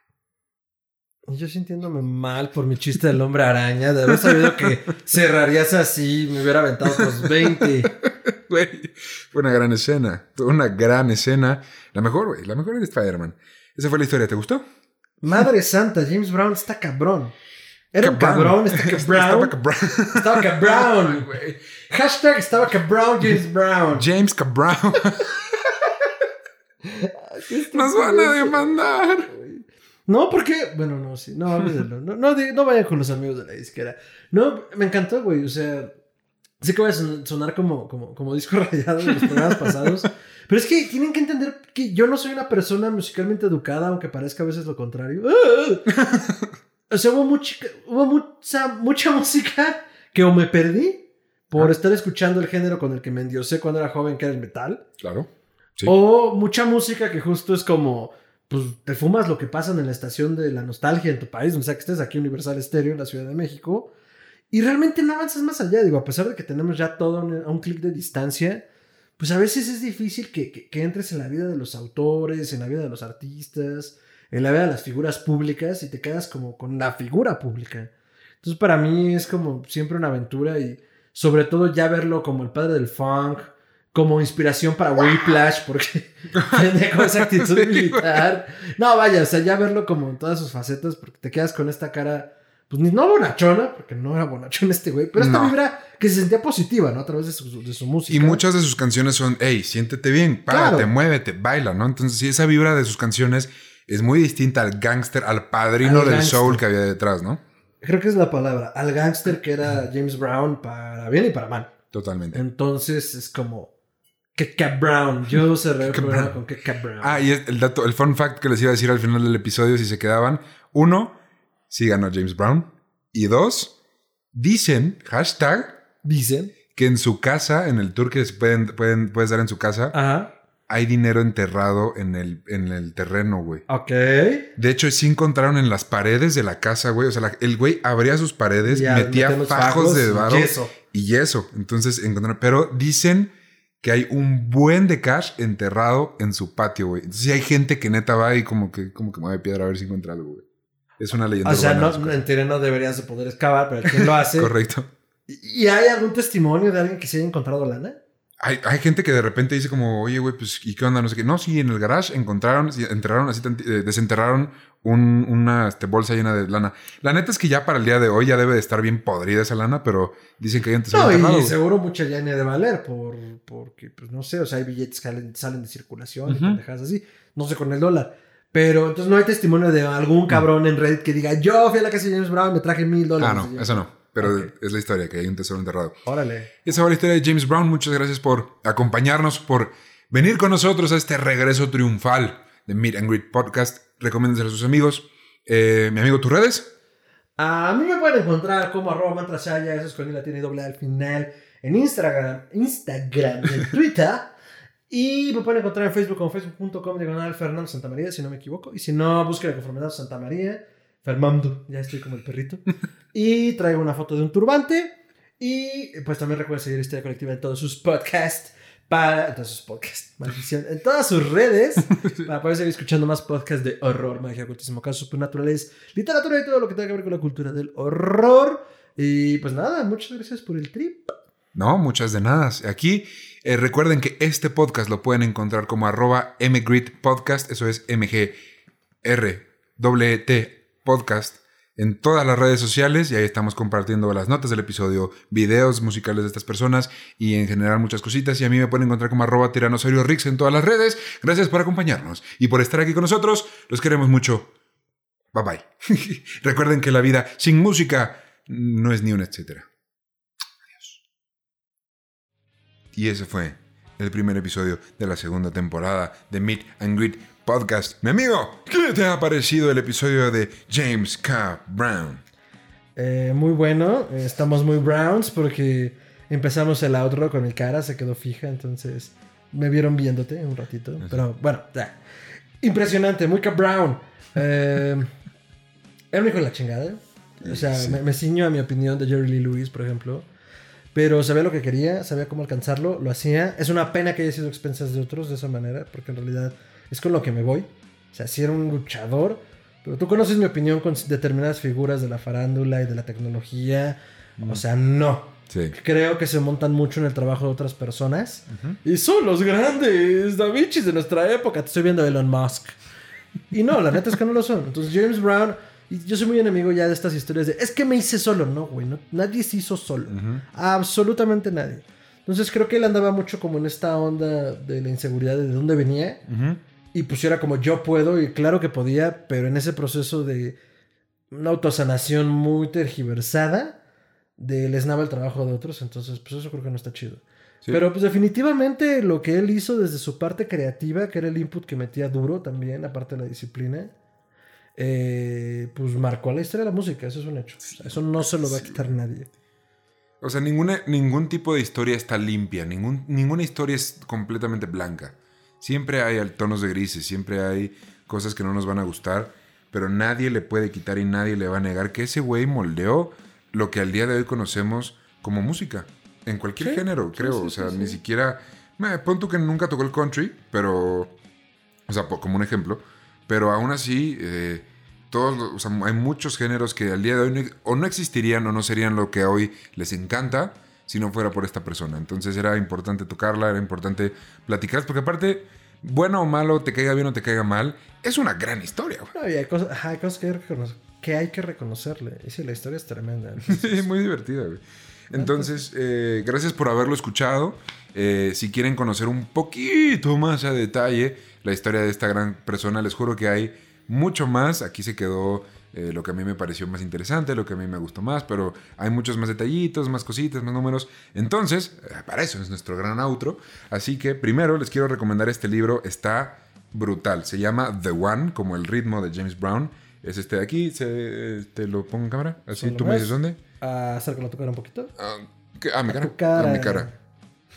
Yo sintiéndome mal por mi chiste del hombre araña, de haber sabido que cerrarías así, me hubiera aventado los 20. fue una gran escena, fue una gran escena. La mejor, güey, la mejor de Spider-Man. Esa fue la historia, ¿te gustó? Madre santa, James Brown está cabrón. Era un cabrón, está cabrón. Estaba cabrón. Estaba cabrón. Hashtag estaba cabrón, James Brown. James cabrón. Nos van a demandar. No, porque. Bueno, no, sí. No, olvídalo. No, no, no vayan con los amigos de la disquera. No, me encantó, güey. O sea. Sé que voy a sonar como, como, como disco rayado en los programas pasados. Pero es que tienen que entender que yo no soy una persona musicalmente educada, aunque parezca a veces lo contrario. O sea, hubo, mucha, hubo mucha, mucha música que o me perdí por estar escuchando el género con el que me endiosé cuando era joven, que era el metal. Claro. O mucha música que justo es como pues te fumas lo que pasa en la estación de la nostalgia en tu país, o sea que estés aquí Universal Stereo en la Ciudad de México, y realmente no avanzas más allá, digo, a pesar de que tenemos ya todo a un clic de distancia, pues a veces es difícil que, que, entres en la vida de los autores, en la vida de los artistas, en la vida de las figuras públicas y te quedas como con la figura pública. Entonces para mí es como siempre una aventura y sobre todo ya verlo como el padre del funk, como inspiración para Whiplash, porque tiene con esa actitud militar. No, vaya, o sea, ya verlo como en todas sus facetas, porque te quedas con esta cara, pues no bonachona, porque no era bonachona este güey, pero esta vibra que se sentía positiva, ¿no? A través de su, de su música. Y muchas de sus canciones son, hey, siéntete bien, párate, muévete, baila, ¿no? Entonces, sí, esa vibra de sus canciones es muy distinta al gángster, al padrino del soul que había detrás, ¿no? Creo que es la palabra, al gángster que era James Brown para bien y para mal. Totalmente. Entonces es como, que Cap Brown. Yo cerré el programa con Cap Brown. Ah, y el dato, el fun fact que les iba a decir al final del episodio si se quedaban. Uno, sí ganó James Brown. Y dos, dicen, hashtag, dicen que en su casa, en el tour que pueden, pueden, puedes dar en su casa, hay dinero enterrado en el, en el terreno, güey. Ok. De hecho, sí encontraron en las paredes de la casa, güey. O sea, el güey abría sus paredes, metía fajos, de barro y yeso. Entonces encontraron. Pero dicen que hay un buen de cash enterrado en su patio, güey. Entonces, si hay gente que neta va y como que, como que mueve piedra a ver si encuentra algo, güey. Es una leyenda. O sea, no, en teoría no deberías de poder excavar, pero ¿quién lo hace? Correcto. ¿Y hay algún testimonio de alguien que se haya encontrado lana? Hay, hay, gente que de repente dice como, oye, güey, pues, ¿y qué onda? No sé qué. No, sí, en el garage encontraron, enterraron así, eh, desenterraron un, una este, bolsa llena de lana. La neta es que ya para el día de hoy ya debe de estar bien podrida esa lana, pero dicen que hay antes No, y seguro mucha ya ni de valer, por, porque, pues, no sé, o sea, hay billetes que salen, salen de circulación y pendejadas así. No sé con el dólar. Pero entonces no hay testimonio de algún cabrón en Reddit que diga, yo fui a la casa de James Brown y me traje mil dólares. Ah, no, eso no. Pero es la historia, que hay un tesoro enterrado. Órale. Y esa fue la historia de James Brown. Muchas gracias por acompañarnos, por venir con nosotros a este regreso triunfal de Meet and Greet Podcast. Recomiéndenselo a sus amigos. Eh, mi amigo, ¿tus redes? A mí me pueden encontrar como arroba mantrasaya, eso es con la tiene doble al final, en Instagram, Instagram, en Twitter. y me pueden encontrar en Facebook como facebook.com diagonal Fernando Santa María, si no me equivoco. Y si no, busquen la conformidad Santa María. Fernando, ya estoy como el perrito. y traigo una foto de un turbante. Y pues también recuerden seguir Historia Colectiva en todos sus podcasts. Para, en todos sus podcasts, maldición, en todas sus redes, para poder seguir escuchando más podcasts de horror, magia, ocultismo, casos supernaturales, literatura y todo lo que tenga que ver con la cultura del horror. Y pues nada, muchas gracias por el trip. No, muchas de nada. Aquí eh, recuerden que este podcast lo pueden encontrar como arroba Podcast, eso es MGR T podcast en todas las redes sociales y ahí estamos compartiendo las notas del episodio, videos musicales de estas personas y en general muchas cositas. Y a mí me pueden encontrar como arroba tiranosaurio Rix en todas las redes. Gracias por acompañarnos y por estar aquí con nosotros. Los queremos mucho. Bye bye. Recuerden que la vida sin música no es ni un etcétera. Adiós. Y ese fue el primer episodio de la segunda temporada de Meet and Greet Podcast. Mi amigo, ¿qué te ha parecido el episodio de James K. Brown? Eh, muy bueno, eh, estamos muy browns porque empezamos el outro con mi cara, se quedó fija, entonces me vieron viéndote un ratito. Pero bueno, ya. Impresionante, muy K. Brown. Eh, era un hijo de la chingada. O sea, me, me ciño a mi opinión de Jerry Lee Lewis, por ejemplo. Pero sabía lo que quería, sabía cómo alcanzarlo, lo hacía. Es una pena que haya sido expensas de otros de esa manera, porque en realidad es con lo que me voy. O sea, sí era un luchador, pero tú conoces mi opinión con determinadas figuras de la farándula y de la tecnología. O sea, no. Sí. Creo que se montan mucho en el trabajo de otras personas. Y son los grandes Da Vincis de nuestra época. Te estoy viendo Elon Musk. Y no, la neta es que no lo son. Entonces, James Brown, y yo soy muy enemigo ya de estas historias de es que me hice solo. No, güey, no, nadie se hizo solo. Absolutamente nadie. Entonces, creo que él andaba mucho como en esta onda de la inseguridad de dónde venía. Y pues era como yo puedo, y claro que podía, pero en ese proceso de una autosanación muy tergiversada, de lesnaba el trabajo de otros, entonces pues eso creo que no está chido. Sí. Pero pues definitivamente lo que él hizo desde su parte creativa, que era el input que metía duro también, aparte de la disciplina, eh, pues marcó la historia de la música, eso es un hecho. O sea, eso no se lo va a quitar nadie. O sea, ninguna, ningún tipo de historia está limpia, ningún, ninguna historia es completamente blanca. Siempre hay tonos de grises, siempre hay cosas que no nos van a gustar, pero nadie le puede quitar y nadie le va a negar que ese güey moldeó lo que al día de hoy conocemos como música. En cualquier Sí, género, creo. sí, o sea, ni siquiera... Me pon tú que nunca tocó el country, pero... O sea, como un ejemplo. Pero aún así, eh, todos, o sea, hay muchos géneros que al día de hoy no- o no existirían o no serían lo que hoy les encanta si no fuera por esta persona. Entonces era importante tocarla, era importante platicar, porque aparte, bueno o malo, te caiga bien o te caiga mal, es una gran historia. güey. No, y hay cosas, ajá, hay cosas que, hay que hay que reconocerle. Y sí, la historia es tremenda. Sí, muy divertida, güey. Entonces, eh, gracias por haberlo escuchado. Eh, si quieren conocer un poquito más a detalle la historia de esta gran persona, les juro que hay mucho más. Aquí se quedó eh, lo que a mí me pareció más interesante, lo que a mí me gustó más, pero hay muchos más detallitos, más cositas, más números. Entonces, eh, para eso es nuestro gran outro. Así que primero les quiero recomendar este libro. Está brutal. Se llama The One, como el ritmo de James Brown. Es este de aquí. Se, te lo pongo en cámara. Así, ¿Solo tú me dices dónde. Ah, acércalo a tu cara un poquito. Ah. Ah, mi A cara. tu cara. Ah, mi cara.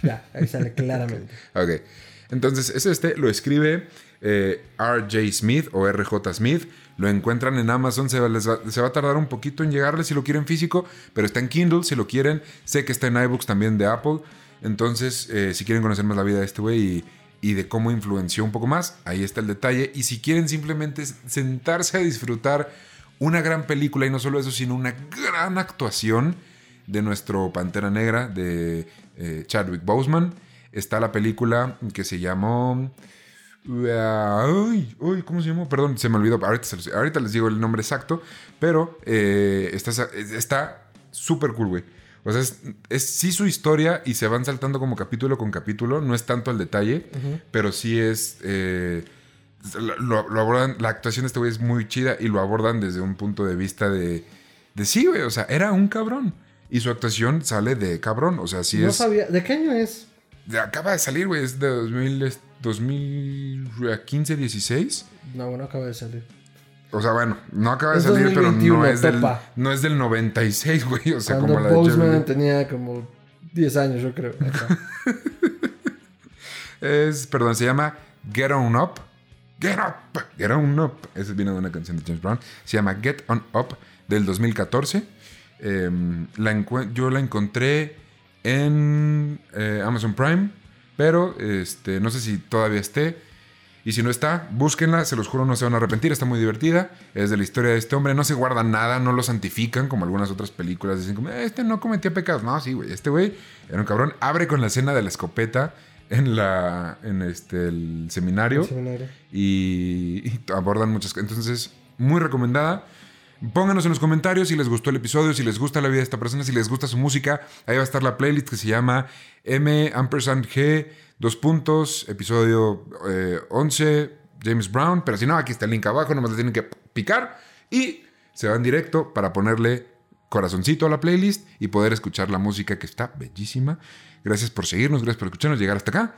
Ya, ahí sale claramente. Ok. Entonces, es este, lo escribe eh, R.J. Smith o R.J. Smith. Lo encuentran en Amazon. Se les va- se va a tardar un poquito en llegarles si lo quieren físico, pero está en Kindle si lo quieren. Sé que está en iBooks también de Apple. Entonces, eh, si quieren conocer más la vida de este güey y, y de cómo influenció un poco más, ahí está el detalle. Y si quieren simplemente sentarse a disfrutar una gran película y no solo eso, sino una gran actuación de nuestro Pantera Negra de eh, Chadwick Boseman. Está la película que se llamó... Ay, uy, ¿cómo se llamó? Perdón, se me olvidó. Ahorita, se los- ahorita les digo el nombre exacto. Pero eh, está súper cool, güey. O sea, es, es sí su historia y se van saltando como capítulo con capítulo. No es tanto el detalle, pero sí es... eh, lo, lo abordan, la actuación de este güey es muy chida y lo abordan desde un punto de vista de, de sí, güey, o sea, era un cabrón. Y su actuación sale de cabrón, o sea, sí no es... sabía. ¿De qué año es? acaba de salir, güey, es de 2000, es 2015, 16. No, bueno, acaba de salir. O sea, bueno, no acaba de Es salir, pero 2021, no es, del, no es del 96, güey, o sea, Cuando como la de Boseman Jeremy. tenía como 10 años, yo creo. Es, perdón, se llama Get On Up. Get Up, Get On Up. Ese viene de una canción de James Brown. Se llama Get On Up del 2014. Em, la yo la encontré en eh, Amazon Prime, pero este, no sé si todavía esté. Y si no está, búsquenla, se los juro, no se van a arrepentir, está muy divertida. Es de la historia de este hombre, no se guarda nada, no lo santifican como algunas otras películas. Dicen como, este no cometía pecados. No, sí, güey, este güey era un cabrón. Abre con la escena de la escopeta en la en este el seminario, Y, y, abordan muchas cosas. Entonces, muy recomendada. Pónganos en los comentarios si les gustó el episodio, si les gusta la vida de esta persona, si les gusta su música. Ahí va a estar la playlist que se llama M ampersand G, dos puntos, episodio 11, eh, James Brown. Pero si no, aquí está el link abajo, nomás le tienen que picar y se van directo para ponerle corazoncito a la playlist y poder escuchar la música que está bellísima. Gracias por seguirnos, gracias por escucharnos, llegar hasta acá.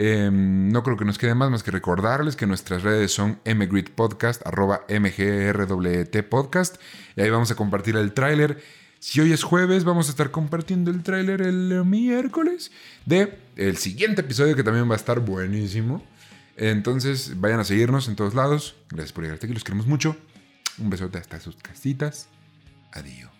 Em, no creo que nos quede más más que recordarles que nuestras redes son mgridpodcast, arroba mgrwt podcast. Y ahí vamos a compartir el tráiler. Si hoy es jueves, vamos a estar compartiendo el tráiler el miércoles de el siguiente episodio que también va a estar buenísimo. Entonces, vayan a seguirnos en todos lados. Gracias por llegar hasta aquí, los queremos mucho. Un besote hasta sus casitas. Adiós.